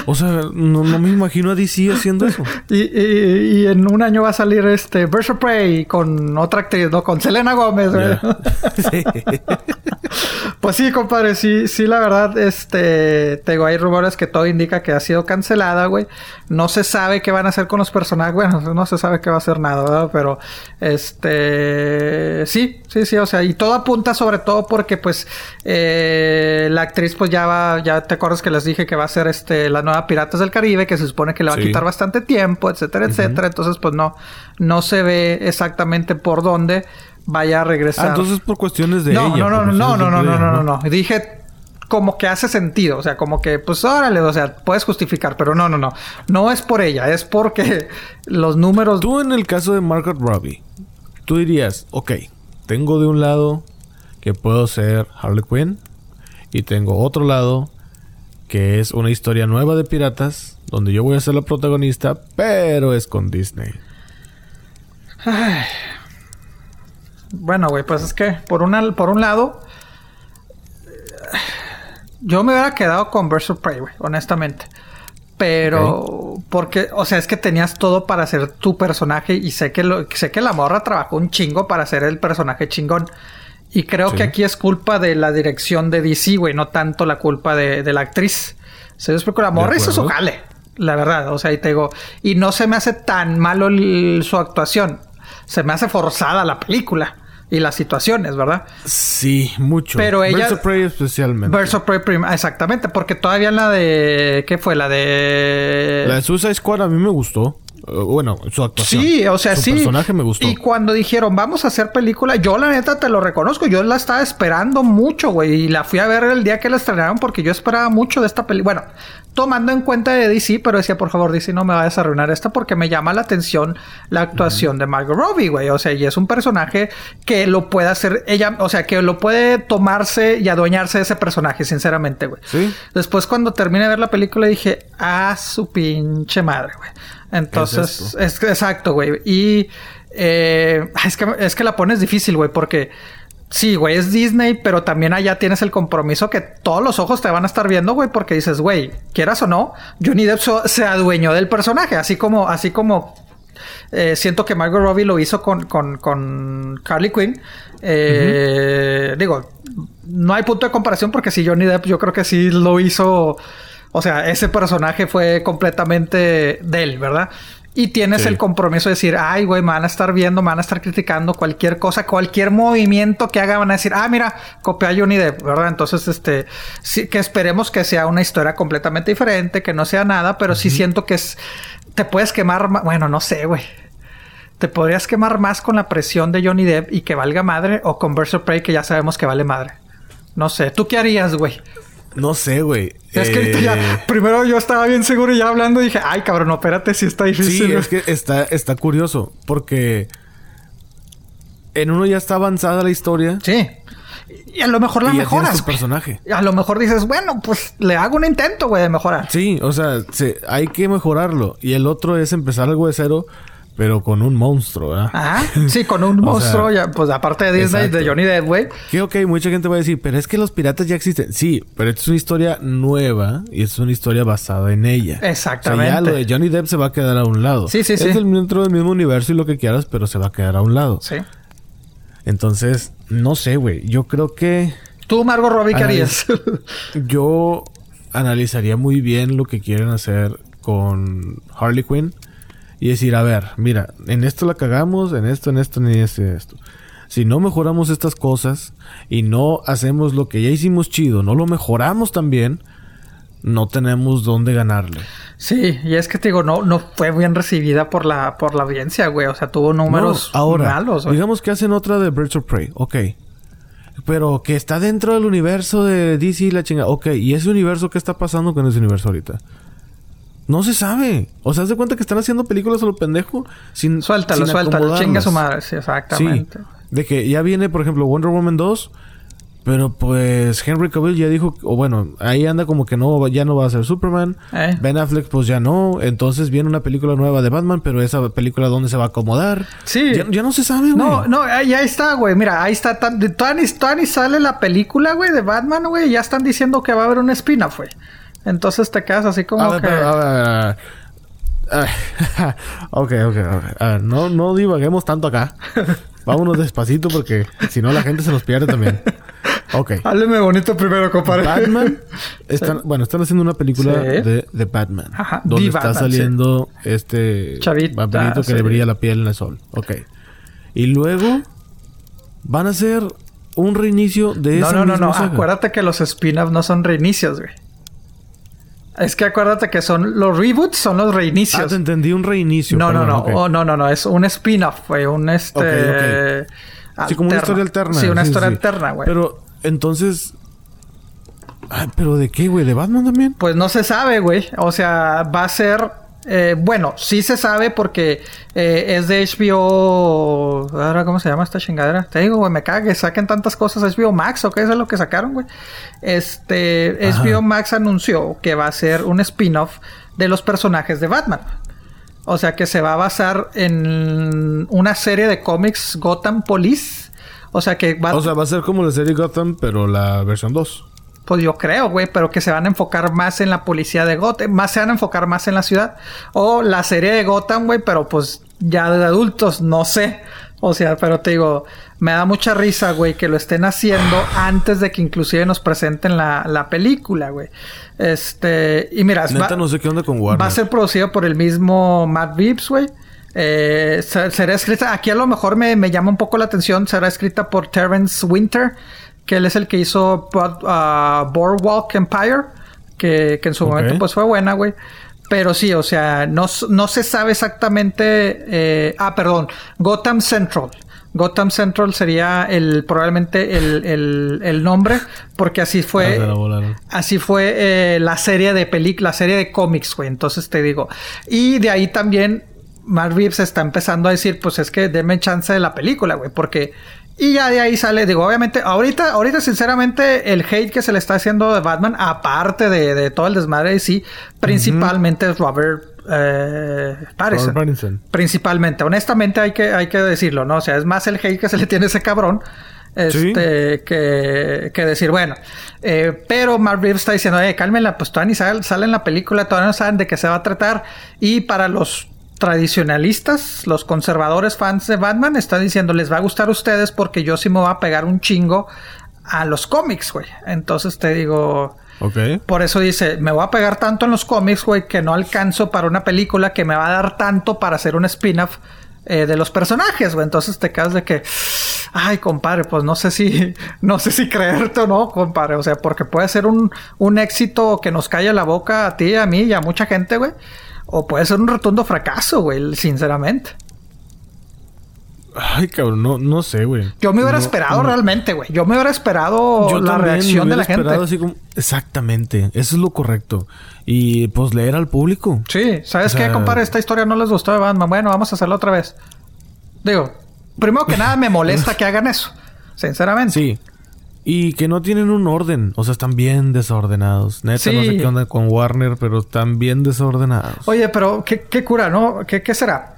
Speaker 1: o sea, no, no me imagino a DC haciendo eso.
Speaker 2: Y, y- y en un año va a salir este Birds of Prey con otra actriz, ¿no? Con Selena Gómez.
Speaker 1: Sí.
Speaker 2: Pues sí, compadre, sí, sí, la verdad, este, te digo, hay rumores que todo indica que ha sido cancelada, güey. No se sabe qué van a hacer con los personajes, bueno, no se sabe qué va a hacer nada, ¿verdad? Pero, este, sí, sí, sí, o sea, y todo apunta sobre todo porque, pues, eh, la actriz, pues ya va, ya te acuerdas que les dije que va a ser, este, la nueva Piratas del Caribe, que se supone que le va a quitar bastante tiempo, etcétera, etcétera. Entonces, pues no, no se ve exactamente por dónde vaya a regresar.
Speaker 1: Ah, entonces por cuestiones de
Speaker 2: No,
Speaker 1: ella.
Speaker 2: no, no, no, no, no, no, no, no, no. Dije como que hace sentido, o sea, como que, pues órale, o sea, puedes justificar, pero no, no, no. No es por ella, es porque los números.
Speaker 1: Tú en el caso de Margaret Robbie, tú dirías, ok, tengo de un lado que puedo ser Harley Quinn y tengo otro lado que es una historia nueva de piratas donde yo voy a ser la protagonista, pero es con Disney.
Speaker 2: Bueno, güey, pues es que por una, por un lado, yo me hubiera quedado con of Prey, honestamente. Pero, porque, o sea, es que tenías todo para ser tu personaje y sé que, lo, sé que la morra trabajó un chingo para ser el personaje chingón. Y creo
Speaker 1: Sí.
Speaker 2: que aquí es culpa de la dirección de DC, güey, no tanto la culpa de, de la actriz. Se explico, la morra hizo su jale. La verdad, o sea, y te digo, y no se me hace tan malo el- su actuación. Se me hace forzada la película y las situaciones, ¿verdad?
Speaker 1: Sí, mucho.
Speaker 2: Pero ella-
Speaker 1: of Prey especialmente.
Speaker 2: Of Prey exactamente, porque todavía la de ¿qué fue? La de
Speaker 1: La de Suicide Squad a mí me gustó. Uh, bueno, su actuación.
Speaker 2: Sí, o sea,
Speaker 1: su
Speaker 2: sí.
Speaker 1: personaje me gustó.
Speaker 2: Y cuando dijeron, vamos a hacer película, yo la neta te lo reconozco, yo la estaba esperando mucho, güey, y la fui a ver el día que la estrenaron porque yo esperaba mucho de esta película. Bueno, tomando en cuenta de DC, pero decía, por favor, DC, no me vayas a arruinar esta porque me llama la atención la actuación de Margot Robbie, güey. O sea, y es un personaje que lo puede hacer ella, o sea, que lo puede tomarse y adueñarse de ese personaje, sinceramente, güey.
Speaker 1: Sí.
Speaker 2: Después, cuando terminé de ver la película, dije, ah, su pinche madre, güey. Entonces, es, exacto, güey. Y eh, es, que, es que la pones difícil, güey, porque sí, güey, es Disney, pero también allá tienes el compromiso que todos los ojos te van a estar viendo, güey, porque dices, güey, quieras o no, Johnny Depp so- se adueñó del personaje, así como, así como eh, siento que Margot Robbie lo hizo con, con, con Carly Quinn. Eh, Digo, no hay punto de comparación porque si Johnny Depp yo creo que sí lo hizo. O sea, ese personaje fue completamente de él, ¿verdad? Y tienes
Speaker 1: Sí.
Speaker 2: el compromiso de decir, ay, güey, me van a estar viendo, me van a estar criticando cualquier cosa, cualquier movimiento que haga, van a decir, ah, mira, copió a Johnny Depp, ¿verdad? Entonces, este, sí, que esperemos que sea una historia completamente diferente, que no sea nada, pero sí siento que es, te puedes quemar, ma- bueno, no sé, güey. Te podrías quemar más con la presión de Johnny Depp y que valga madre, o con of Prey, que ya sabemos que vale madre. No sé, ¿tú qué harías, güey?
Speaker 1: No sé, güey.
Speaker 2: Es que ahorita
Speaker 1: Eh,
Speaker 2: ya, primero yo estaba bien seguro y ya hablando dije, ay cabrón, no, espérate, si está difícil.
Speaker 1: Sí,
Speaker 2: güey".
Speaker 1: es que está, está curioso. Porque en uno ya está avanzada la historia.
Speaker 2: Sí. Y a lo mejor la
Speaker 1: y
Speaker 2: mejoras.
Speaker 1: tu personaje.
Speaker 2: A lo mejor dices, bueno, pues le hago un intento, güey, de mejorar.
Speaker 1: Sí, o sea, se- hay que mejorarlo. Y el otro es empezar algo de cero, pero con un monstruo, ¿verdad?
Speaker 2: Ajá. Sí, con un monstruo,
Speaker 1: sea,
Speaker 2: ya, pues aparte de Disney,
Speaker 1: exacto.
Speaker 2: de Johnny Depp, güey.
Speaker 1: Que ok, mucha gente va a decir, pero es que los piratas ya existen. Sí, pero esta es una historia nueva y es una historia basada en ella.
Speaker 2: Exactamente.
Speaker 1: O sea, ya lo de Johnny Depp se va a quedar a un lado.
Speaker 2: Sí, sí,
Speaker 1: es
Speaker 2: sí.
Speaker 1: del- dentro del mismo universo y lo que quieras, pero se va a quedar a un lado.
Speaker 2: Sí.
Speaker 1: Entonces, no sé, güey. Yo creo que
Speaker 2: Tú, Margot Robbie, ¿qué harías?
Speaker 1: yo analizaría muy bien lo que quieren hacer con Harley Quinn y decir, a ver, mira, en esto la cagamos, en esto, en esto, en esto, en esto. Si no mejoramos estas cosas y no hacemos lo que ya hicimos chido, no lo mejoramos también, no tenemos dónde ganarle.
Speaker 2: sí, y es que te digo, no, no fue bien recibida por la, por la audiencia, güey. O sea, tuvo números
Speaker 1: No, ahora,
Speaker 2: malos, güey.
Speaker 1: digamos que hacen otra de Birds of Prey, ok. Pero que está dentro del universo de DC y la chingada. Ok, ¿y ese universo qué está pasando con ese universo ahorita? No se sabe. O sea, haz de cuenta que están haciendo películas a lo pendejo sin.
Speaker 2: Suéltalo,
Speaker 1: sin
Speaker 2: suéltalo. Chinga su madre. Sí,
Speaker 1: Sí.
Speaker 2: exactamente.
Speaker 1: De que ya viene, por ejemplo, Wonder Woman 2. Pero pues Henry Cavill ya dijo, o bueno, ahí anda como que no, ya no va a ser Superman.
Speaker 2: Eh.
Speaker 1: Ben Affleck pues ya no. Entonces viene una película nueva de Batman, pero esa película dónde se va a acomodar.
Speaker 2: Sí.
Speaker 1: Ya, ya no se sabe, güey.
Speaker 2: No, no, ahí, ahí está, güey. Mira, ahí está. Tan, sale la película, güey, de Batman, güey. Ya están diciendo que va a haber un spin-off, güey. Entonces te quedas así como
Speaker 1: A ver,
Speaker 2: que...
Speaker 1: pero, a ver, a ver, a ver. Ok, ok, ok. A ver, no, no divaguemos tanto acá. Vámonos despacito porque si no la gente se nos pierde también. Ok.
Speaker 2: Hábleme bonito primero, compadre.
Speaker 1: Batman. Están, Bueno, están haciendo una película
Speaker 2: Sí.
Speaker 1: de, de Batman.
Speaker 2: Ajá,
Speaker 1: Donde
Speaker 2: The
Speaker 1: está
Speaker 2: Batman,
Speaker 1: saliendo este
Speaker 2: Chavita,
Speaker 1: que le brilla la piel en el sol. Ok. Y luego van a hacer un reinicio de
Speaker 2: No,
Speaker 1: esa
Speaker 2: no, no, no.
Speaker 1: saga.
Speaker 2: Acuérdate que los spin-offs no son reinicios, güey. Es que acuérdate que son los reboots, son los
Speaker 1: Ah,
Speaker 2: reinicios.
Speaker 1: te entendí un reinicio.
Speaker 2: no, no,
Speaker 1: perdón,
Speaker 2: no. Oh, no, no, no. Es un spin-off, güey. Un este.
Speaker 1: Sí, como una historia alterna.
Speaker 2: Sí, una
Speaker 1: sí,
Speaker 2: historia
Speaker 1: sí.
Speaker 2: alterna, güey.
Speaker 1: Pero, entonces... Ay, ¿Pero de qué, güey? ¿De Batman también?
Speaker 2: Pues no se sabe, güey. O sea, va a ser. Eh, bueno, sí se sabe porque eh, es de HBO. Ahora, ¿cómo se llama esta chingadera? Te digo, güey, me cague. Saquen tantas cosas. HBO Max, ¿o qué es lo que sacaron, güey? Este.
Speaker 1: Ajá.
Speaker 2: HBO Max anunció que va a ser un spin-off de los personajes de Batman. O sea, que se va a basar en una serie de cómics Gotham Police. O sea, que va
Speaker 1: O sea, va a ser como la serie Gotham, pero la versión 2.
Speaker 2: Pues yo creo, güey, pero que se van a enfocar más en la policía de Gotham, más se van a enfocar más en la ciudad. O la serie de Gotham, güey, pero pues ya de adultos, no sé. O sea, pero te digo, me da mucha risa, güey, que lo estén haciendo antes de que inclusive nos presenten la, la película, güey. Este, y mira,
Speaker 1: Neta, no sé qué onda con Warner.
Speaker 2: va a ser producido por el mismo Matt Reeves, güey. Eh, se- será escrita, aquí a lo mejor me, me llama un poco la atención, será escrita por Terrence Winter, que él es el que hizo ah, Boardwalk Empire, que, que en su momento pues fue buena, güey. Pero sí, o sea, no, no se sabe exactamente... eh, ah, perdón, Gotham Central. Gotham Central sería el probablemente el, el, el nombre, porque así
Speaker 1: Ah,
Speaker 2: fue...
Speaker 1: volaron.
Speaker 2: Así fue eh, la serie de películas, la serie de cómics, güey. Entonces te digo. Y de ahí también Mark Reeves está empezando a decir, pues es que denme chance de la película, güey. Porque. Y ya de ahí sale, digo, obviamente, ahorita, ahorita sinceramente, el hate que se le está haciendo de Batman, aparte de, de todo el desmadre de sí, principalmente es Robert eh, Pattinson.
Speaker 1: Robert Pattinson.
Speaker 2: Principalmente, honestamente hay que, hay que decirlo, ¿no? O sea, es más el hate que se le tiene a ese cabrón. Este, que, que decir, bueno, eh, pero Mark Reeves está diciendo, eh, cálmenla, pues todavía ni sale, sale en la película, todavía no saben de qué se va a tratar. Y para los tradicionalistas, los conservadores fans de Batman, está diciendo, les va a gustar a ustedes porque yo sí me voy a pegar un chingo a los cómics, güey. Entonces te digo, por eso dice, me voy a pegar tanto en los cómics, güey, que no alcanzo para una película que me va a dar tanto para hacer un spin-off eh, de los personajes, güey. Entonces te quedas de que, ay, compadre, pues no sé si, no sé si creerte o no, compadre. O sea, porque puede ser un, un éxito que nos calle la boca a ti, a mí y a mucha gente, güey. O puede ser un rotundo fracaso, güey, sinceramente.
Speaker 1: Ay, cabrón, no, no sé, güey.
Speaker 2: Yo me hubiera
Speaker 1: No,
Speaker 2: esperado
Speaker 1: no.
Speaker 2: realmente, güey. Yo me hubiera esperado
Speaker 1: Yo
Speaker 2: la
Speaker 1: me
Speaker 2: reacción de la gente.
Speaker 1: esperado así como- Exactamente, eso es lo correcto. Y pues leer al público.
Speaker 2: Sí, ¿sabes
Speaker 1: O sea-
Speaker 2: qué, compadre? Esta historia no les gustó de Batman. Bueno, vamos a hacerla otra vez. Digo, primero que nada me molesta que hagan eso. Sinceramente.
Speaker 1: Sí. Y que no tienen un orden. O sea, están bien desordenados. Neta, no
Speaker 2: Sí.
Speaker 1: sé qué onda con Warner, pero están bien desordenados.
Speaker 2: Oye, pero qué, qué cura, ¿no? ¿Qué, ¿Qué será?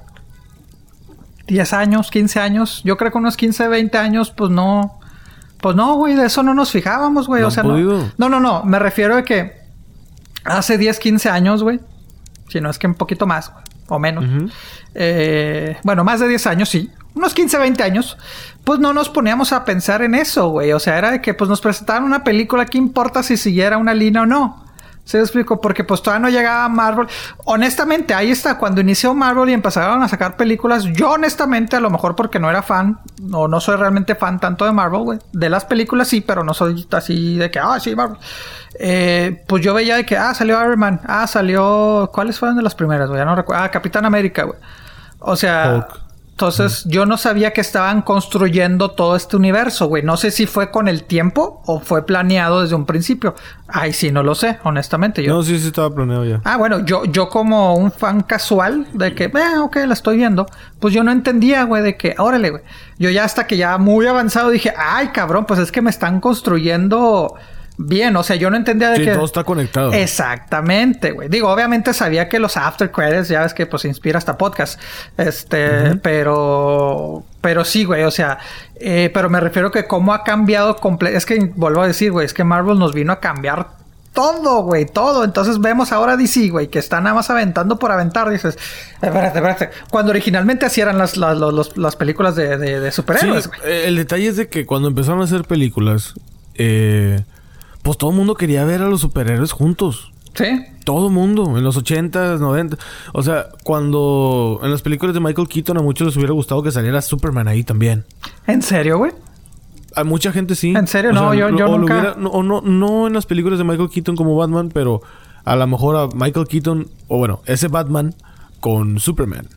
Speaker 2: ¿10 años? ¿15 años? Yo creo que unos 15, 20 años, pues no. Pues no, güey, de eso no nos fijábamos, güey.
Speaker 1: ¿No
Speaker 2: o sea, no. No, no, no. Me refiero a que hace 10, 15 años, güey. Si no es que un poquito más, güey, o menos.
Speaker 1: Ujú.
Speaker 2: Eh, bueno, más de 10 años, sí. Unos 15, 20 años. Pues no nos poníamos a pensar en eso, güey. O sea, era de que pues nos presentaban una película. ¿Qué importa si siguiera una línea o no? ¿Se me explico? Porque pues todavía no llegaba Marvel. Honestamente, ahí está. Cuando inició Marvel y empezaron a sacar películas, yo honestamente, a lo mejor porque no era fan, o no soy realmente fan tanto de Marvel, güey. De las películas sí, pero no soy así de que, ah, sí, Marvel. Eh, pues yo veía de que, ah, salió Iron Man. Ah, salió... ¿Cuáles fueron de las primeras, güey? Ya no recuerdo. Ah, Capitán América, güey. O sea... Entonces, yo no sabía que estaban construyendo todo este universo, güey. No sé si fue con el tiempo o fue planeado desde un principio. Ay, sí, no lo sé, honestamente. Yo...
Speaker 1: No, sí, sí estaba planeado ya.
Speaker 2: Ah, bueno, yo, yo como un fan casual de que, eh, ok, la estoy viendo, pues yo no entendía, güey, de que, órale, güey. Yo ya hasta que ya muy avanzado dije, ay, cabrón, pues es que me están construyendo bien. O sea, yo no entendía de
Speaker 1: Sí,
Speaker 2: que...
Speaker 1: todo está conectado.
Speaker 2: Exactamente, güey. Digo, obviamente sabía que los after credits, ya ves que pues inspira hasta podcast. Este, pero, pero sí, güey, o sea, eh, pero me refiero que cómo ha cambiado comple Es que vuelvo a decir, güey, es que Marvel nos vino a cambiar todo, güey, todo. Entonces vemos ahora DC, güey, que está nada más aventando por aventar. Dices, espérate, espérate. Cuando originalmente así eran las, las, los- las películas de, de, de
Speaker 1: Sí,
Speaker 2: superhéroes, güey.
Speaker 1: eh, el detalle es de que cuando empezaron a hacer películas, eh, pues todo el mundo quería ver a los superhéroes juntos.
Speaker 2: Sí.
Speaker 1: Todo el mundo, en los 80s, 90 O sea, cuando en las películas de Michael Keaton a muchos les hubiera gustado que saliera Superman ahí también.
Speaker 2: ¿En serio, güey?
Speaker 1: A mucha gente sí.
Speaker 2: ¿En serio?
Speaker 1: O
Speaker 2: No, yo- yo
Speaker 1: o
Speaker 2: nunca-
Speaker 1: hubiera- no, o no, no en las películas de Michael Keaton como Batman, pero a lo mejor a Michael Keaton, o bueno, ese Batman con Superman.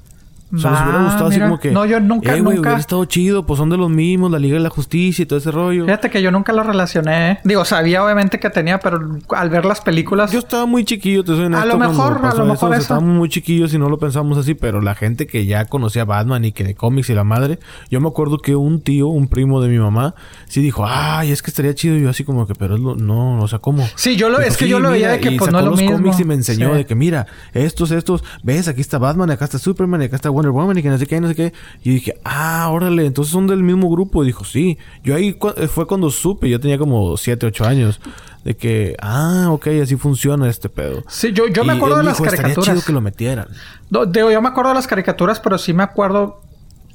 Speaker 1: O sea, les hubiera gustado así
Speaker 2: mira.
Speaker 1: como que.
Speaker 2: No, yo nunca,
Speaker 1: eh, güey,
Speaker 2: nunca-
Speaker 1: hubiera estado chido, pues son de los mismos, la Liga de la Justicia y todo ese rollo.
Speaker 2: Fíjate que yo nunca lo relacioné. ¿eh? Digo, sabía obviamente que tenía, pero al ver las películas.
Speaker 1: Yo estaba muy chiquillo, te soy honesto.
Speaker 2: lo
Speaker 1: cuando
Speaker 2: mejor, a lo
Speaker 1: eso.
Speaker 2: mejor
Speaker 1: O sea,
Speaker 2: eso.
Speaker 1: Estábamos muy chiquillos y no lo pensamos así, pero la gente que ya conocía a Batman y que de cómics y la madre, yo me acuerdo que un tío, un primo de mi mamá, sí dijo, ay, es que estaría chido. Y yo así como que, pero es lo, no, o sea, ¿cómo?
Speaker 2: Sí, yo lo-
Speaker 1: Dijo,
Speaker 2: es que
Speaker 1: "Sí,
Speaker 2: yo lo veía de que, pues,
Speaker 1: sacó
Speaker 2: no es lo mismo".
Speaker 1: cómics y me enseñó
Speaker 2: Sí.
Speaker 1: de que, mira, estos, estos, ves, aquí está Batman, acá está Superman, y acá está Wonder Woman y que no sé qué, no sé qué. Y dije, ah, órale, entonces son del mismo grupo. Y dijo, sí. Yo ahí eh, fue cuando supe, yo tenía como 7, 8 años, de que, ah, ok, así funciona este pedo.
Speaker 2: Sí, yo, yo me acuerdo de las caricaturas.
Speaker 1: chido que lo metieran.
Speaker 2: yo me acuerdo de las caricaturas, pero sí me acuerdo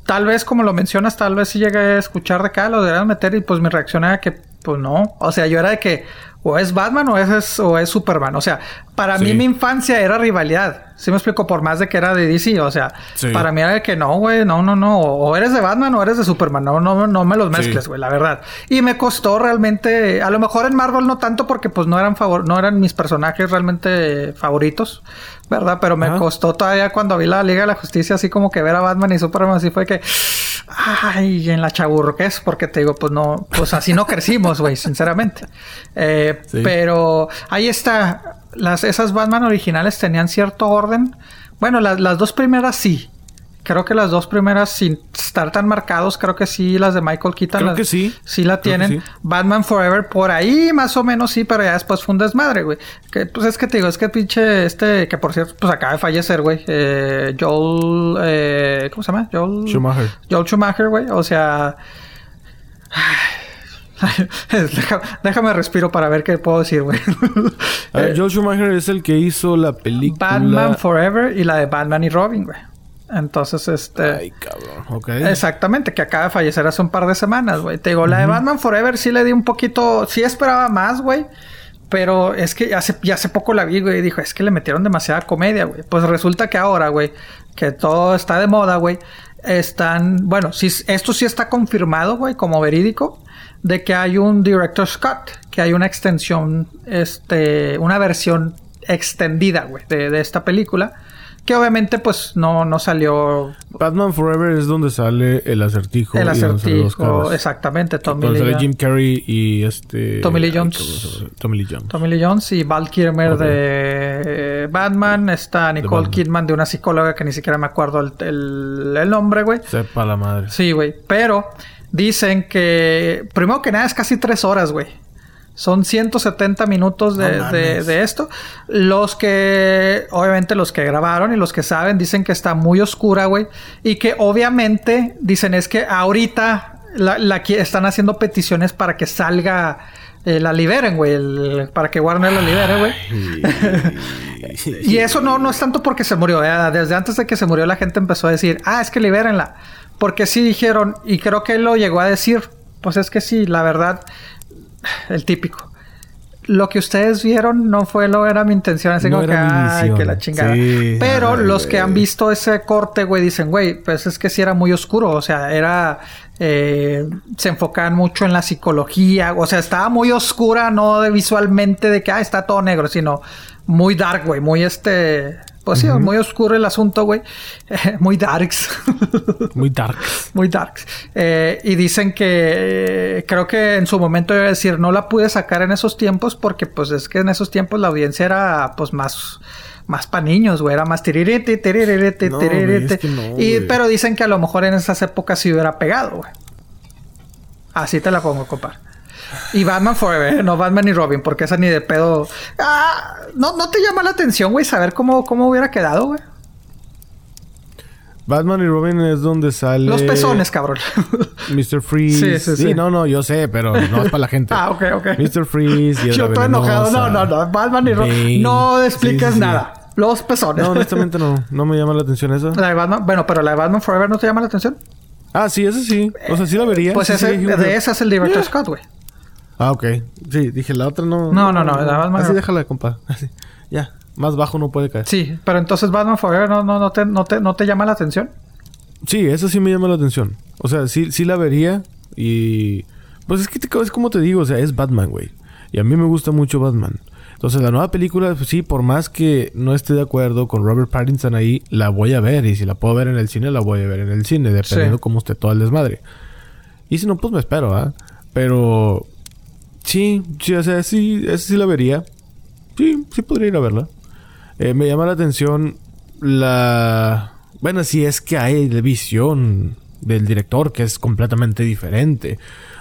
Speaker 2: tal vez como lo mencionas, tal vez sí llegué a escuchar de acá, lo deberían meter y pues mi reacción era que pues no, o sea, yo era de que o es Batman o es, o es Superman, o sea, para mí mi infancia era rivalidad, ¿sí me explico? Por más de que era de DC, o sea, para mí era de que no, güey, no, no, no, o eres de Batman o eres de Superman, no, no, no me los mezcles, güey, la verdad. Y me costó realmente, a lo mejor en Marvel no tanto porque pues no eran favor, no eran mis personajes realmente favoritos, ¿verdad? Pero me costó todavía cuando vi la Liga de la Justicia, así como que ver a Batman y Superman, así fue que, ay, en la es porque te digo, pues no, pues así no crecimos, güey, sinceramente. Eh, pero ahí está, las, esas Batman originales tenían cierto orden. Bueno, las, las dos primeras sí, Creo que las dos primeras, sin estar tan marcados, creo que sí, las de Michael Keaton.
Speaker 1: Creo que sí.
Speaker 2: Sí la tienen. Batman Forever, por ahí más o menos sí, pero ya después fue un desmadre, güey. Que, pues es que te digo, es que pinche este, que por cierto, pues acaba de fallecer, güey. Eh, Joel, eh, ¿cómo se llama? Joel
Speaker 1: Schumacher.
Speaker 2: Joel Schumacher, güey. O sea... déjame, respiro para ver qué puedo decir, güey.
Speaker 1: Joel Schumacher es el que hizo la película...
Speaker 2: Batman Forever y la de Batman y Robin, güey. Entonces, este.
Speaker 1: Ay, cabrón. Ok.
Speaker 2: Exactamente, que acaba de fallecer hace un par de semanas, güey. Te digo, la de Batman Forever sí le di un poquito. Sí esperaba más, güey. Pero es que hace, ya hace poco la vi, güey, y dijo, es que le metieron demasiada comedia, güey. Pues resulta que ahora, güey, que todo está de moda, güey. Están, bueno, sí, esto sí está confirmado, güey, como verídico, de que hay un Director Scott, que hay una extensión, este, una versión extendida, güey, de, de esta película que obviamente, pues, no, no salió.
Speaker 1: Batman Forever es donde sale el acertijo.
Speaker 2: El acertijo, exactamente.
Speaker 1: Tommy Lee sale Jim Carrey y este.
Speaker 2: Tommy Lee Jones.
Speaker 1: Tommy Lee Jones.
Speaker 2: Tommy Lee Jones y Val Kilmer de Batman. Está Nicole Kidman de una psicóloga que ni siquiera me acuerdo el, el, nombre, güey.
Speaker 1: Sepa la madre.
Speaker 2: Sí, güey. Pero dicen que. Primero que nada es casi tres horas, güey. Son 170 minutos de, esto. Los que, obviamente, los que grabaron y los que saben dicen que está muy oscura, güey. Y que obviamente dicen es que ahorita la, están haciendo peticiones para que salga. Eh, la liberen, güey. Para que Warner la libere, güey. y eso no, no es tanto porque se murió. ¿eh? Desde antes de que se murió la gente empezó a decir, ah, es que libérenla. Porque sí dijeron, y creo que él lo llegó a decir, pues es que sí, la verdad, el típico. Lo que ustedes vieron no fue lo era mi intención, así como que, ay, que la chingada. Pero los que han visto ese corte, güey, dicen, güey, pues es que sí era muy oscuro, o sea, era eh, se enfocaban mucho en la psicología, o sea, estaba muy oscura, no de visualmente de que ah, está todo negro, sino muy dark, güey, muy este pues sí, muy oscuro el asunto, güey. muy darks.
Speaker 1: muy darks.
Speaker 2: muy darks. Eh, y dicen que eh, creo que en su momento iba a decir, no la pude sacar en esos tiempos porque pues es que en esos tiempos la audiencia era pues más más para niños, güey, era más tirirete, tirirete, tirirete. y pero dicen que a lo mejor en esas épocas sí hubiera pegado, güey. Así te la pongo, compadre. Y Batman Forever, no Batman y Robin, porque esa ni de pedo. Ah, no, no te llama la atención, güey, saber cómo, cómo hubiera quedado, güey.
Speaker 1: Batman y Robin es donde sale.
Speaker 2: Los pezones, cabrón.
Speaker 1: Mr. Freeze. Sí, sí, sí. no, no, yo sé, pero no es para la gente.
Speaker 2: ah, ok, ok.
Speaker 1: Mr. Freeze y
Speaker 2: Yo estoy enojado. No, no, no. Batman y Robin. No expliques nada. Los pezones.
Speaker 1: No, honestamente no. No me llama la atención eso.
Speaker 2: La de Batman. Bueno, pero la de Batman Forever no te llama la atención.
Speaker 1: Ah, sí, ese sí. O sea, sí la vería.
Speaker 2: Pues ese, de esa es el Director Scott, güey.
Speaker 1: Ah, ok. Sí, dije, la otra no.
Speaker 2: No, no, no. La Batman
Speaker 1: así déjala, compa. Así. Ya. Más bajo no puede caer.
Speaker 2: Sí, pero entonces Batman Forever no, no, no, te, no, te, no te llama la atención.
Speaker 1: Sí, eso sí me llama la atención. O sea, sí, sí la vería y... Pues es que es como te digo, o sea, es Batman, güey. Y a mí me gusta mucho Batman. Entonces, la nueva película, pues sí, por más que no esté de acuerdo con Robert Pattinson ahí, la voy a ver. Y si la puedo ver en el cine, la voy a ver en el cine, dependiendo cómo esté todo el desmadre. Y si no, pues me espero, ¿ah? Pero Sí, sí, o sea, sí, esa sí la vería. Sí, sí podría ir a verla. Eh, me llama la atención la... Bueno, si es que hay de visión del director que es completamente diferente.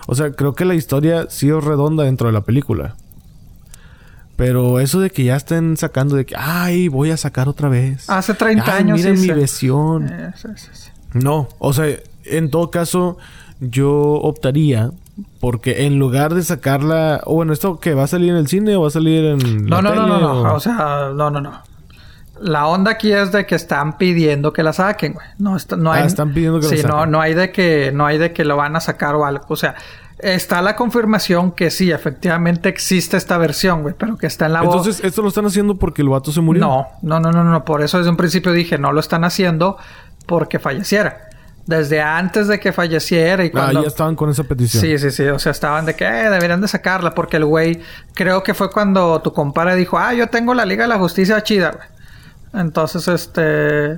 Speaker 1: O sea, creo que la historia sí es redonda dentro de la película. Pero eso de que ya estén sacando de que, ay, voy a sacar otra vez.
Speaker 2: Hace 30
Speaker 1: Ay,
Speaker 2: años.
Speaker 1: Miren
Speaker 2: sí,
Speaker 1: mi
Speaker 2: sí. Eh, sí, sí, sí.
Speaker 1: No, o sea, en todo caso, yo optaría porque en lugar de sacarla, o bueno, esto que va a salir en el cine o va a salir en
Speaker 2: No,
Speaker 1: la
Speaker 2: no, no,
Speaker 1: tele,
Speaker 2: no, no.
Speaker 1: o-
Speaker 2: O sea, no, no, no. La onda aquí es de que están pidiendo que la saquen, güey. No, está- no
Speaker 1: Ah,
Speaker 2: hay.
Speaker 1: están pidiendo que la
Speaker 2: sí, no,
Speaker 1: saquen.
Speaker 2: no hay de que, no hay de que lo van a sacar o algo. O sea, está la confirmación que sí, efectivamente existe esta versión, güey, pero que está en la voz.
Speaker 1: Entonces, esto lo están haciendo porque el vato se murió.
Speaker 2: No, no, no, no, no. Por eso desde un principio dije, no lo están haciendo porque falleciera. Desde antes de que falleciera y
Speaker 1: Ah,
Speaker 2: cuando...
Speaker 1: ya estaban con esa petición.
Speaker 2: Sí, sí, sí. O sea, estaban de que eh, deberían de sacarla porque el güey... Creo que fue cuando tu compadre dijo, ah, yo tengo la Liga de la Justicia chida, güey. Entonces, este...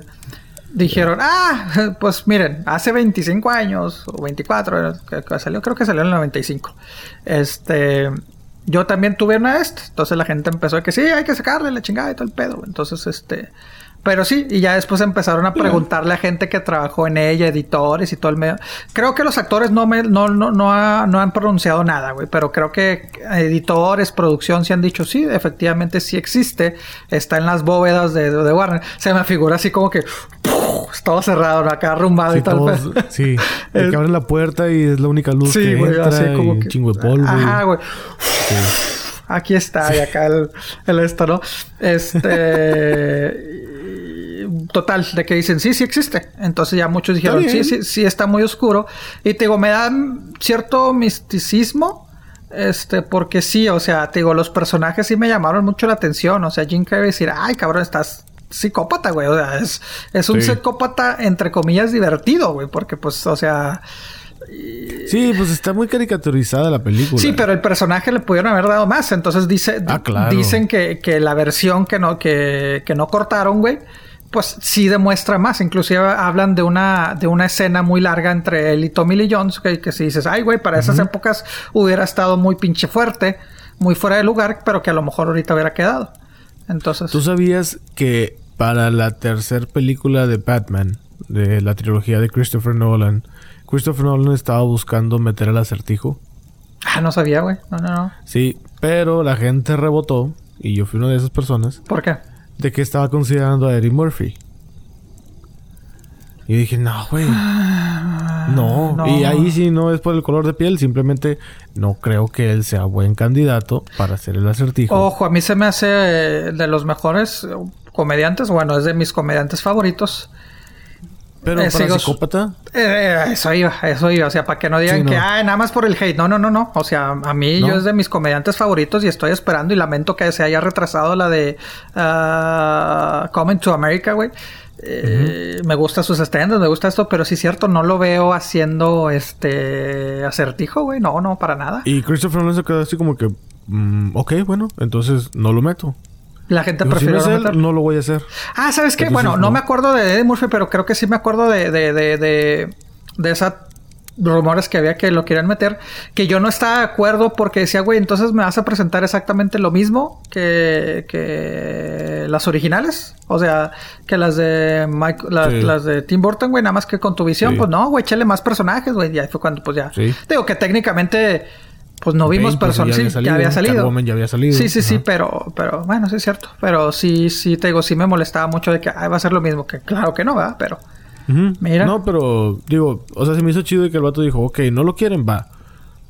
Speaker 2: Dijeron, ah, pues miren, hace 25 años o 24, que, que salió, creo que salió en el 95. Este, yo también tuve una de estas. Entonces la gente empezó a que sí, hay que sacarle la chingada y todo el pedo. Entonces, este, pero sí, y ya después empezaron a preguntarle a gente que trabajó en ella, editores y todo el medio. Creo que los actores no me, no, no, no, ha- no han pronunciado nada, güey, pero creo que editores, producción sí han dicho sí, efectivamente sí existe, está en las bóvedas de, de Warner. Se me figura así como que ¡puf! todo cerrado, acá arrumbado
Speaker 1: Sí,
Speaker 2: y todo el
Speaker 1: todos- sí.
Speaker 2: Es-
Speaker 1: que abren la puerta y es la única luz
Speaker 2: Sí,
Speaker 1: que
Speaker 2: güey,
Speaker 1: entra
Speaker 2: así como que.
Speaker 1: chingo de polvo.
Speaker 2: Ajá, güey. Aquí está, y acá el, el esto, ¿no? Este. Total, de que dicen, sí, sí existe. Entonces ya muchos dijeron, sí, sí, sí está muy oscuro. Y te digo, me da cierto misticismo. Este, porque sí, o sea, te digo, los personajes sí me llamaron mucho la atención. O sea, Jim Carrey decir, ay, cabrón, estás psicópata, güey. O sea, es, es un
Speaker 1: Sí.
Speaker 2: psicópata, entre comillas, divertido, güey. Porque, pues, o sea,
Speaker 1: Sí, pues está muy caricaturizada la película.
Speaker 2: Sí, pero el personaje le pudieron haber dado más. Entonces dice,
Speaker 1: Ah, claro.
Speaker 2: dicen que, que la versión que no, que, que no cortaron, güey, pues sí demuestra más. Inclusive hablan de una, de una escena muy larga entre él y Tommy Lee Jones, que, que si dices, ay, güey, para esas épocas hubiera estado muy pinche fuerte, muy fuera de lugar, pero que a lo mejor ahorita hubiera quedado. Entonces,
Speaker 1: ¿Tú sabías que para la tercera película de Batman, de la trilogía de Christopher Nolan, Christopher Nolan estaba buscando meter el acertijo?
Speaker 2: ah, no sabía, güey. No, no, no.
Speaker 1: Sí, pero la gente rebotó, y yo fui una de esas personas,
Speaker 2: ¿Por qué?
Speaker 1: De que estaba considerando a Eddie Murphy. Y dije, no, güey. No.
Speaker 2: Ah, no.
Speaker 1: Y ahí sí no es por el color de piel, simplemente no creo que él sea buen candidato para hacer el acertijo.
Speaker 2: Ojo, a mí se me hace eh, de los mejores eh, comediantes. Bueno, es de mis comediantes favoritos.
Speaker 1: Pero
Speaker 2: eh,
Speaker 1: para
Speaker 2: sigo-
Speaker 1: psicópata,
Speaker 2: Eh, eso iba, eso iba. O sea, para que no digan
Speaker 1: Sí, no.
Speaker 2: que, ay, nada más por el hate. No, no, no, no. O sea, a mí
Speaker 1: No.
Speaker 2: yo es de mis comediantes favoritos y estoy esperando y lamento que se haya retrasado la de ah, Coming to America, güey. Eh, Me gusta sus estendos, me gusta esto, pero sí es cierto, no lo veo haciendo este acertijo, güey. No, no, para nada.
Speaker 1: Y Christopher Nolan se quedó así como que, mm, ok, bueno, entonces no lo meto.
Speaker 2: La gente
Speaker 1: Digo, si
Speaker 2: prefiere
Speaker 1: no es
Speaker 2: no
Speaker 1: él,
Speaker 2: meterlo.
Speaker 1: no lo voy a hacer.
Speaker 2: Ah, ¿sabes qué?
Speaker 1: Entonces,
Speaker 2: Bueno, no
Speaker 1: no.
Speaker 2: me acuerdo de Eddie Murphy, pero creo que sí me acuerdo de, de, de, de, de esa rumores que había que lo querían meter. Que yo no estaba de acuerdo porque decía, güey, entonces me vas a presentar exactamente lo mismo que, que las originales. O sea, que las de Mike, las,
Speaker 1: Sí.
Speaker 2: las de Tim Burton, güey, nada más que con tu visión.
Speaker 1: Sí.
Speaker 2: Pues no, güey, échale más personajes, güey. Y ahí fue cuando, pues ya.
Speaker 1: Sí.
Speaker 2: Digo que técnicamente. Pues no vimos personas.
Speaker 1: ya
Speaker 2: Sí,
Speaker 1: había
Speaker 2: ya había
Speaker 1: salido.
Speaker 2: salido.
Speaker 1: Catwoman ya había salido.
Speaker 2: Sí, sí, sí, pero, pero bueno, sí es cierto. Pero sí, sí, te digo, sí me molestaba mucho de que "Ay, va a ser lo mismo. Que claro que no, ¿verdad? Pero. Mira.
Speaker 1: No, pero digo, o sea, se me hizo chido de que el vato dijo, ok, no lo quieren, va.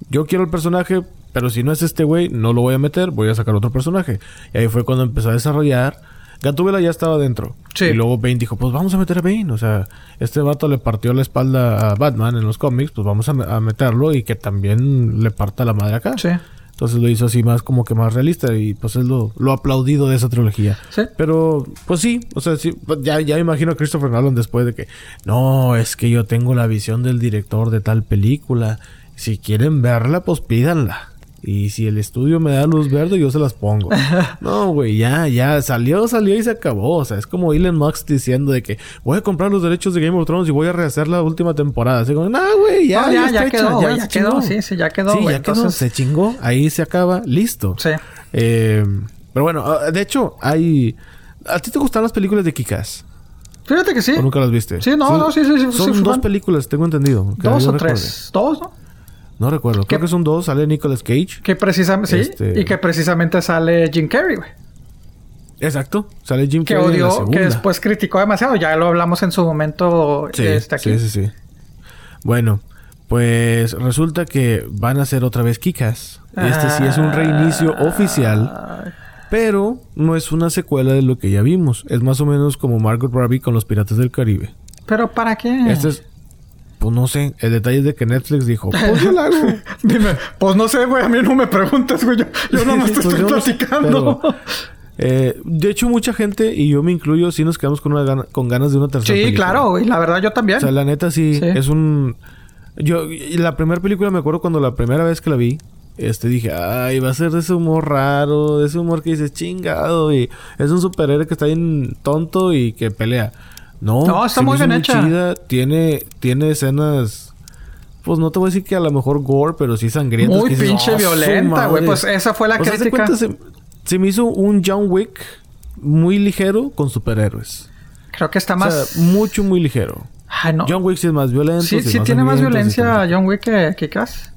Speaker 1: Yo quiero el personaje, pero si no es este güey, no lo voy a meter, voy a sacar otro personaje. Y ahí fue cuando empezó a desarrollar. Gatúbela ya estaba dentro.
Speaker 2: Sí.
Speaker 1: Y luego Bane dijo, pues vamos a meter a Bane. O sea, este vato le partió la espalda a Batman en los cómics, pues vamos a, me- a meterlo y que también le parta la madre acá.
Speaker 2: sí.
Speaker 1: Entonces lo hizo así más como que más realista y pues es lo, lo aplaudido de esa trilogía.
Speaker 2: Sí.
Speaker 1: Pero pues sí, o sea, sí, pues, ya, ya imagino a Christopher Nolan después de que, no, es que yo tengo la visión del director de tal película. Si quieren verla, pues pídanla. Y si el estudio me da luz verde, yo se las pongo. no, güey, ya, ya, salió, salió y se acabó. O sea, es como Elon Musk diciendo de que voy a comprar los derechos de Game of Thrones y voy a rehacer la última temporada. Así como, no, güey, ya,
Speaker 2: No, ya, ya
Speaker 1: hecha,
Speaker 2: quedó, ya quedó,
Speaker 1: chingó".
Speaker 2: sí, sí, ya quedó,
Speaker 1: Sí, ya quedó, se chingó, ahí se acaba, listo.
Speaker 2: Sí.
Speaker 1: Eh, pero bueno, ah, de hecho, hay. ¿A ti te gustan las películas de Kikas?
Speaker 2: Fíjate que sí.
Speaker 1: ¿O nunca las viste?
Speaker 2: Sí, no, no, sí, sí, sí,
Speaker 1: Son
Speaker 2: sí,
Speaker 1: dos
Speaker 2: fan.
Speaker 1: películas, tengo entendido.
Speaker 2: Dos o tres. Dos, ¿no?
Speaker 1: No recuerdo. Creo que son dos. Sale Nicolas Cage.
Speaker 2: Que precisamente, sí,
Speaker 1: Este-
Speaker 2: y que precisamente sale Jim Carrey, güey.
Speaker 1: Exacto. Sale Jim
Speaker 2: Que
Speaker 1: Carrey en la
Speaker 2: odió,
Speaker 1: segunda.
Speaker 2: que después criticó demasiado. Ya lo hablamos en su momento
Speaker 1: Sí,
Speaker 2: este, aquí.
Speaker 1: sí, sí, sí. Bueno, pues resulta que van a hacer otra vez Kikas. Este sí es un reinicio oficial, pero no es una secuela de lo que ya vimos. Es más o menos como Margot Robbie con los Piratas del Caribe.
Speaker 2: ¿Pero para qué?
Speaker 1: Este es, pues no sé, el detalle es de que Netflix dijo, pues yo la hago.
Speaker 2: Dime, pues no sé, güey. A mí no me preguntes, güey. Yo, yo nomás te
Speaker 1: Pues
Speaker 2: estoy
Speaker 1: no
Speaker 2: platicando.
Speaker 1: eh, de hecho, mucha gente, y yo me incluyo, sí nos quedamos con, una gana- con ganas de una tercera
Speaker 2: Sí,
Speaker 1: película.
Speaker 2: claro, güey. La verdad, yo también.
Speaker 1: O sea, la neta sí,
Speaker 2: Sí.
Speaker 1: es un... Yo, y la primera película me acuerdo cuando la primera vez que la vi, este dije, ay, va a ser de ese humor raro, de ese humor que dices chingado, y es un superhéroe que está bien tonto y que pelea. No,
Speaker 2: No, está muy bien hecha.
Speaker 1: chida, tiene, tiene escenas, pues no te voy a decir que a lo mejor gore, pero sí sangrientas.
Speaker 2: Muy
Speaker 1: dices,
Speaker 2: pinche
Speaker 1: "Oh,
Speaker 2: violenta, güey.
Speaker 1: madre".
Speaker 2: Pues esa fue la
Speaker 1: O sea,
Speaker 2: crítica.
Speaker 1: cuenta, se, se me hizo un John Wick muy ligero con superhéroes.
Speaker 2: Creo que está
Speaker 1: O
Speaker 2: más.
Speaker 1: sea, mucho, muy ligero.
Speaker 2: Ay, no.
Speaker 1: John Wick sí es más violento.
Speaker 2: Sí, sí tiene más
Speaker 1: sangriento, sí
Speaker 2: violencia
Speaker 1: tiene-
Speaker 2: John Wick que, que Cass.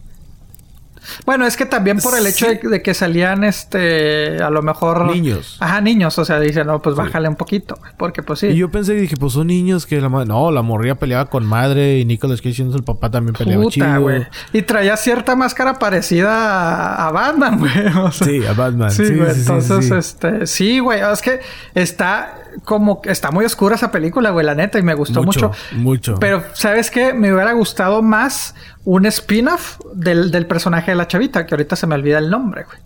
Speaker 2: Bueno, es que también por el hecho
Speaker 1: Sí.
Speaker 2: de, de que salían, este, a lo mejor...
Speaker 1: Niños.
Speaker 2: Ajá, niños. O sea, dicen, no, pues bájale un poquito. güey, Porque pues sí.
Speaker 1: Y yo pensé y dije, pues son niños que la madre... No, la morría peleaba con madre y Nicolas Cage siendo el papá también peleaba
Speaker 2: Puta,
Speaker 1: chido.
Speaker 2: Y traía cierta máscara parecida a, a Batman, güey. O sea,
Speaker 1: Sí, a Batman.
Speaker 2: Sí, güey.
Speaker 1: sí,
Speaker 2: Entonces, este... Sí, güey. Es que está como... Está muy oscura esa película, güey, la neta. Y me gustó mucho.
Speaker 1: Mucho, mucho.
Speaker 2: Pero, ¿sabes qué? Me hubiera gustado más un spin-off del, del personaje de la chavita, que ahorita se me olvida el nombre, güey.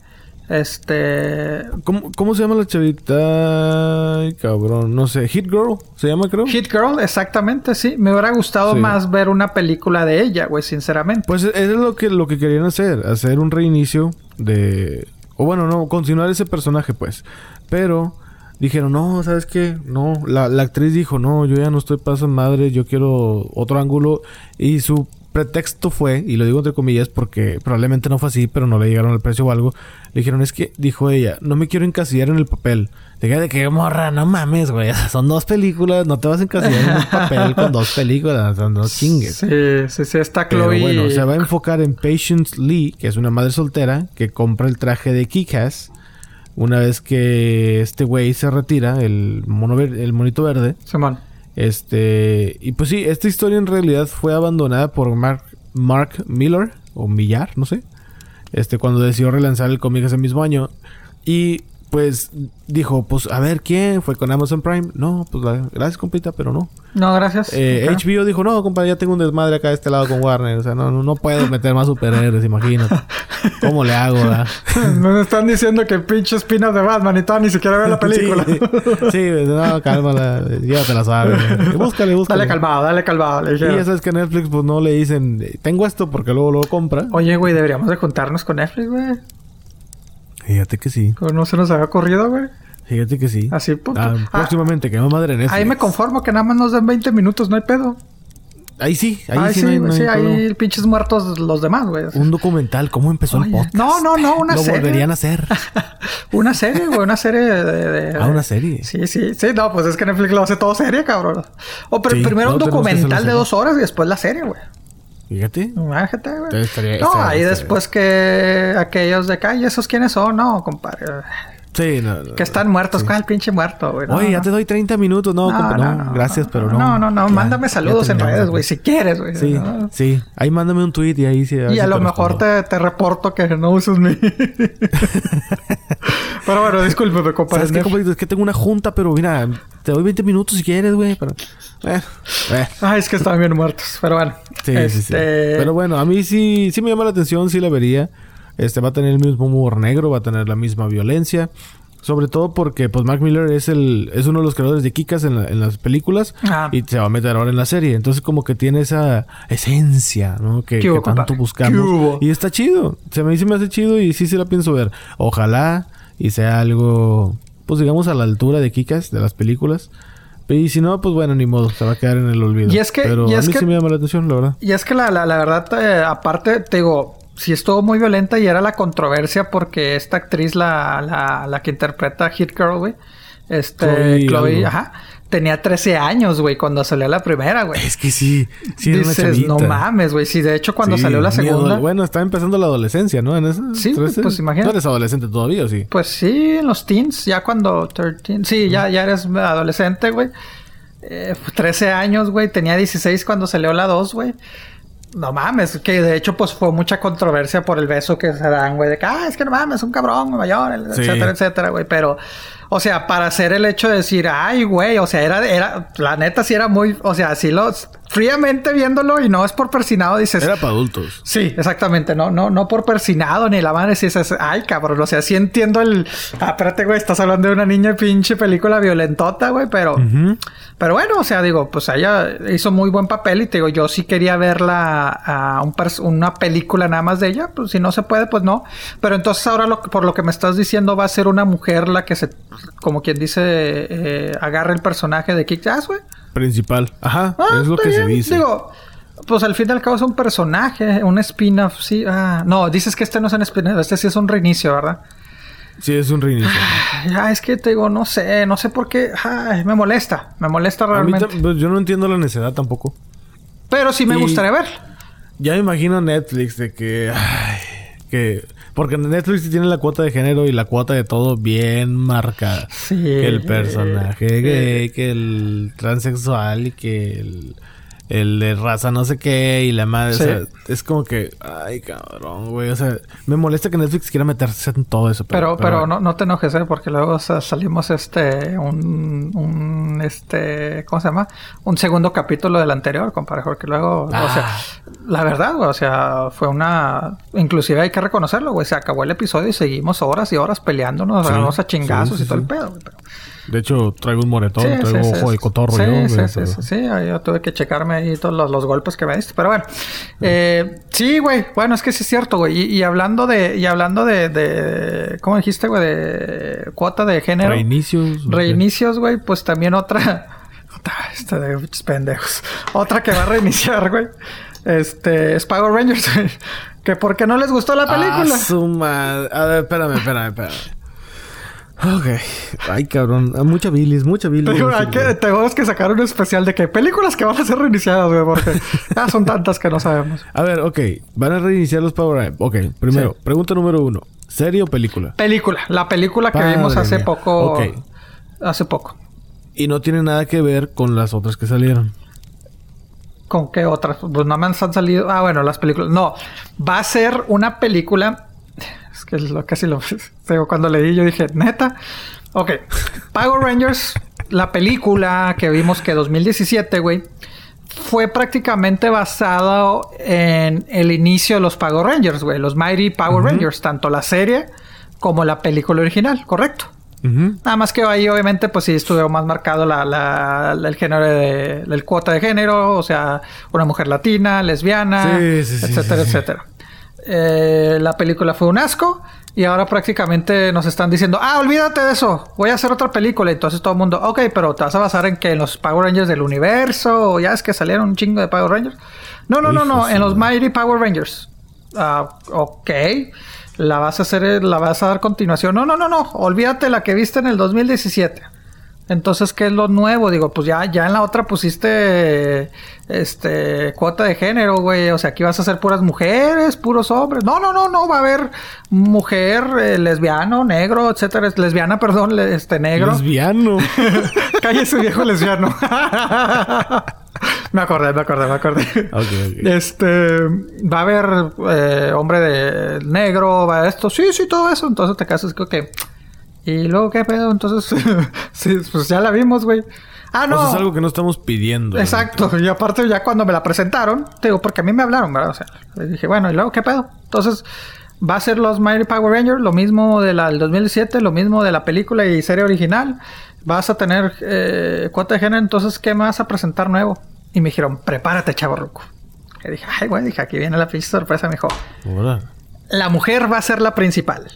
Speaker 2: Este.
Speaker 1: ¿Cómo, ¿Cómo se llama la chavita? Ay, cabrón. No sé. Hit Girl. ¿Se llama, creo?
Speaker 2: Hit Girl, exactamente, sí. Me hubiera gustado
Speaker 1: Sí.
Speaker 2: más ver una película de ella, güey, sinceramente.
Speaker 1: Pues eso es lo que, lo que querían hacer. Hacer un reinicio de... O bueno, no. Continuar ese personaje, pues. Pero... Dijeron, no, ¿sabes qué? No, la, la actriz dijo, no, yo ya no estoy paso madre, yo quiero otro ángulo. Y su pretexto fue, y lo digo entre comillas porque probablemente no fue así, pero no le llegaron al precio o algo. Le dijeron, es que, dijo ella, no me quiero encasillar en el papel. Dije, de que morra, no mames, güey. Son dos películas, no te vas a encasillar en un papel con dos películas, no, no chingues.
Speaker 2: Sí, sí, sí, está
Speaker 1: Pero
Speaker 2: Chloe.
Speaker 1: bueno, se va a enfocar en Patience Lee, que es una madre soltera que compra el traje de Kikas una vez que este güey se retira, el mono ver- el monito verde.
Speaker 2: Simón.
Speaker 1: Este, y pues sí, esta historia en realidad fue abandonada por Mark, Mark Miller o Millar, no sé. Este, cuando decidió relanzar el cómic ese mismo año y pues dijo, pues a ver quién fue con Amazon Prime. No, pues la- gracias compita, pero no.
Speaker 2: No, gracias.
Speaker 1: Eh. HBO dijo, no, compadre, ya tengo un desmadre acá de este lado con Warner. O sea, no, no, no puedo meter más superhéroes, imagínate. ¿Cómo le hago, verdad?
Speaker 2: Me están diciendo que pinche espinas de Batman y todo, ni siquiera veo la película.
Speaker 1: Sí, sí, no, cálmala, llévatela suave. Búscale, búscale.
Speaker 2: dale calmado, dale calmado. Le
Speaker 1: Y ya sabes que Netflix, pues no le dicen, tengo esto porque luego lo compra.
Speaker 2: Oye, güey, deberíamos de juntarnos con Netflix, güey.
Speaker 1: Fíjate que sí,
Speaker 2: Pero No se nos había ocurrido, güey.
Speaker 1: fíjate que sí.
Speaker 2: Así, punto.
Speaker 1: Ah,
Speaker 2: Ah,
Speaker 1: próximamente, que no madre Netflix.
Speaker 2: Ahí me conformo que nada más nos den 20 minutos, no hay pedo.
Speaker 1: Ahí sí, ahí
Speaker 2: Ay,
Speaker 1: sí,
Speaker 2: sí,
Speaker 1: no hay-
Speaker 2: güey,
Speaker 1: no
Speaker 2: sí,
Speaker 1: hay
Speaker 2: ahí pinches muertos los demás, güey.
Speaker 1: Un documental, ¿cómo empezó el podcast?
Speaker 2: no, no, no, una
Speaker 1: Lo
Speaker 2: serie.
Speaker 1: volverían a hacer.
Speaker 2: Una serie, güey, una serie de, de-
Speaker 1: Ah, una serie.
Speaker 2: Sí, sí, sí, no, pues es que Netflix lo hace todo serie, cabrón. O pero
Speaker 1: Sí,
Speaker 2: primero
Speaker 1: no,
Speaker 2: un
Speaker 1: que
Speaker 2: documental de dos horas y después la serie, güey.
Speaker 1: Fíjate.
Speaker 2: Imagínate, güey.
Speaker 1: Estaría-
Speaker 2: no,
Speaker 1: estaría-
Speaker 2: ahí
Speaker 1: estaría-
Speaker 2: después que aquellos de acá, ¿y esos quiénes son? No, compadre.
Speaker 1: Sí, no, no,
Speaker 2: Que están muertos, ¿cuál pinche muerto, güey? No,
Speaker 1: Oye, ya te doy 30 minutos. No, no, gracias, pero no.
Speaker 2: No, no, no,
Speaker 1: Ya,
Speaker 2: mándame saludos en redes, güey, si quieres, güey.
Speaker 1: Sí, sí. Ahí mándame un tweet y ahí sí.
Speaker 2: Y a lo
Speaker 1: te
Speaker 2: mejor te, te reporto que no uses mi. pero bueno, discúlpeme, compadre.
Speaker 1: ¿Sabes qué? Es que tengo una junta, pero mira, te doy 20 minutos si quieres, güey. Pero... Eh, eh.
Speaker 2: Ay, es que estaban bien muertos. Pero bueno.
Speaker 1: Sí, sí, sí.
Speaker 2: Este,
Speaker 1: Pero bueno, a mí sí, sí me llama la atención, sí la vería. Este va a tener el mismo humor negro, va a tener la misma violencia. Sobre todo porque, pues, Mark Miller es el es uno de los creadores de Kikas en, la- en las películas
Speaker 2: Ah.
Speaker 1: y se va a meter ahora en la serie. Entonces, como que tiene esa esencia, ¿no? Que,
Speaker 2: ¿Qué
Speaker 1: que
Speaker 2: hubo,
Speaker 1: tanto buscamos. Y está chido. Se me, sí me hace chido y sí se la pienso ver. Ojalá y sea algo, pues, digamos, a la altura de Kikas, de las películas. Y si no, pues bueno, ni modo, se va a quedar en el olvido.
Speaker 2: Y es que-
Speaker 1: Pero
Speaker 2: y
Speaker 1: a mí
Speaker 2: que-
Speaker 1: sí me llama la atención, la verdad.
Speaker 2: Y es que la, la, la verdad, eh, aparte, te digo, sí estuvo muy violenta y era la controversia porque esta actriz, la, la, la que interpreta a Hit Girl, güey, Este,
Speaker 1: Chloe
Speaker 2: ajá. Tenía 13 años, güey, cuando salió la primera, güey.
Speaker 1: Es que sí, sí, era
Speaker 2: Dices, no mames, güey. Sí, de hecho, cuando
Speaker 1: Sí,
Speaker 2: salió la segunda.
Speaker 1: Bueno, estaba empezando la adolescencia, ¿no? En ese,
Speaker 2: Sí, pues, imagínate.
Speaker 1: No eres adolescente todavía, ¿o sí?
Speaker 2: Pues sí, en los teens, ya cuando 13, sí, ya, ya eres adolescente, güey. Eh, 13 años, güey, tenía 16 cuando salió la 2, güey. No mames, que de hecho pues fue mucha controversia por el beso que se dan, güey, de que, ah, es que no mames, es un cabrón mayor,
Speaker 1: Sí.
Speaker 2: etcétera, etcétera, güey, pero, o sea, para hacer el hecho de decir, ay, güey, o sea, era, era, la neta sí era muy, o sea, así lo, fríamente viéndolo y no es por persinado, dices,
Speaker 1: Era para adultos.
Speaker 2: Sí, exactamente. No, no, no por persinado ni la madre si es, ay, cabrón. O sea, sí entiendo el. Ah, espérate, güey, estás hablando de una niña pinche película violentota, güey, pero. Pero bueno, o sea, digo, pues ella hizo muy buen papel y te digo, yo sí quería verla a un una película nada más de ella. Pues si no se puede, pues no. Pero entonces ahora lo, que- por lo que me estás diciendo va a ser una mujer la que se, como quien dice, eh, agarra el personaje de Kick Ass, güey.
Speaker 1: Principal. Ajá,
Speaker 2: Ah,
Speaker 1: es lo que se dice.
Speaker 2: Digo, pues al fin y al cabo es un personaje, un spin-off, sí. Ah, no, dices que este no es un spin-off, este sí es un reinicio, ¿verdad?
Speaker 1: Sí, es un reinicio.
Speaker 2: Ay, ah, es que te digo, no sé, no sé por qué. Ay, me molesta, me molesta
Speaker 1: A mí
Speaker 2: realmente.
Speaker 1: pues, yo no entiendo la necesidad tampoco.
Speaker 2: Pero sí me
Speaker 1: Y-
Speaker 2: gustaría ver.
Speaker 1: Ya me imagino Netflix de que... ay, que... Porque Netflix tiene la cuota de género y la cuota de todo bien marcada.
Speaker 2: Sí.
Speaker 1: Que el personaje gay, que el transexual y que el... El de raza no sé qué y la madre.
Speaker 2: Sí.
Speaker 1: O sea, es como que... Ay, cabrón, güey. O sea, me molesta que Netflix quiera meterse en todo eso.
Speaker 2: Pero, pero no, no te enojes, ¿eh? Porque luego o sea, salimos este, un, un, este, ¿cómo se llama? Un segundo capítulo del anterior, compadre, porque luego, o sea,
Speaker 1: Ah.
Speaker 2: la verdad, güey, o sea, fue una, inclusive hay que reconocerlo, güey, se acabó el episodio y seguimos horas y horas peleándonos,
Speaker 1: Sí,
Speaker 2: agarramos a chingazos
Speaker 1: sí,
Speaker 2: y
Speaker 1: sí,
Speaker 2: todo el pedo, güey. pero-
Speaker 1: De hecho, traigo un moretón,
Speaker 2: Sí,
Speaker 1: traigo
Speaker 2: sí, sí,
Speaker 1: ojo de cotorro
Speaker 2: sí,
Speaker 1: yo.
Speaker 2: sí, sí, sí, sí, ahí yo tuve que checarme ahí todos los, los golpes que me diste. Pero bueno, eh, sí, güey. Bueno, es que sí es cierto, güey. Y, y hablando de, y hablando de, de, ¿cómo dijiste, güey? De cuota de género.
Speaker 1: Reinicios.
Speaker 2: Reinicios, güey. Pues también otra, otra, esta de pendejos. Otra que va a reiniciar, güey. Este, es Power Rangers, güey. Que porque no les gustó la película.
Speaker 1: Ah, su madre. A ver, espérame, espérame, espérame. Ok. Ay, cabrón. Ah, Mucha bilis, mucha bilis.
Speaker 2: Digo, hay que, tenemos que sacar un especial de que películas que van a ser reiniciadas, güey, porque son tantas que no sabemos.
Speaker 1: A ver, ok. Van a reiniciar los Power Up. Ok, primero,
Speaker 2: Sí.
Speaker 1: pregunta número uno. ¿Serie o película?
Speaker 2: Película, la película que vimos hace
Speaker 1: mía.
Speaker 2: poco.
Speaker 1: Ok.
Speaker 2: Hace poco.
Speaker 1: Y no tiene nada que ver con las otras que salieron.
Speaker 2: ¿Con qué otras? Pues no me han salido. Ah, bueno, las películas. No, va a ser una película. Es que lo casi lo. Cuando leí, yo dije, neta. Ok. Power Rangers, la película que vimos que 2017, güey, fue prácticamente basado en el inicio de los Power Rangers, güey. Los Mighty Power Rangers, tanto la serie como la película original, ¿correcto? Nada más que ahí, obviamente, pues sí estuvo más marcado la, la- la- el género de, el cuota de género, o sea, una mujer latina, lesbiana,
Speaker 1: Sí, sí, sí,
Speaker 2: etcétera,
Speaker 1: sí.
Speaker 2: etcétera. Eh, la película fue un asco y ahora prácticamente nos están diciendo, ah, olvídate de eso, voy a hacer otra película. Entonces todo el mundo, ok, pero te vas a basar en que en los Power Rangers del universo, o ya es que salieron un chingo de Power Rangers. No, no, no, no, en los Mighty Power Rangers. Ah, ok. La vas a hacer, la vas a dar continuación. No, no, no, no. Olvídate la que viste en el 2017. Entonces, ¿qué es lo nuevo? Digo, pues ya, ya en la otra pusiste este cuota de género, güey. O sea, aquí vas a hacer puras mujeres, puros hombres. No, no, no, no. Va a haber mujer, eh, lesbiano, negro, etcétera. Es Lesbiana, perdón, le- este negro.
Speaker 1: Lesbiano.
Speaker 2: Cállese, viejo lesbiano. me acordé, me acordé, me acordé.
Speaker 1: Ok, ok.
Speaker 2: Este, va a haber eh, hombre de negro, va a esto, sí, sí, todo eso. Entonces te casas, que. Y luego, ¿qué pedo? Entonces, sí, pues ya la vimos, güey. Ah, no.
Speaker 1: O sea, es algo que no estamos pidiendo.
Speaker 2: Exacto, y aparte ya cuando me la presentaron, te digo, porque a mí me hablaron, ¿verdad? O sea, les dije, bueno, ¿y luego qué pedo? Entonces, va a ser los Mighty Power Rangers, lo mismo de la del 2017, lo mismo de la película y serie original. Vas a tener eh, cuota de género, entonces, ¿qué me vas a presentar nuevo? Y me dijeron, prepárate, chavo ruco. Y dije, ay, güey, dije, aquí viene la pinche sorpresa, me dijo. La mujer va a ser la principal.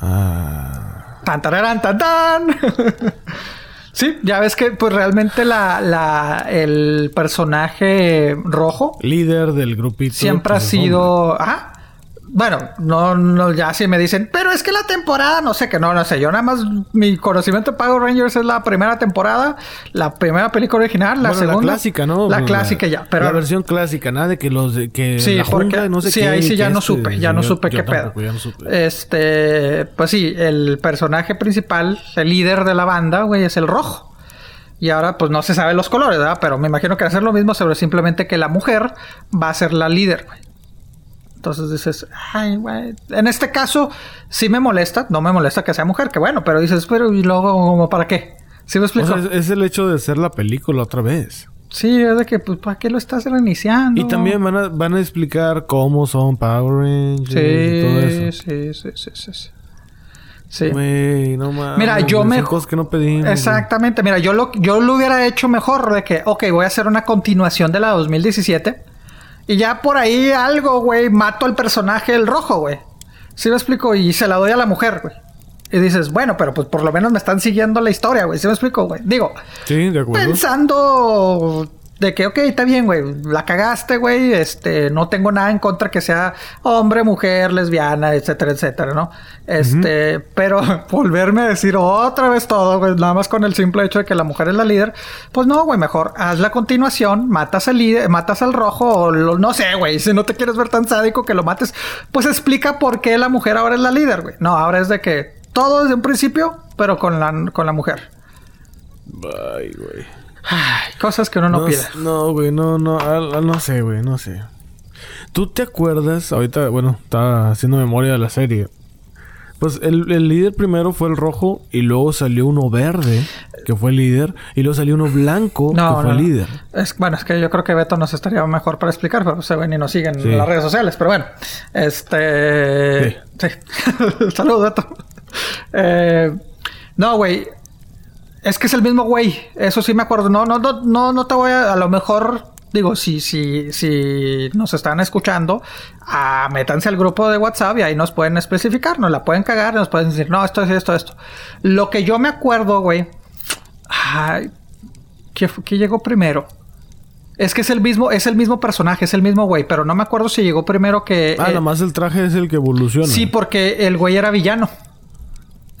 Speaker 1: Ah.
Speaker 2: Tan, tararán, tan, tan. sí, ya ves que pues realmente la, la, el personaje rojo
Speaker 1: Líder del grupito.
Speaker 2: siempre ha
Speaker 1: pues,
Speaker 2: sido... Ajá. Bueno, no, no, ya si me dicen, pero es que la temporada, no sé que no, no sé. Yo nada más, mi conocimiento de Power Rangers es la primera temporada, la primera película original, la
Speaker 1: Bueno,
Speaker 2: segunda.
Speaker 1: La clásica, ¿no?
Speaker 2: La clásica ya, pero.
Speaker 1: La versión clásica, nada de que los... de- Que
Speaker 2: Sí,
Speaker 1: la
Speaker 2: porque
Speaker 1: jungla, no sé
Speaker 2: sí,
Speaker 1: qué,
Speaker 2: ahí sí ya no supe, ya no supe
Speaker 1: yo
Speaker 2: qué pedo.
Speaker 1: tampoco, ya no supe.
Speaker 2: Este, pues sí, el personaje principal, el líder de la banda, güey, es el rojo. Y ahora, pues no se sabe los colores, ¿verdad? Pero me imagino que va a ser lo mismo, pero simplemente que la mujer va a ser la líder, güey. Entonces dices, ay, güey. En este caso, sí me molesta, no me molesta que sea mujer, que bueno, pero dices, pero ¿y luego como para qué? ¿Sí me
Speaker 1: O
Speaker 2: explico?
Speaker 1: sea, es, el hecho de hacer la película otra vez.
Speaker 2: sí, es de que, pues, ¿para qué lo estás reiniciando?
Speaker 1: Y también van a, van a explicar cómo son Power Rangers y todo
Speaker 2: Sí,
Speaker 1: eso.
Speaker 2: sí, sí, sí, sí, sí. Sí.
Speaker 1: Güey, no mames.
Speaker 2: Mira, yo me-
Speaker 1: cosas que no pedimos.
Speaker 2: Exactamente. Mira, yo lo, yo lo hubiera hecho mejor de que, ok, voy a hacer una continuación de la 2017. Y ya por ahí algo, güey, mato al personaje el rojo, güey. ¿Sí me explico? Y se la doy a la mujer, güey. Y dices, bueno, pero pues por lo menos me están siguiendo la historia, güey. ¿Sí me explico, güey? Digo,
Speaker 1: Sí, de acuerdo.
Speaker 2: pensando de que, ok, está bien, güey, la cagaste, güey, este, no tengo nada en contra que sea hombre, mujer, lesbiana, etcétera, etcétera, ¿no? Este, pero volverme a decir otra vez todo, güey, nada más con el simple hecho de que la mujer es la líder, pues no, güey, mejor haz la continuación, matas al líder, matas al rojo, o lo- no sé, güey, si no te quieres ver tan sádico que lo mates, pues explica por qué la mujer ahora es la líder, güey. No, ahora es de que todo desde un principio, pero con la, con la mujer.
Speaker 1: Ay, güey.
Speaker 2: Ay, cosas que uno no,
Speaker 1: No,
Speaker 2: pide.
Speaker 1: no, güey, no, no, ah, no sé, güey, no sé. ¿Tú te acuerdas? Ahorita, bueno, estaba haciendo memoria de la serie. Pues el, el líder primero fue el rojo y luego salió uno verde, que fue el líder, y luego salió uno blanco,
Speaker 2: No,
Speaker 1: que fue
Speaker 2: no,
Speaker 1: el
Speaker 2: no.
Speaker 1: líder.
Speaker 2: Es, bueno, es que yo creo que Beto nos estaría mejor para explicar, pero se ven y nos siguen
Speaker 1: Sí.
Speaker 2: en las redes sociales. Pero bueno, este. Sí. Saludos, Beto. Eh, no, güey. Es que es el mismo güey. Eso sí me acuerdo. No, no, no, no, no te voy a. A lo mejor. Digo, si, si, si nos están escuchando, ah, métanse al grupo de WhatsApp y ahí nos pueden especificar, nos la pueden cagar, nos pueden decir, no, esto es esto, esto. Lo que yo me acuerdo, güey. ¿qué, qué llegó primero? Es que es el mismo, es el mismo personaje, es el mismo güey, pero no me acuerdo si llegó primero que.
Speaker 1: Ah,
Speaker 2: eh,
Speaker 1: nada más el traje es el que evoluciona.
Speaker 2: Sí, porque el güey era villano.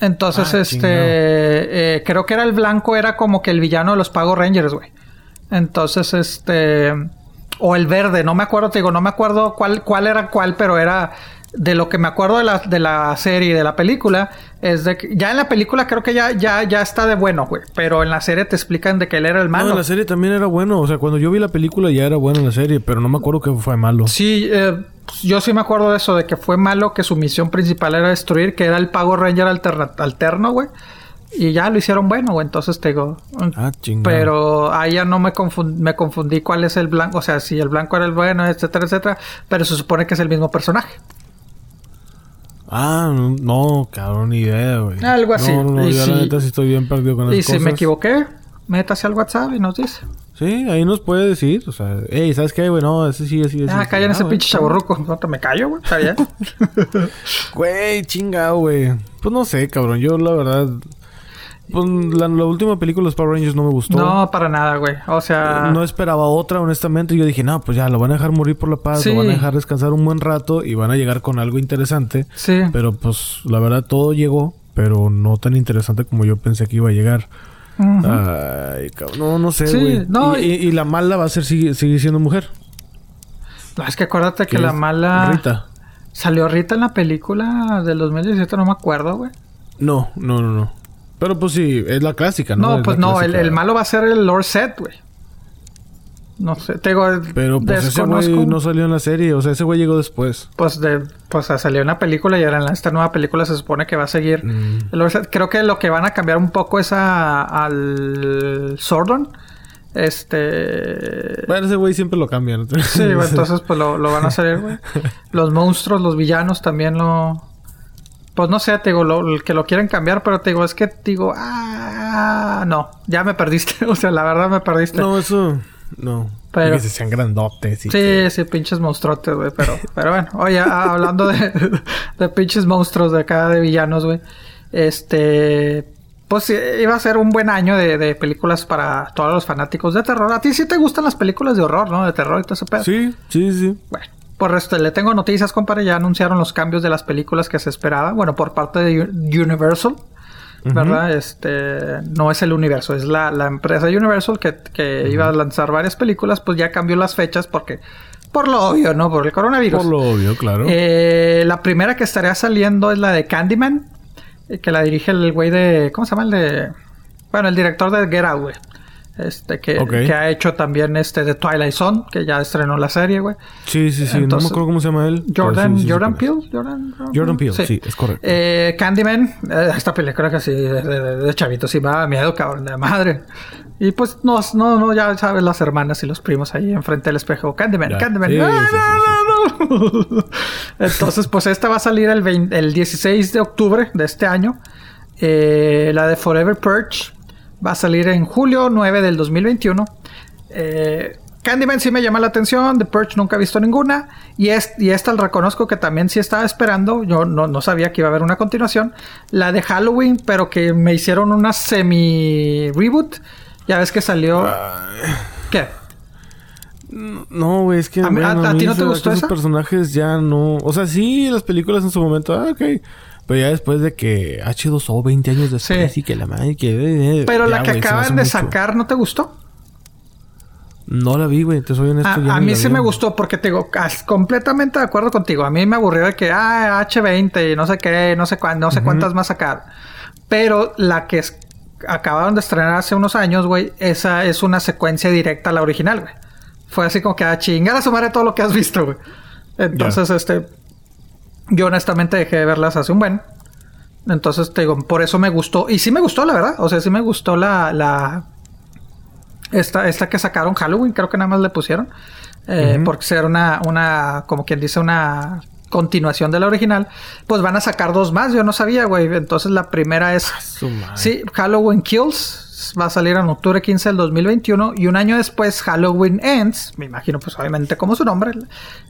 Speaker 2: Entonces,
Speaker 1: Ah,
Speaker 2: este, eh, creo que era el blanco, era como que el villano de los Pago Rangers, güey. Entonces, este, o el verde, no me acuerdo, te digo, no me acuerdo cuál, cuál era cuál, pero era de lo que me acuerdo de la, de la serie, de la película, es de que ya en la película creo que ya, ya, ya está de bueno, güey. Pero en la serie te explican de que él era el
Speaker 1: No,
Speaker 2: malo.
Speaker 1: la serie también era bueno. O sea, cuando yo vi la película ya era buena la serie, pero no me acuerdo que fue malo.
Speaker 2: Sí, eh, yo sí me acuerdo de eso, de que fue malo, que su misión principal era destruir, que era el Pago Ranger alterna- alterno, güey. Y ya lo hicieron bueno, güey. Entonces te digo. mm,
Speaker 1: Ah.
Speaker 2: Pero ahí ya no me, me confundí cuál es el blanco. O sea, si el blanco era el bueno, etcétera, etcétera. Pero se supone que es el mismo personaje.
Speaker 1: Ah, no, cabrón, ni idea, güey.
Speaker 2: Algo así.
Speaker 1: No, no,
Speaker 2: Y
Speaker 1: yo
Speaker 2: si-
Speaker 1: la neta sí estoy bien perdido con
Speaker 2: Y
Speaker 1: esas
Speaker 2: si
Speaker 1: cosas.
Speaker 2: me equivoqué, métase al WhatsApp y nos dice.
Speaker 1: Sí, ahí nos puede decir, o sea, hey, ¿sabes qué, güey? No, ese sí, ese sí.
Speaker 2: Ah, callan
Speaker 1: sí.
Speaker 2: ese
Speaker 1: Ah,
Speaker 2: pinche te me callo, güey. Está bien.
Speaker 1: Güey, chingado, güey. Pues no sé, cabrón. Yo, la verdad... Pues la, la última película de los Power Rangers no me gustó.
Speaker 2: no, para nada, güey. O sea.
Speaker 1: No esperaba otra, honestamente. Yo dije, no, pues ya, lo van a dejar morir por la paz.
Speaker 2: Sí.
Speaker 1: Lo van a dejar descansar un buen rato y van a llegar con algo interesante.
Speaker 2: Sí.
Speaker 1: Pero pues, la verdad, todo llegó. Pero no tan interesante como yo pensé que iba a llegar. Ay, cabrón. No, no sé,
Speaker 2: Sí,
Speaker 1: güey.
Speaker 2: no,
Speaker 1: y,
Speaker 2: y-
Speaker 1: y- y la mala va a ser sigue, sigue siendo mujer.
Speaker 2: No, es que acuérdate que la mala.
Speaker 1: Rita.
Speaker 2: Salió Rita en la película del 2017, no me acuerdo, güey.
Speaker 1: No, no, no, no. Pero pues sí, es la clásica, ¿no?
Speaker 2: No,
Speaker 1: Es
Speaker 2: pues no, el, malo va a ser el Lord Set, güey. No sé, te digo,
Speaker 1: Pero pues ese güey no salió en la serie. O sea, ese güey llegó después.
Speaker 2: Pues de, pues salió en la película y ahora en esta nueva película se supone que va a seguir.
Speaker 1: Mm.
Speaker 2: el Lord Set. Creo que lo que van a cambiar un poco es a, al Sordon. Este.
Speaker 1: Bueno, ese güey siempre lo cambian.
Speaker 2: Sí, entonces pues lo, lo van a hacer, güey. Los monstruos, los villanos también lo... Pues no sé, te digo, lo, el que lo quieren cambiar, pero te digo, es que te digo, ah, no, ya me perdiste. o sea, la verdad me perdiste.
Speaker 1: No, eso... No.
Speaker 2: Pero-
Speaker 1: que se sean grandotes y
Speaker 2: sí,
Speaker 1: que-
Speaker 2: sí, pinches monstruotes, güey, pero, pero bueno, oye, ah, hablando de, de pinches monstruos de acá, de villanos, güey, este... Pues sí, iba a ser un buen año de, de películas para todos los fanáticos de terror. A ti sí te gustan las películas de horror, ¿no? De terror y todo ese pedo.
Speaker 1: Sí, sí, sí.
Speaker 2: Bueno, Por resto, le tengo noticias, compadre. Ya anunciaron los cambios de las películas que se esperaban. Bueno, por parte de Universal. ¿Verdad? Este no es el universo, es la, la empresa Universal que, que iba a lanzar varias películas, pues ya cambió las fechas porque por lo obvio, ¿no? Por el coronavirus.
Speaker 1: Por lo obvio, claro.
Speaker 2: Eh, la primera que estaría saliendo es la de Candyman, eh, que la dirige el güey de. ¿Cómo se llama? El de. Bueno, el director de Get Out, güey. Este, que, que ha hecho también este de Twilight Zone, que ya estrenó la serie, güey.
Speaker 1: Sí, sí, sí. no me acuerdo cómo se llama él.
Speaker 2: Jordan,
Speaker 1: sí, sí sé
Speaker 2: Jordan. Peele, Jordan,
Speaker 1: Jordan Peele, sí, es correcto.
Speaker 2: Eh, Candyman, eh, esta película que sí, de, de- de chavito, sí me daba miedo, cabrón, de madre. Y pues, no, no, no, ya sabes, las hermanas y los primos ahí enfrente del espejo. Candyman,
Speaker 1: Ya.
Speaker 2: Candyman.
Speaker 1: Sí,
Speaker 2: ¡Ah,
Speaker 1: sí, sí,
Speaker 2: no, no, no! Entonces, pues esta va a salir el, 20 el 16 de octubre de este año. Eh, la de Forever Purge va a salir en julio 9 del 2021. Eh, Candyman sí me llama la atención, The Purge nunca he visto ninguna. Y, es, y esta reconozco que también sí estaba esperando. Yo no, no sabía que iba a haber una continuación. La de Halloween, pero que me hicieron una semi-reboot. Ya ves que salió. ¿Qué?
Speaker 1: No, güey, es que.
Speaker 2: ¿A mí- a- a ti no te gustó esa?
Speaker 1: personajes ya no. O sea, sí, las películas en su momento, ah, ok. Pero ya después de que H2O 20 años después
Speaker 2: Sí.
Speaker 1: y que la madre que. eh,
Speaker 2: Pero
Speaker 1: ya,
Speaker 2: la que acaban de
Speaker 1: mucho.
Speaker 2: sacar, ¿no te gustó?
Speaker 1: No la vi, güey, te soy honesto.
Speaker 2: A,
Speaker 1: ya
Speaker 2: a
Speaker 1: ni
Speaker 2: mí sí
Speaker 1: vi.
Speaker 2: me gustó porque te digo, completamente de acuerdo contigo. A mí me aburrió de que, ah, H20 y no sé qué, no sé cuán- no sé cuántas más sacar. Pero la que es- acabaron de estrenar hace unos años, güey, esa es una secuencia directa a la original, güey. Fue así como que a chingar a su madre todo lo que has visto, güey. Entonces, este, yo honestamente dejé de verlas hace un buen. Entonces, te digo, por eso me gustó. Y sí me gustó, la verdad. O sea, sí me gustó la, la, esta, esta que sacaron Halloween, creo que nada más le pusieron. Eh, Porque ser una, una, como quien dice, una continuación de la original. Pues van a sacar dos más, yo no sabía, güey. Entonces la primera es... Sí, Halloween Kills. Va a salir en octubre 15 del 2021. Y un año después, Halloween Ends. Me imagino, pues obviamente como su nombre.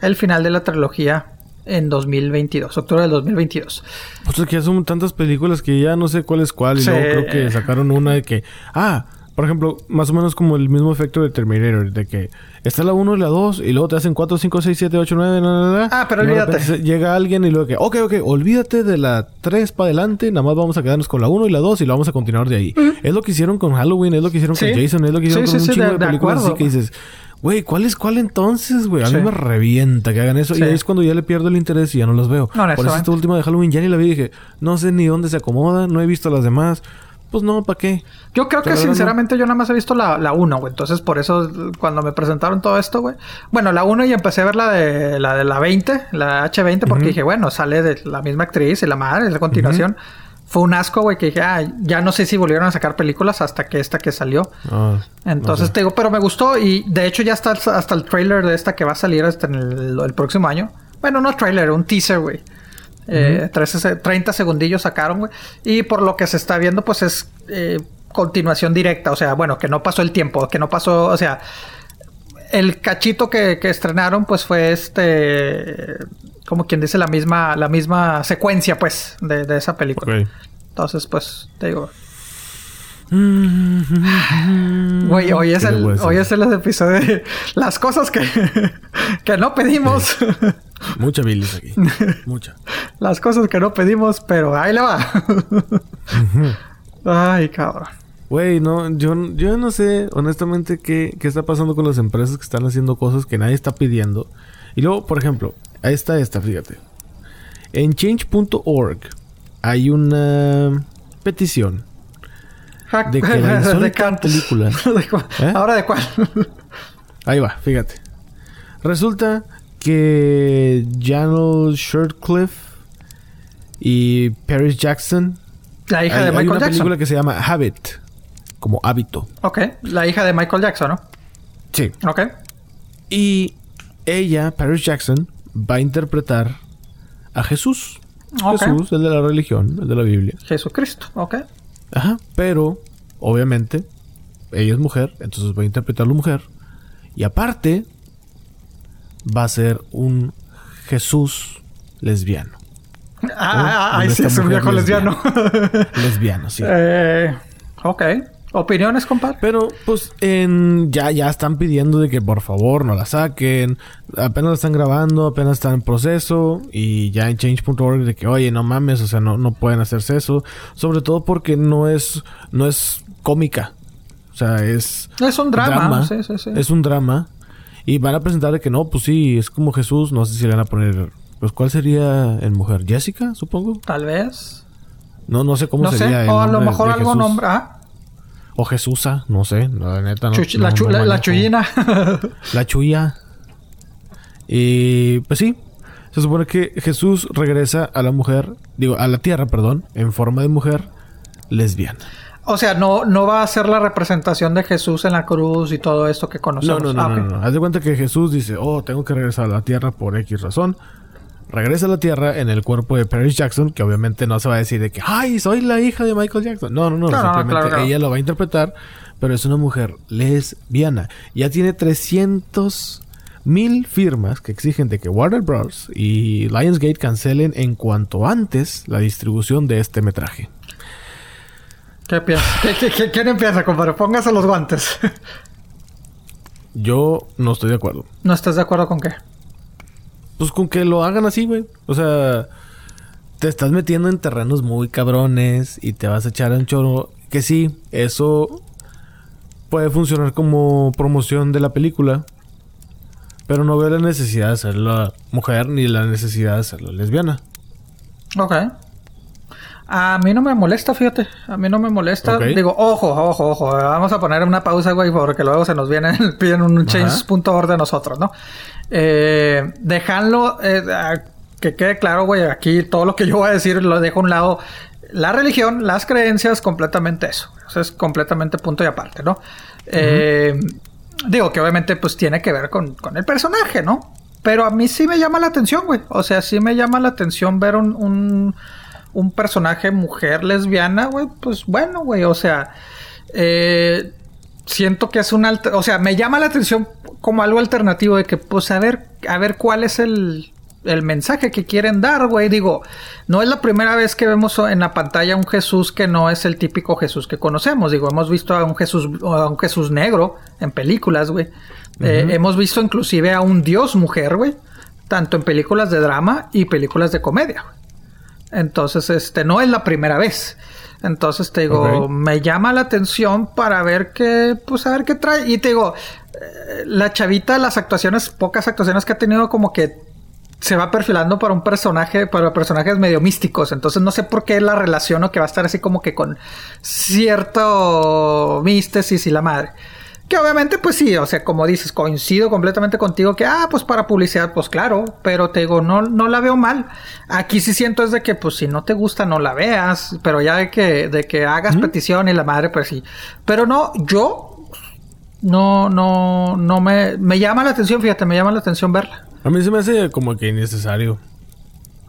Speaker 2: El final de la trilogía en 2022. Octubre del 2022.
Speaker 1: Pues es que ya son tantas películas que ya no sé cuál es cuál. Y
Speaker 2: Sí.
Speaker 1: luego creo que sacaron una de que. Ah, por ejemplo, más o menos como el mismo efecto de Terminator. De que está la 1 y la 2. Y luego te hacen 4, 5, 6, 7, 8, 9. Na, na, na,
Speaker 2: Ah, pero olvídate.
Speaker 1: Llega alguien y luego que. Ok, ok, olvídate de la 3 para adelante. Nada más vamos a quedarnos con la 1 y la 2 y la vamos a continuar de ahí. Es lo que hicieron con Halloween. Es lo que hicieron
Speaker 2: Sí.
Speaker 1: con Jason. Es lo que hicieron
Speaker 2: Sí,
Speaker 1: con
Speaker 2: sí,
Speaker 1: un
Speaker 2: sí,
Speaker 1: chingo
Speaker 2: de,
Speaker 1: de películas
Speaker 2: acuerdo.
Speaker 1: así que dices. Güey, ¿cuál es cuál entonces, güey? A
Speaker 2: Sí.
Speaker 1: mí me revienta que hagan eso.
Speaker 2: Sí.
Speaker 1: Y ahí es cuando ya le pierdo el interés y ya no las veo.
Speaker 2: No,
Speaker 1: Por eso esta última de Halloween ya ni la vi y dije, no sé ni dónde se acomoda, no he visto las demás. Pues no, ¿para qué?
Speaker 2: Yo creo que
Speaker 1: la
Speaker 2: sinceramente yo nada más he visto la, la 1, güey. Entonces por eso cuando me presentaron todo esto, güey. Bueno, la 1 y empecé a ver la de la de la 20, la H20, porque dije, bueno, sale de la misma actriz y la madre, es la continuación. Fue un asco, güey, que dije, ah, ya no sé si volvieron a sacar películas hasta que esta que salió.
Speaker 1: Ah,
Speaker 2: Entonces te digo, pero me gustó y de hecho ya está hasta el trailer de esta que va a salir hasta en el, el próximo año. Bueno, no trailer, un teaser, güey. Eh, 13 30 segundillos sacaron, güey. Y por lo que se está viendo, pues es eh, continuación directa. O sea, bueno, que no pasó el tiempo, que no pasó, o sea, el cachito que, que estrenaron, pues fue este, como quien dice, la misma, la misma secuencia, pues, de, de esa película. Entonces, pues, te digo, Güey, hoy es
Speaker 1: ¿Qué le
Speaker 2: el, hoy es el episodio de las cosas que, que no pedimos.
Speaker 1: Mucha bilis aquí. Mucha.
Speaker 2: las cosas que no pedimos, pero ahí le va. Ay, cabrón.
Speaker 1: Güey, no, yo, yo no sé honestamente qué, qué está pasando con las empresas que están haciendo cosas que nadie está pidiendo. Y luego, por ejemplo, ahí está esta, fíjate. En change.org hay una petición
Speaker 2: Hack-
Speaker 1: De que la
Speaker 2: de
Speaker 1: insólita película. ¿Eh?
Speaker 2: Ahora de cuál.
Speaker 1: Ahí va, fíjate. Resulta que Janel Shirtcliffe y Paris Jackson.
Speaker 2: La hija
Speaker 1: hay,
Speaker 2: de
Speaker 1: hay
Speaker 2: Michael
Speaker 1: una
Speaker 2: Jackson.
Speaker 1: película que se llama Habit, como hábito.
Speaker 2: Ok, la hija de Michael Jackson, ¿no?
Speaker 1: Sí.
Speaker 2: Ok.
Speaker 1: Y ella, Paris Jackson, va a interpretar a Jesús. Jesús, el de la religión, el de la Biblia.
Speaker 2: Jesucristo, ok.
Speaker 1: Ajá. Pero, obviamente, ella es mujer, entonces va a interpretar a la mujer. Y aparte, va a ser un Jesús lesbiano.
Speaker 2: Ah, ah,
Speaker 1: Con
Speaker 2: ay, sí, es un viejo lesbiano.
Speaker 1: Lesbiano, sí.
Speaker 2: eh, ok. ¿Opiniones, compadre?
Speaker 1: Pero, pues, en, ya, ya están pidiendo de que por favor no la saquen. Apenas la están grabando, apenas está en proceso. Y ya en change.org de que, oye, no mames, o sea, no, no pueden hacerse eso. Sobre todo porque no es, no es cómica. O sea, es...
Speaker 2: Es un drama. Sí, sí, sí.
Speaker 1: Es un drama. Y van a presentar de que no, pues sí, es como Jesús. No sé si le van a poner... Pues, ¿cuál sería en mujer? ¿Jessica, supongo?
Speaker 2: Tal vez.
Speaker 1: No, no sé cómo
Speaker 2: No
Speaker 1: sería
Speaker 2: sé.
Speaker 1: el
Speaker 2: O a lo mejor algo nombre. Ah,
Speaker 1: O Jesusa, no sé. La neta no.
Speaker 2: chuch-
Speaker 1: no-
Speaker 2: la, chu-
Speaker 1: no
Speaker 2: la- la
Speaker 1: manejo.
Speaker 2: chullina.
Speaker 1: La chuya. Y pues sí, se supone que Jesús regresa a la mujer, digo, a la tierra, perdón, en forma de mujer lesbiana.
Speaker 2: o sea, no, no va a ser la representación de Jesús en la cruz y todo esto que
Speaker 1: No,
Speaker 2: conocemos.
Speaker 1: no, no,
Speaker 2: Ah,
Speaker 1: no, no, no. Haz de cuenta que Jesús dice, oh, tengo que regresar a la tierra por X razón. Regresa a la tierra en el cuerpo de Paris Jackson, que obviamente no se va a decir de que, ay, soy la hija de Michael Jackson. No, no, no, simplemente
Speaker 2: claro,
Speaker 1: ella lo va a interpretar, pero es una mujer lesbiana. Ya tiene 300 mil firmas que exigen de que Warner Bros. y Lionsgate cancelen en cuanto antes la distribución de este metraje.
Speaker 2: ¿Qué piensas? ¿Qué, qué, qué- quién empieza, compadre? Póngase los guantes.
Speaker 1: Yo no estoy de acuerdo.
Speaker 2: ¿No estás de acuerdo con qué?
Speaker 1: Pues con que lo hagan así, güey. O sea, te estás metiendo en terrenos muy cabrones y te vas a echar un choro. Que sí, eso puede funcionar como promoción de la película. Pero no veo la necesidad de hacerla mujer ni la necesidad de hacerla lesbiana.
Speaker 2: Ok. A mí no me molesta, fíjate. A mí no me molesta. Digo, ojo, ojo, ojo. Vamos a poner una pausa, güey, porque luego se nos viene, piden un change.org de nosotros, ¿no? Eh, dejarlo, eh, que quede claro, güey, aquí todo lo que yo voy a decir lo dejo a un lado. La religión, las creencias, completamente eso. Eso es completamente punto y aparte, ¿no? Eh, digo que obviamente pues tiene que ver con, con el personaje, ¿no? Pero a mí sí me llama la atención, güey. O sea, sí me llama la atención ver un, un, un personaje mujer lesbiana, güey. Pues bueno, güey. O sea, eh, siento que es un alter... O sea, me llama la atención como algo alternativo de que, pues, a ver, a ver cuál es el, el mensaje que quieren dar, güey. Digo, no es la primera vez que vemos en la pantalla un Jesús que no es el típico Jesús que conocemos. Digo, hemos visto a un Jesús, a un Jesús negro en películas, güey. Eh, hemos visto inclusive a un Dios mujer, güey. Tanto en películas de drama y películas de comedia, güey. Entonces, este, no es la primera vez. Entonces, te digo, me llama la atención para ver qué, pues a ver qué trae. Y te digo, eh, la chavita, las actuaciones, pocas actuaciones que ha tenido, como que se va perfilando para un personaje, para personajes medio místicos. Entonces, no sé por qué la relaciono que va a estar así como que con cierto místesis y la madre. Que obviamente, pues sí, o sea, como dices, coincido completamente contigo que, ah, pues para publicidad, pues claro, pero te digo, no, no la veo mal. Aquí sí siento es de que, pues si no te gusta, no la veas, pero ya de que, de que hagas petición y la madre, pues sí. Pero no, yo no, no, no me, me llama la atención, fíjate, me llama la atención verla.
Speaker 1: A mí se me hace como que innecesario.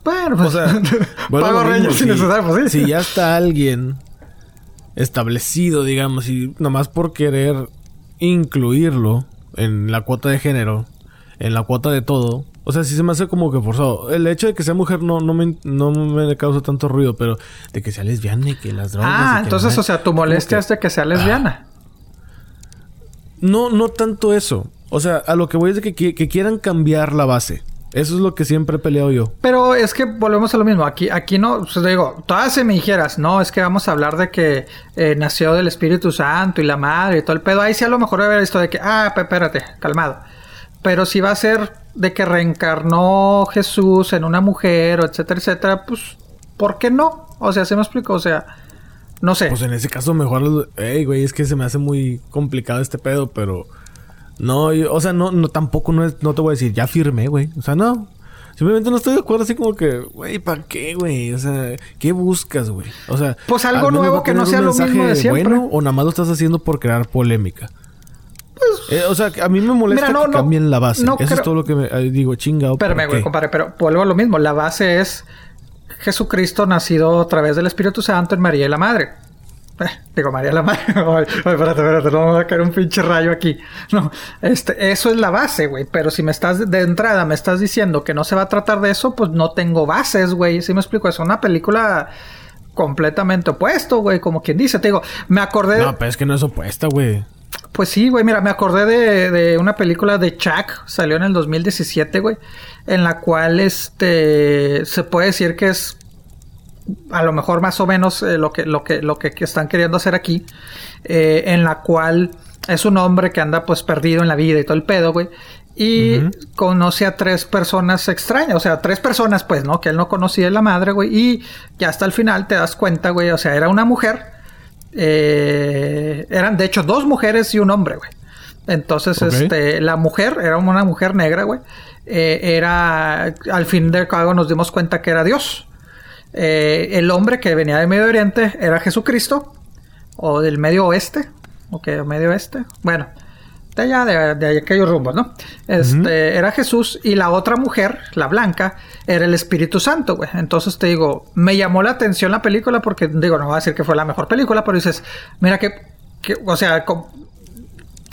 Speaker 2: Bueno, pues,
Speaker 1: O sea, a
Speaker 2: Pago
Speaker 1: mismo, si-
Speaker 2: innecesario, pues sí.
Speaker 1: Si ya está alguien establecido, digamos, y nomás por querer incluirlo en la cuota de género, en la cuota de todo, o sea, sí se me hace como que forzado. El hecho de que sea mujer no, no, me, no me causa tanto ruido, pero de que sea lesbiana y que las drogas.
Speaker 2: Ah, entonces, o sea, tu molestia es de que sea lesbiana.
Speaker 1: No, no tanto eso. O sea, a lo que voy es de que quieran cambiar la base. Eso es lo que siempre he peleado yo.
Speaker 2: Pero es que volvemos a lo mismo. Aquí, aquí no, pues, digo, todas se me dijeras, no, es que vamos a hablar de que eh, nació del Espíritu Santo y la madre y todo el pedo. Ahí sí a lo mejor haber visto de que, ah, espérate, calmado. Pero si va a ser de que reencarnó Jesús en una mujer, o etcétera, etcétera, pues, ¿por qué no? O sea, se me explico, o sea, no sé.
Speaker 1: Pues en ese caso mejor... Ey, güey, es que se me hace muy complicado este pedo, pero... No, yo- o sea, no, no, tampoco no, es, no te voy a decir, ya firmé, güey. O sea, no. Simplemente no estoy de acuerdo así como que, güey, ¿para qué, güey? O sea, ¿qué buscas, güey? O sea...
Speaker 2: Pues algo nuevo que no sea lo mismo de siempre.
Speaker 1: bueno o nada más lo estás haciendo por crear polémica. Eh, o sea, a mí me molesta
Speaker 2: Mira, no,
Speaker 1: que
Speaker 2: no,
Speaker 1: cambien la base.
Speaker 2: no
Speaker 1: Eso
Speaker 2: creo-
Speaker 1: es todo lo que me eh, digo, chingado. ¿por
Speaker 2: Espérame, güey, compadre, pero vuelvo a lo mismo. La base es Jesucristo nacido a través del Espíritu Santo en María y la Madre. Eh, digo, María la Madre. Ay, espérate, espérate, no me va a caer un pinche rayo aquí. No, este, eso es la base, güey. Pero si me estás de entrada, me estás diciendo que no se va a tratar de eso, pues no tengo bases, güey. Si me explico, es una película completamente opuesto, güey, como quien dice. Te digo, me acordé...
Speaker 1: No, pero es que no es opuesta, güey.
Speaker 2: Pues sí, güey, mira, me acordé de, de una película de Chuck, salió en el 2017, güey, en la cual este se puede decir que es a lo mejor más o menos eh, lo que lo que lo que, están queriendo hacer aquí, eh, en la cual es un hombre que anda pues perdido en la vida y todo el pedo, güey. Y conoce a tres personas extrañas, o sea, tres personas, pues, ¿no? Que él no conocía de la madre, güey. Y ya hasta el final te das cuenta, güey. O sea, era una mujer. Eh, eran, de hecho, dos mujeres y un hombre, güey. Entonces, este, la mujer era una mujer negra, güey. Eh, era, al fin de cabo nos dimos cuenta que era Dios. Eh, el hombre que venía del Medio Oriente era Jesucristo. O del Medio Oeste. Ok, Medio Oeste. Bueno, de allá, de, aquellos rumbos, ¿no? Este, era Jesús y la otra mujer, la blanca, era el Espíritu Santo, güey. Entonces te digo, me llamó la atención la película porque, digo, no voy a decir que fue la mejor película, pero dices, mira que, o sea,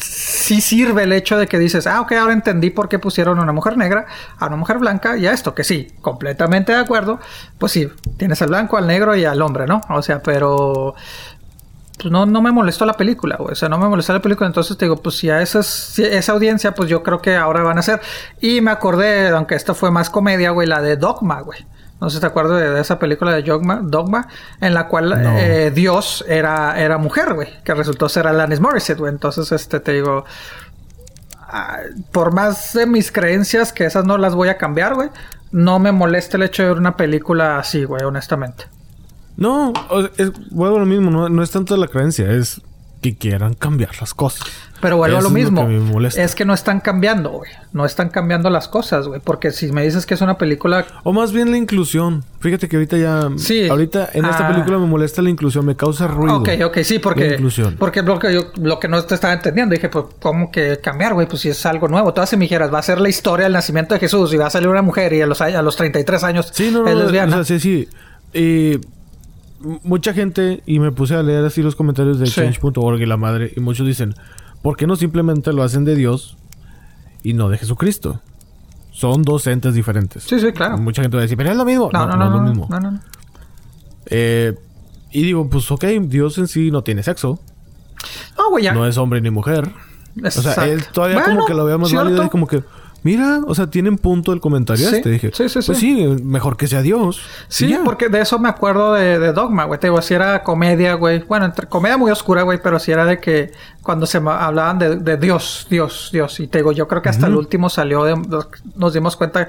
Speaker 2: sí sirve el hecho de que dices, ah, ok, ahora entendí por qué pusieron a una mujer negra, a una mujer blanca y a esto, que sí, completamente de acuerdo, pues sí, tienes al blanco, al negro y al hombre, ¿no? O sea, pero pues no, no me molestó la película, güey. O sea, no me molestó la película. Entonces te digo, pues si a esas, esa audiencia, pues yo creo que ahora van a ser. Y me acordé, aunque esto fue más comedia, güey, la de Dogma, güey. No sé si te acuerdas de, esa película de Dogma, Dogma en la cual eh, Dios era, era mujer, güey. Que resultó ser Alanis Morissette, güey. Entonces, este, te digo... Ah, por más de mis creencias, que esas no las voy a cambiar, güey. No me molesta el hecho de ver una película así, güey, honestamente.
Speaker 1: No, es, vuelvo a lo mismo, no, es tanto la creencia, es que quieran cambiar las cosas.
Speaker 2: Pero vuelvo a lo mismo. Es, que no están cambiando, güey. No están cambiando las cosas, güey. Porque si me dices que es una película.
Speaker 1: O más bien la inclusión. Fíjate que ahorita ya. Sí. Ahorita en esta ah. película me molesta la inclusión, me causa ruido.
Speaker 2: Ok, ok, sí, porque. La inclusión. Porque lo que, yo, lo que no te estaba entendiendo, dije, pues, ¿cómo que cambiar, güey? Pues si es algo nuevo. Todas si me dijeras, va a ser la historia del nacimiento de Jesús y va a salir una mujer y a los, a los 33 años
Speaker 1: sí, no, no, es lesbiana. O sea, sí, sí. Y mucha gente, y me puse a leer así los comentarios de change.org y la madre, y muchos dicen, ¿por qué no simplemente lo hacen de Dios y no de Jesucristo? Son dos entes diferentes.
Speaker 2: Sí, sí, claro.
Speaker 1: Mucha gente va a decir, pero es lo mismo. No, no, no, no, es lo mismo. No, no, eh, y digo, pues ok, Dios en sí no tiene sexo. No, güey, ya. No es hombre ni mujer. O sea, él todavía como que lo veo más válido y como que mira, o sea, tienen punto el comentario este. Dije, sí, sí, pues sí. mejor que sea Dios.
Speaker 2: Sí, porque de eso me acuerdo de, Dogma, güey. Te digo, si era comedia, güey. Bueno, entre comedia muy oscura, güey, pero si era de que cuando se hablaban de, Dios, Dios, Dios. Y te digo, yo creo que hasta el último salió, de, nos dimos cuenta,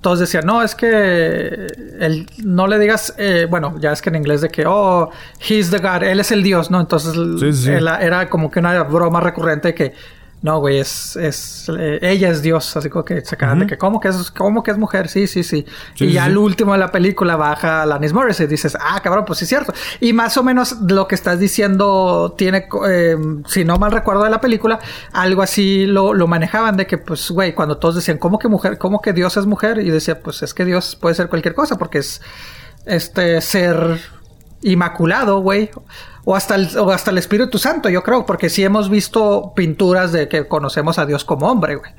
Speaker 2: todos decían, no, es que el, no le digas, eh, bueno, ya es que en inglés de que, oh, he's the God, él es el Dios, ¿no? Entonces era como que una broma recurrente que no, güey, es, es eh, ella es Dios, así como que se quedan de que ¿cómo que es cómo que es mujer? Sí, sí, sí. y ya al último de la película baja Alanis Morris y dices, "Ah, cabrón, pues sí es cierto." Y más o menos lo que estás diciendo tiene eh, si no mal recuerdo de la película, algo así lo, lo manejaban de que pues güey, cuando todos decían, "¿Cómo que mujer? ¿Cómo que Dios es mujer?" y decía, "Pues es que Dios puede ser cualquier cosa porque es este ser inmaculado, güey o hasta el, o hasta el Espíritu Santo, yo creo, porque sí hemos visto pinturas de que conocemos a Dios como hombre, güey.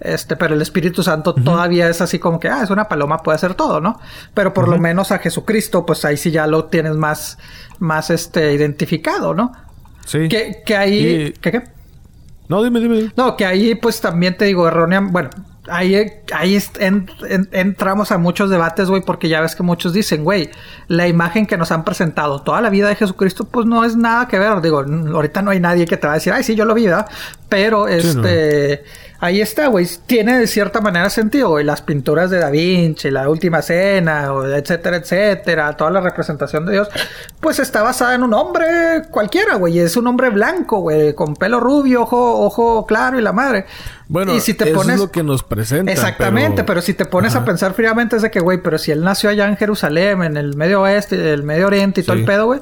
Speaker 2: Este, pero el Espíritu Santo todavía es así como que, ah, es una paloma, puede hacer todo, ¿no? Pero por lo menos a Jesucristo, pues ahí sí ya lo tienes más, más, este, identificado, ¿no? Sí. Que, que ahí, ¿qué, qué?
Speaker 1: No, dime, dime.
Speaker 2: No, que ahí, pues también te digo, errónea, bueno, ahí, ahí entramos a muchos debates, güey, porque ya ves que muchos dicen, güey, la imagen que nos han presentado toda la vida de Jesucristo, pues no es nada que ver. Digo, ahorita no hay nadie que te va a decir, ay, sí, yo lo vi, ¿verdad? Pero, este, ahí está, güey. Tiene de cierta manera sentido, güey. Las pinturas de Da Vinci, la última cena, etcétera, etcétera. Toda la representación de Dios, pues está basada en un hombre cualquiera, güey. Es un hombre blanco, güey, con pelo rubio, ojo, ojo claro y la madre.
Speaker 1: Bueno, y si te eso es lo que nos presenta.
Speaker 2: Exactamente, pero, si te pones a pensar fríamente es de que, güey, pero si él nació allá en Jerusalén, en el Medio Oeste, el Medio Oriente y todo el pedo, güey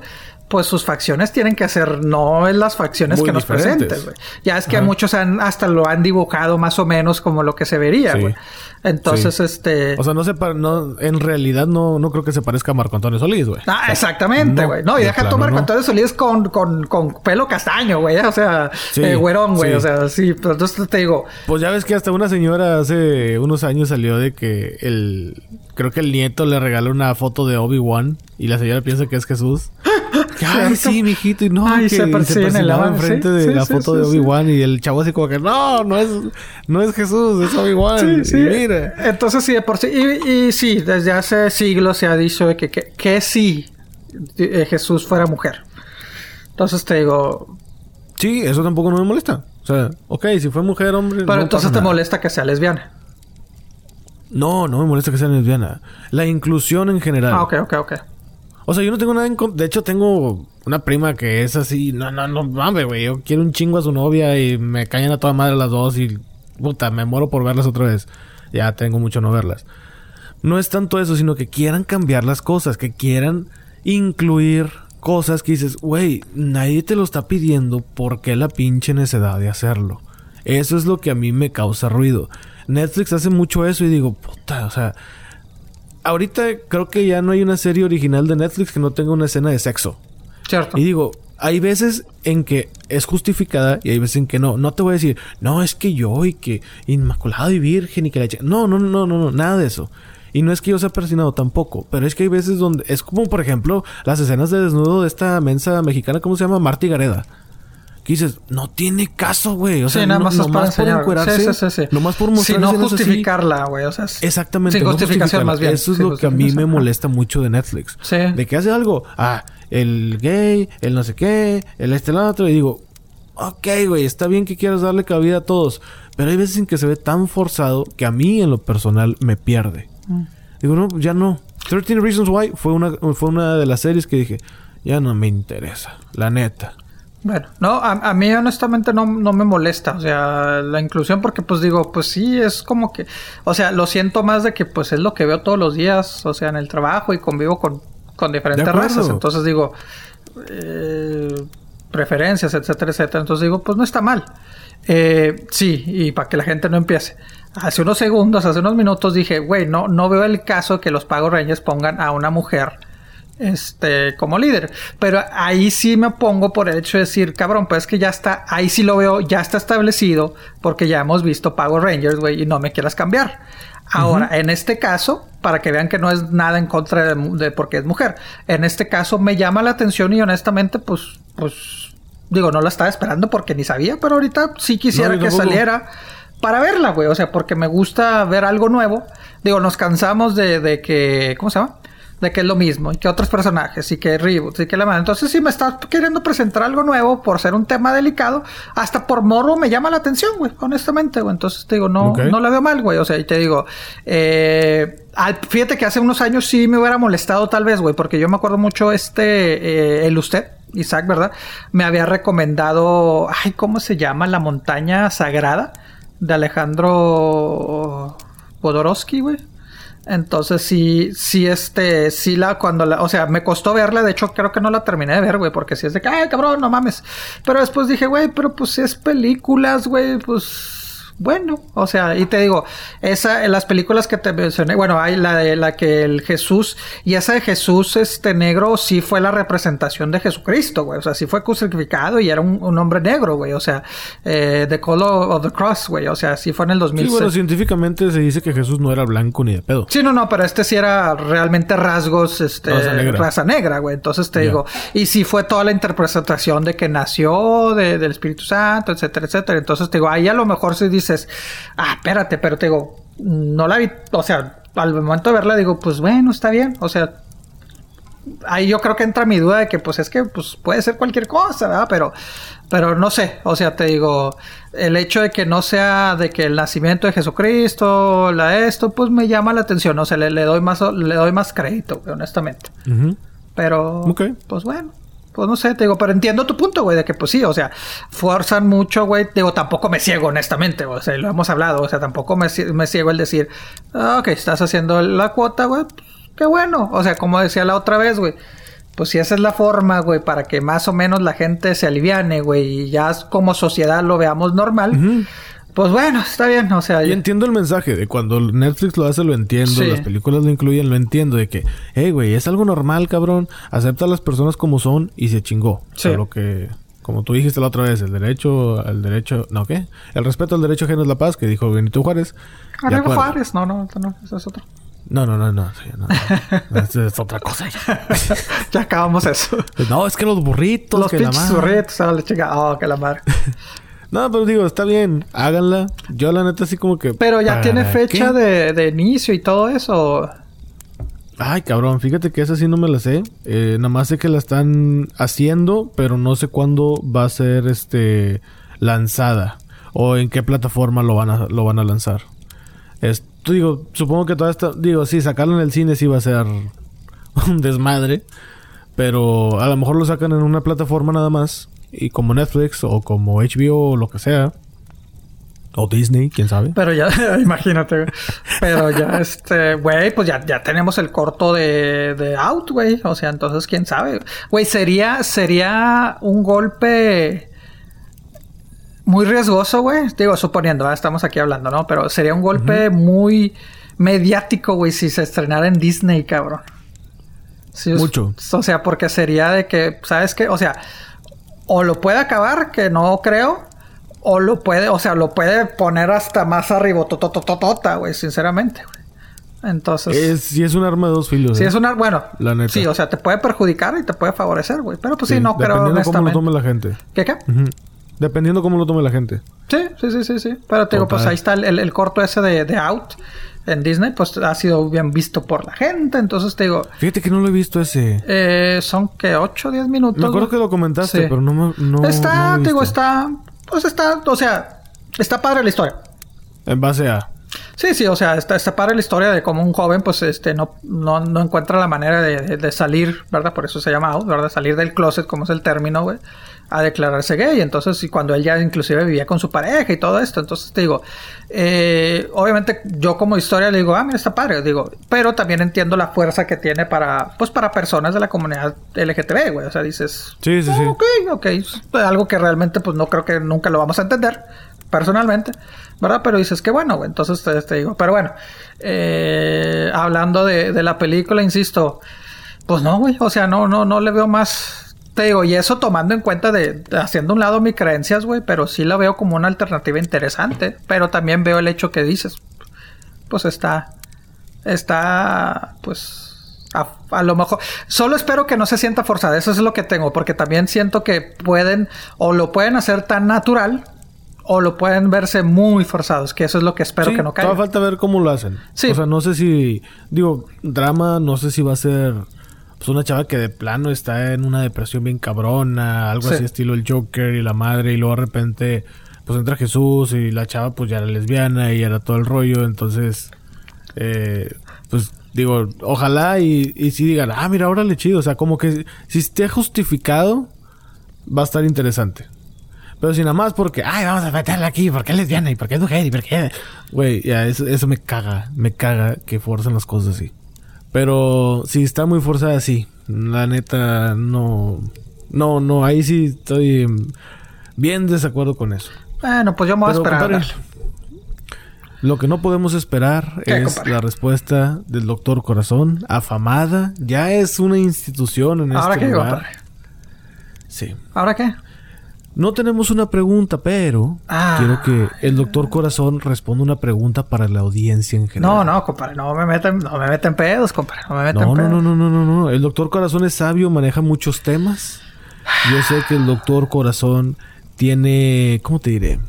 Speaker 2: pues sus facciones tienen que ser no en las facciones que nos presentes, güey. Ya es que muchos han, hasta lo han dibujado más o menos como lo que se vería, güey. Entonces, este...
Speaker 1: O sea, no se no, en realidad no, no creo que se parezca a Marco Antonio Solís, güey.
Speaker 2: Ah, exactamente, güey. No, y deja tu Marco Antonio Solís con, con, con pelo castaño, güey. O sea, eh, güerón, güey. O sea, sí, entonces te digo...
Speaker 1: Pues ya ves que hasta una señora hace unos años salió de que el creo que el nieto le regaló una foto de Obi-Wan y la señora piensa que es Jesús. Ay, sí, mijito. Y no,
Speaker 2: Ay,
Speaker 1: que
Speaker 2: se
Speaker 1: se
Speaker 2: persiguen en van-
Speaker 1: enfrente
Speaker 2: sí,
Speaker 1: de
Speaker 2: sí,
Speaker 1: la
Speaker 2: sí,
Speaker 1: foto de. Obi-Wan. Y el chavo así como que, no, no es, no es Jesús, es Obi-Wan.
Speaker 2: Sí, sí.
Speaker 1: Y mira.
Speaker 2: Entonces sí, de por sí. Y, y sí, desde hace siglos se ha dicho que, que, que sí eh, Jesús fuera mujer. Entonces te digo,
Speaker 1: Sí, eso tampoco no me molesta. O sea, ok, si fue mujer, hombre.
Speaker 2: pero
Speaker 1: no
Speaker 2: entonces te
Speaker 1: nada.
Speaker 2: molesta que sea lesbiana.
Speaker 1: No, no me molesta que sea lesbiana. La inclusión en general.
Speaker 2: Ah, ok, ok, ok.
Speaker 1: O sea, yo no tengo nada en contra. De hecho, tengo una prima que es así. No, no, no mames, güey. Yo quiero un chingo a su novia y me caen a toda madre las dos y. Puta, me muero por verlas otra vez. Ya tengo mucho no verlas. No es tanto eso, sino que quieran cambiar las cosas, que quieran incluir cosas que dices, güey, nadie te lo está pidiendo, ¿por qué la pinche necedad de hacerlo? Eso es lo que a mí me causa ruido. Netflix hace mucho eso y digo, puta, o sea, ahorita creo que ya no hay una serie original de Netflix que no tenga una escena de sexo.
Speaker 2: Cierto.
Speaker 1: Y digo, hay veces en que es justificada y hay veces en que no. No te voy a decir, no, es que yo y que inmaculado y virgen y que la chica. No, no, no, no, no, nada de eso. Y no es que yo sea persinado tampoco, pero es que hay veces donde es como, por ejemplo, las escenas de desnudo de esta mensa mexicana, ¿cómo se llama? Marty Gareda. Que dices, no tiene caso, güey. O sea,
Speaker 2: sí, nada
Speaker 1: no-
Speaker 2: más para
Speaker 1: nomás por encuerarse,
Speaker 2: Sí, sí,
Speaker 1: nomás por mostrar
Speaker 2: Sin no justificarla, güey. O sea, es-
Speaker 1: Exactamente.
Speaker 2: Sin
Speaker 1: no
Speaker 2: justificación, más bien.
Speaker 1: Eso es lo que a mí me molesta mucho de Netflix.
Speaker 2: Sí.
Speaker 1: De que hace algo. Ah, el gay, el no sé qué, el este, el otro. Y digo, ok, güey, está bien que quieras darle cabida a todos. Pero hay veces en que se ve tan forzado que a mí, en lo personal, me pierde.
Speaker 2: Mm.
Speaker 1: Digo, no, ya no. 13 Reasons Why fue una, fue una de las series que dije, ya no me interesa. La neta.
Speaker 2: Bueno, no, a, a mí honestamente no, no me molesta, o sea, la inclusión porque pues digo, pues sí, es como que, o sea, lo siento más de que pues es lo que veo todos los días, o sea, en el trabajo y convivo con, con diferentes razas, entonces digo, eh, preferencias, etcétera, etcétera, entonces digo, pues no está mal. Eh, sí, y para que la gente no empiece. Hace unos segundos, hace unos minutos dije, güey, no, no veo el caso que los Pagos Reyes pongan a una mujer este como líder. Pero ahí sí me pongo por el hecho de decir, cabrón, pues es que ya está, ahí sí lo veo, ya está establecido, porque ya hemos visto Power Rangers, güey, y no me quieras cambiar. Ahora, en este caso, para que vean que no es nada en contra de, porque es mujer, en este caso me llama la atención y honestamente, pues, pues, digo, no la estaba esperando porque ni sabía, pero ahorita sí quisiera
Speaker 1: No,
Speaker 2: que saliera para verla, güey. O sea, porque me gusta ver algo nuevo. Digo, nos cansamos de, de que. ¿Cómo se llama? De que es lo mismo. Y que otros personajes. Y que reboots. Y que la madre. Entonces, si me estás queriendo presentar algo nuevo por ser un tema delicado, hasta por morro me llama la atención, güey. Honestamente, güey. Entonces, te digo, no,
Speaker 1: Ok.
Speaker 2: no la veo mal, güey. O sea, y te digo, eh, al- fíjate que hace unos años sí me hubiera molestado, tal vez, güey. Porque yo me acuerdo mucho este, eh, el usted. Isaac, ¿verdad? Me había recomendado, ay, ¿cómo se llama? La montaña sagrada de Alejandro Podorowski, güey. Entonces sí, sí, este, sí la, cuando la, o sea, me costó verla, de hecho creo que no la terminé de ver, güey, porque sí es de que, ay, cabrón, no mames. Pero después dije, güey, pero pues es películas, güey, pues bueno, o sea, y te digo, esa, en las películas que te mencioné, bueno, hay la de la que el Jesús, y esa de Jesús, este negro, sí fue la representación de Jesucristo, güey, o sea, sí fue crucificado y era un, un hombre negro, güey, o sea, eh, The Color of the Cross, güey, o sea, sí fue en el
Speaker 1: Sí,
Speaker 2: 2006.
Speaker 1: bueno, científicamente se dice que Jesús no era blanco ni de pedo.
Speaker 2: Sí, no, no, pero este sí era realmente rasgos, este,
Speaker 1: Raza negra.
Speaker 2: raza negra, güey. Entonces te digo, y sí fue toda la interpretación de que nació de- del Espíritu Santo, etcétera, etcétera. Entonces te digo, ahí a lo mejor si dices, ah, espérate, pero te digo, no la vi, o sea, al momento de verla digo, pues bueno, está bien, o sea, ahí yo creo que entra mi duda de que pues es que pues puede ser cualquier cosa, ¿verdad? Pero pero no sé, o sea, te digo, el hecho de que no sea de que el nacimiento de Jesucristo, la esto, pues me llama la atención, o sea, le, le doy más le doy más crédito, honestamente. Pero
Speaker 1: Ok.
Speaker 2: pues bueno, pues no sé, te digo, pero entiendo tu punto, güey, de que pues sí, o sea, forzan mucho, güey, digo, tampoco me ciego, honestamente, o sea, lo hemos hablado, o sea, tampoco me, cie- me ciego el decir, ah, ok, estás haciendo la cuota, güey, pues, qué bueno, o sea, como decía la otra vez, güey, pues si esa es la forma, güey, para que más o menos la gente se aliviane, güey, y ya como sociedad lo veamos normal,
Speaker 1: Ujú.
Speaker 2: Pues bueno, está bien, o sea,
Speaker 1: Yo entiendo el mensaje de cuando Netflix lo hace, lo entiendo.
Speaker 2: Sí.
Speaker 1: Las películas lo incluyen, lo entiendo. De que, hey, güey, es algo normal, cabrón. Acepta a las personas como son y se chingó.
Speaker 2: Sí.
Speaker 1: Solo que, como tú dijiste la otra vez, el derecho al derecho. ¿No qué? El respeto al derecho ajeno es la paz, que dijo Benito Juárez.
Speaker 2: Juárez, no, no, no, eso es otro.
Speaker 1: No, no, no, no. no, no. Es, es otra cosa ya.
Speaker 2: ya acabamos eso.
Speaker 1: No, es que los burritos.
Speaker 2: Los
Speaker 1: que la
Speaker 2: pinches burritos, ah, chica. Oh, que la madre.
Speaker 1: No, pero digo, está bien. Háganla. Yo la neta así como que...
Speaker 2: Pero ya
Speaker 1: ¿para
Speaker 2: tiene fecha de, de inicio y todo eso.
Speaker 1: Ay, cabrón. Fíjate que esa sí no me la sé. Eh, nada más sé que la están haciendo, pero no sé cuándo va a ser este lanzada. O en qué plataforma lo van a, lo van a lanzar. Esto, digo, supongo que toda esta... Digo, sí, sacarlo en el cine sí va a ser un desmadre. Pero a lo mejor lo sacan en una plataforma nada más. Y como Netflix o como HBO o lo que sea. O Disney, quién sabe.
Speaker 2: Pero ya, imagínate. Pero ya, este, güey, pues ya, ya tenemos el corto de, de Out, güey. O sea, entonces, quién sabe. Güey, sería, sería un golpe muy riesgoso, güey. Digo, suponiendo, ¿verdad? estamos aquí hablando, ¿no? Pero sería un golpe muy mediático, güey, si se estrenara en Disney, cabrón. Es-
Speaker 1: Mucho.
Speaker 2: O sea, porque sería de que, ¿sabes qué? O sea, o lo puede acabar, que no creo, o lo puede, o sea, lo puede poner hasta más arriba, totototota, güey, sinceramente, güey. Entonces,
Speaker 1: Es, sí es un arma de dos filos.
Speaker 2: si
Speaker 1: ¿eh?
Speaker 2: es una, bueno,
Speaker 1: La neta.
Speaker 2: sí, o sea, te puede perjudicar y te puede favorecer, güey. Pero pues sí, no creo
Speaker 1: Dependiendo cómo lo
Speaker 2: honestamente.
Speaker 1: tome la gente.
Speaker 2: ¿Qué qué?
Speaker 1: Dependiendo cómo lo tome la gente.
Speaker 2: Sí, sí, sí, sí, sí. Pero te digo, pues ahí está el, el- el corto ese de, de Out en Disney, pues ha sido bien visto por la gente. Entonces te digo,
Speaker 1: Fíjate que no lo he visto ese.
Speaker 2: eh, son que 8 o 10 minutos.
Speaker 1: Me acuerdo que lo comentaste,
Speaker 2: Sí.
Speaker 1: pero no me. No,
Speaker 2: está,
Speaker 1: no lo he
Speaker 2: te digo, está, pues está, o sea, está padre la historia.
Speaker 1: En base a.
Speaker 2: Sí, sí, o sea, está, está padre la historia de cómo un joven, pues, este, no, no, no encuentra la manera de, de- de salir, ¿verdad? Por eso se llama out, ¿verdad? Salir del closet, como es el término, güey, a declararse gay. Entonces, y cuando él ya inclusive vivía con su pareja y todo esto, entonces te digo, eh, obviamente yo como historia le digo, ah, mira, está padre, digo, pero también entiendo la fuerza que tiene para, pues, para personas de la comunidad LGTB, güey, o sea, dices,
Speaker 1: Sí, sí,
Speaker 2: "Ah,
Speaker 1: sí.
Speaker 2: ok, ok, algo que realmente, pues, no creo que nunca lo vamos a entender, personalmente, ¿verdad? Pero dices que bueno, güey, entonces te, te digo, pero bueno, eh, hablando de, de la película, insisto, pues no, güey, o sea, no, no, no le veo más, te digo, y eso tomando en cuenta de, haciendo un lado mis creencias, güey, pero sí la veo como una alternativa interesante, pero también veo el hecho que dices, pues está, está, pues, a lo mejor, solo espero que no se sienta forzada, eso es lo que tengo, porque también siento que pueden, o lo pueden hacer tan natural, o lo pueden verse muy forzados, que eso es lo que espero
Speaker 1: Sí,
Speaker 2: que no caiga.
Speaker 1: todavía falta ver cómo lo hacen.
Speaker 2: Sí.
Speaker 1: O sea, no sé si. Digo, drama, no sé si va a ser. Pues una chava que de plano está en una depresión bien cabrona, algo
Speaker 2: Sí.
Speaker 1: así estilo el Joker y la madre, y luego de repente, pues entra Jesús y la chava, pues ya era lesbiana y era todo el rollo, entonces. Eh, pues digo, ojalá y, y si digan, ah, mira, órale chido, o sea, como que si esté justificado, va a estar interesante. Pero si nada más porque, ay, vamos a meterla aquí, porque es lesbiana y porque es mujer y porque... Güey, ya, eso, eso me caga, me caga que forcen las cosas así. Pero si está muy forzada, sí. La neta, no... No, no, ahí sí estoy bien desacuerdo con eso.
Speaker 2: Bueno, pues yo me voy a esperar.
Speaker 1: compadre, lo que no podemos esperar
Speaker 2: ¿Qué,
Speaker 1: es
Speaker 2: compadre?
Speaker 1: la respuesta del doctor Corazón, afamada. Ya es una institución en
Speaker 2: ¿Ahora
Speaker 1: este
Speaker 2: qué,
Speaker 1: lugar.
Speaker 2: compadre?
Speaker 1: Sí.
Speaker 2: ¿Ahora qué?
Speaker 1: No tenemos una pregunta, pero
Speaker 2: Ah.
Speaker 1: quiero que el doctor Corazón responda una pregunta para la audiencia en general.
Speaker 2: No, no, compadre, no me meten, no me meten pedos, compadre, no me meten
Speaker 1: No, no,
Speaker 2: pedos.
Speaker 1: no, no, no, no, no. El doctor Corazón es sabio, maneja muchos temas. Yo sé que el doctor Corazón tiene, ¿cómo te diré?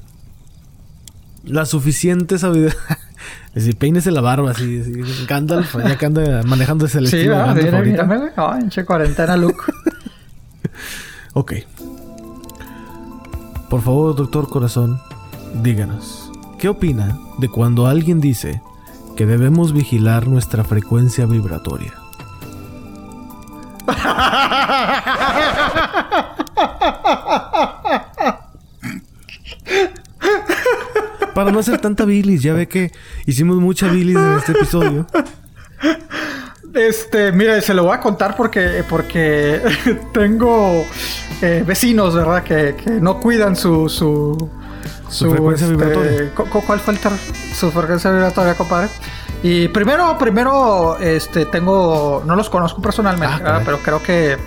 Speaker 1: La suficiente sabiduría. Es decir, peínese la barba así, así Gandalf, ya que anda manejando ese
Speaker 2: Sí,
Speaker 1: ahorita.
Speaker 2: mírame. Ay, pinche cuarentena, look.
Speaker 1: Ok. Por favor, doctor Corazón, díganos, ¿qué opina de cuando alguien dice que debemos vigilar nuestra frecuencia vibratoria? Para no hacer tanta bilis, ya ve que hicimos mucha bilis en este episodio.
Speaker 2: Este, mira, se lo voy a contar porque, porque tengo eh, vecinos, ¿verdad? Que, que no cuidan su... Su,
Speaker 1: Su frecuencia vibratoria.
Speaker 2: cu- cu- ¿Cuál fue el Su frecuencia vibratoria, compadre. Y primero, primero, este, tengo... No los conozco personalmente,
Speaker 1: Ah.
Speaker 2: Pero creo que...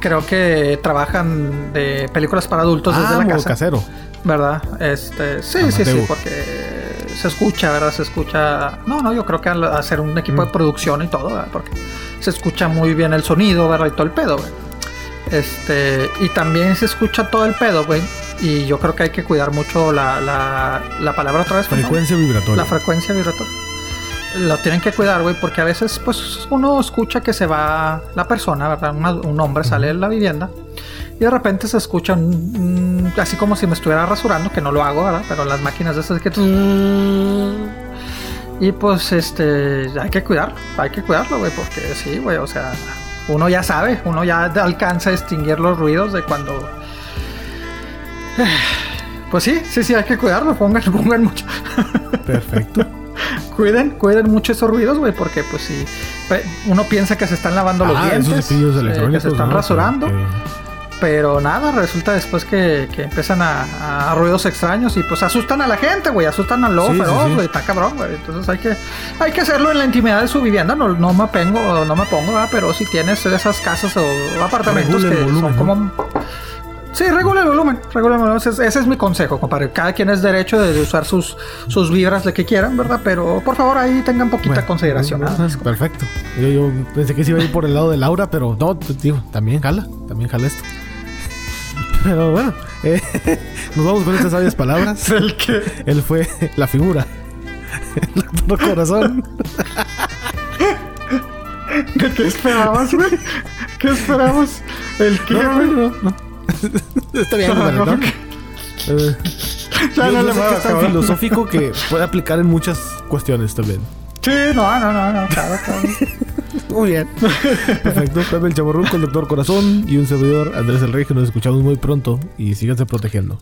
Speaker 2: Creo que trabajan de películas para adultos desde
Speaker 1: Ah,
Speaker 2: la casa.
Speaker 1: casero.
Speaker 2: ¿Verdad? Este, sí, sí, sí, porque se escucha, ¿verdad? Se escucha. No, no, yo creo que al hacer un equipo de producción y todo, ¿verdad? Porque se escucha muy bien el sonido, ¿verdad? Y todo el pedo, güey. Este, y también se escucha todo el pedo, güey. Y yo creo que hay que cuidar mucho la, la, la palabra otra vez. ¿no?
Speaker 3: Frecuencia vibratoria.
Speaker 2: La frecuencia vibratoria. Lo tienen que cuidar, güey, porque a veces, pues, uno escucha que se va la persona, ¿verdad? Una- un hombre sale de la vivienda y de repente se escucha un- así como si me estuviera rasurando, que no lo hago, ¿verdad? Pero las máquinas de esas que... Y pues, este, hay que cuidarlo, hay que cuidarlo, güey, porque sí, güey, o sea, uno ya sabe, uno ya alcanza a distinguir los ruidos de cuando... Pues sí, sí, sí, hay que cuidarlo, pongan, pongan mucho.
Speaker 3: Perfecto.
Speaker 2: Cuiden, cuiden mucho esos ruidos, güey, porque pues si uno piensa que se están lavando los
Speaker 3: Ah,
Speaker 2: dientes,
Speaker 3: esos
Speaker 2: eh, que se están
Speaker 3: ¿no?
Speaker 2: rasurando, pero nada, resulta después que, que empiezan a, a ruidos extraños y pues asustan a la gente, güey, asustan al lobo
Speaker 3: Sí,
Speaker 2: está cabrón, güey. Entonces hay que, hay que hacerlo en la intimidad de su vivienda, no, no me pongo, no me pongo, ¿verdad? pero si tienes esas casas o apartamentos
Speaker 3: Regula
Speaker 2: que
Speaker 3: volumen,
Speaker 2: son
Speaker 3: ¿no?
Speaker 2: Sí, regula el volumen, regula el volumen. Ese, ese es mi consejo, compadre. Cada quien es derecho de, usar sus, sus vibras de que quieran, ¿verdad? Pero por favor ahí tengan poquita
Speaker 3: Bueno,
Speaker 2: consideración.
Speaker 3: bueno,
Speaker 2: más.
Speaker 3: Perfecto. Yo, yo pensé que se iba a ir por el lado de Laura, pero no, digo, también jala, también jala esto. Pero bueno, eh, nos vamos con estas sabias palabras.
Speaker 2: ¿El qué?
Speaker 3: Él fue la figura. El corazón.
Speaker 2: ¿De qué esperabas, güey? ¿Qué esperabas? ¿El qué,
Speaker 3: no, no. Está bien, ¿no? Eh,
Speaker 2: Ya
Speaker 3: yo-
Speaker 2: no
Speaker 3: yo
Speaker 2: le
Speaker 3: sé
Speaker 2: muevas,
Speaker 3: que es tan filosófico que puede aplicar en muchas cuestiones también.
Speaker 2: Sí, no, no, no, no, claro, claro.
Speaker 3: Muy bien. Perfecto. Pepe el Chaborruco, el Doctor Corazón y un servidor, Andrés el Rey, que nos escuchamos muy pronto y síganse protegiendo.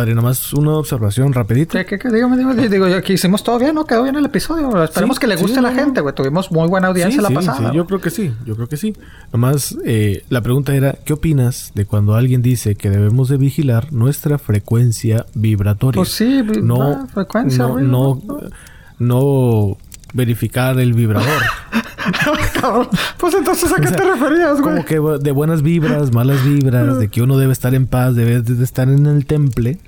Speaker 1: Compadre, nomás una observación rapidito.
Speaker 2: ¿Qué, qué, qué? Dígame, dígame. Digo, que hicimos todo bien, ¿no? Quedó bien el episodio. Esperemos
Speaker 1: Sí,
Speaker 2: que le guste
Speaker 1: sí,
Speaker 2: a la
Speaker 1: no,
Speaker 2: gente, güey. Tuvimos muy buena audiencia
Speaker 1: Sí,
Speaker 2: la pasada.
Speaker 1: yo creo que sí, yo creo que sí. Nomás eh, la pregunta era, ¿qué opinas de cuando alguien dice que debemos de vigilar nuestra frecuencia vibratoria?
Speaker 2: Pues sí, vi-
Speaker 1: no,
Speaker 2: ah, frecuencia,
Speaker 1: no, no, no verificar el vibrador.
Speaker 2: Cabrón. Pues entonces, ¿a qué
Speaker 1: O sea,
Speaker 2: te referías, güey?
Speaker 1: Como que de buenas vibras, malas vibras, de que uno debe estar en paz, debe de estar en el temple.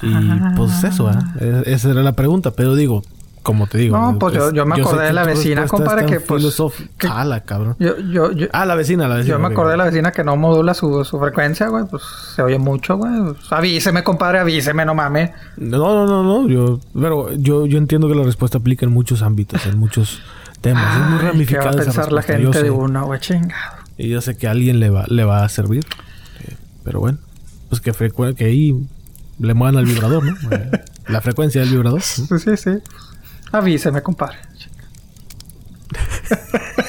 Speaker 1: Y pues eso, ¿ah? E- Esa era la pregunta, pero digo, como te digo.
Speaker 2: No, pues yo- yo me acordé de la vecina, compadre, que, pues, que-
Speaker 1: Ala, cabrón.
Speaker 2: Yo, yo, yo,
Speaker 1: Ah, la vecina, la vecina.
Speaker 2: yo me acordé de la vecina que no modula su, su frecuencia, güey. Pues se oye mucho, güey. Pues, avíseme, compadre, avíseme, no mames.
Speaker 1: No, no, no, no. Yo, pero yo, yo entiendo que la respuesta aplica en muchos ámbitos, en muchos temas. es muy
Speaker 2: Ay, ¿Qué va a pensar la gente de
Speaker 1: sé.
Speaker 2: uno, güey? Chingado.
Speaker 1: Y yo sé que a alguien le va, le va a servir. Eh, pero bueno, pues que, que ahí le muevan al vibrador, ¿no? Eh, la frecuencia del vibrador. ¿no?
Speaker 2: Sí, sí, sí. Avíseme, compadre.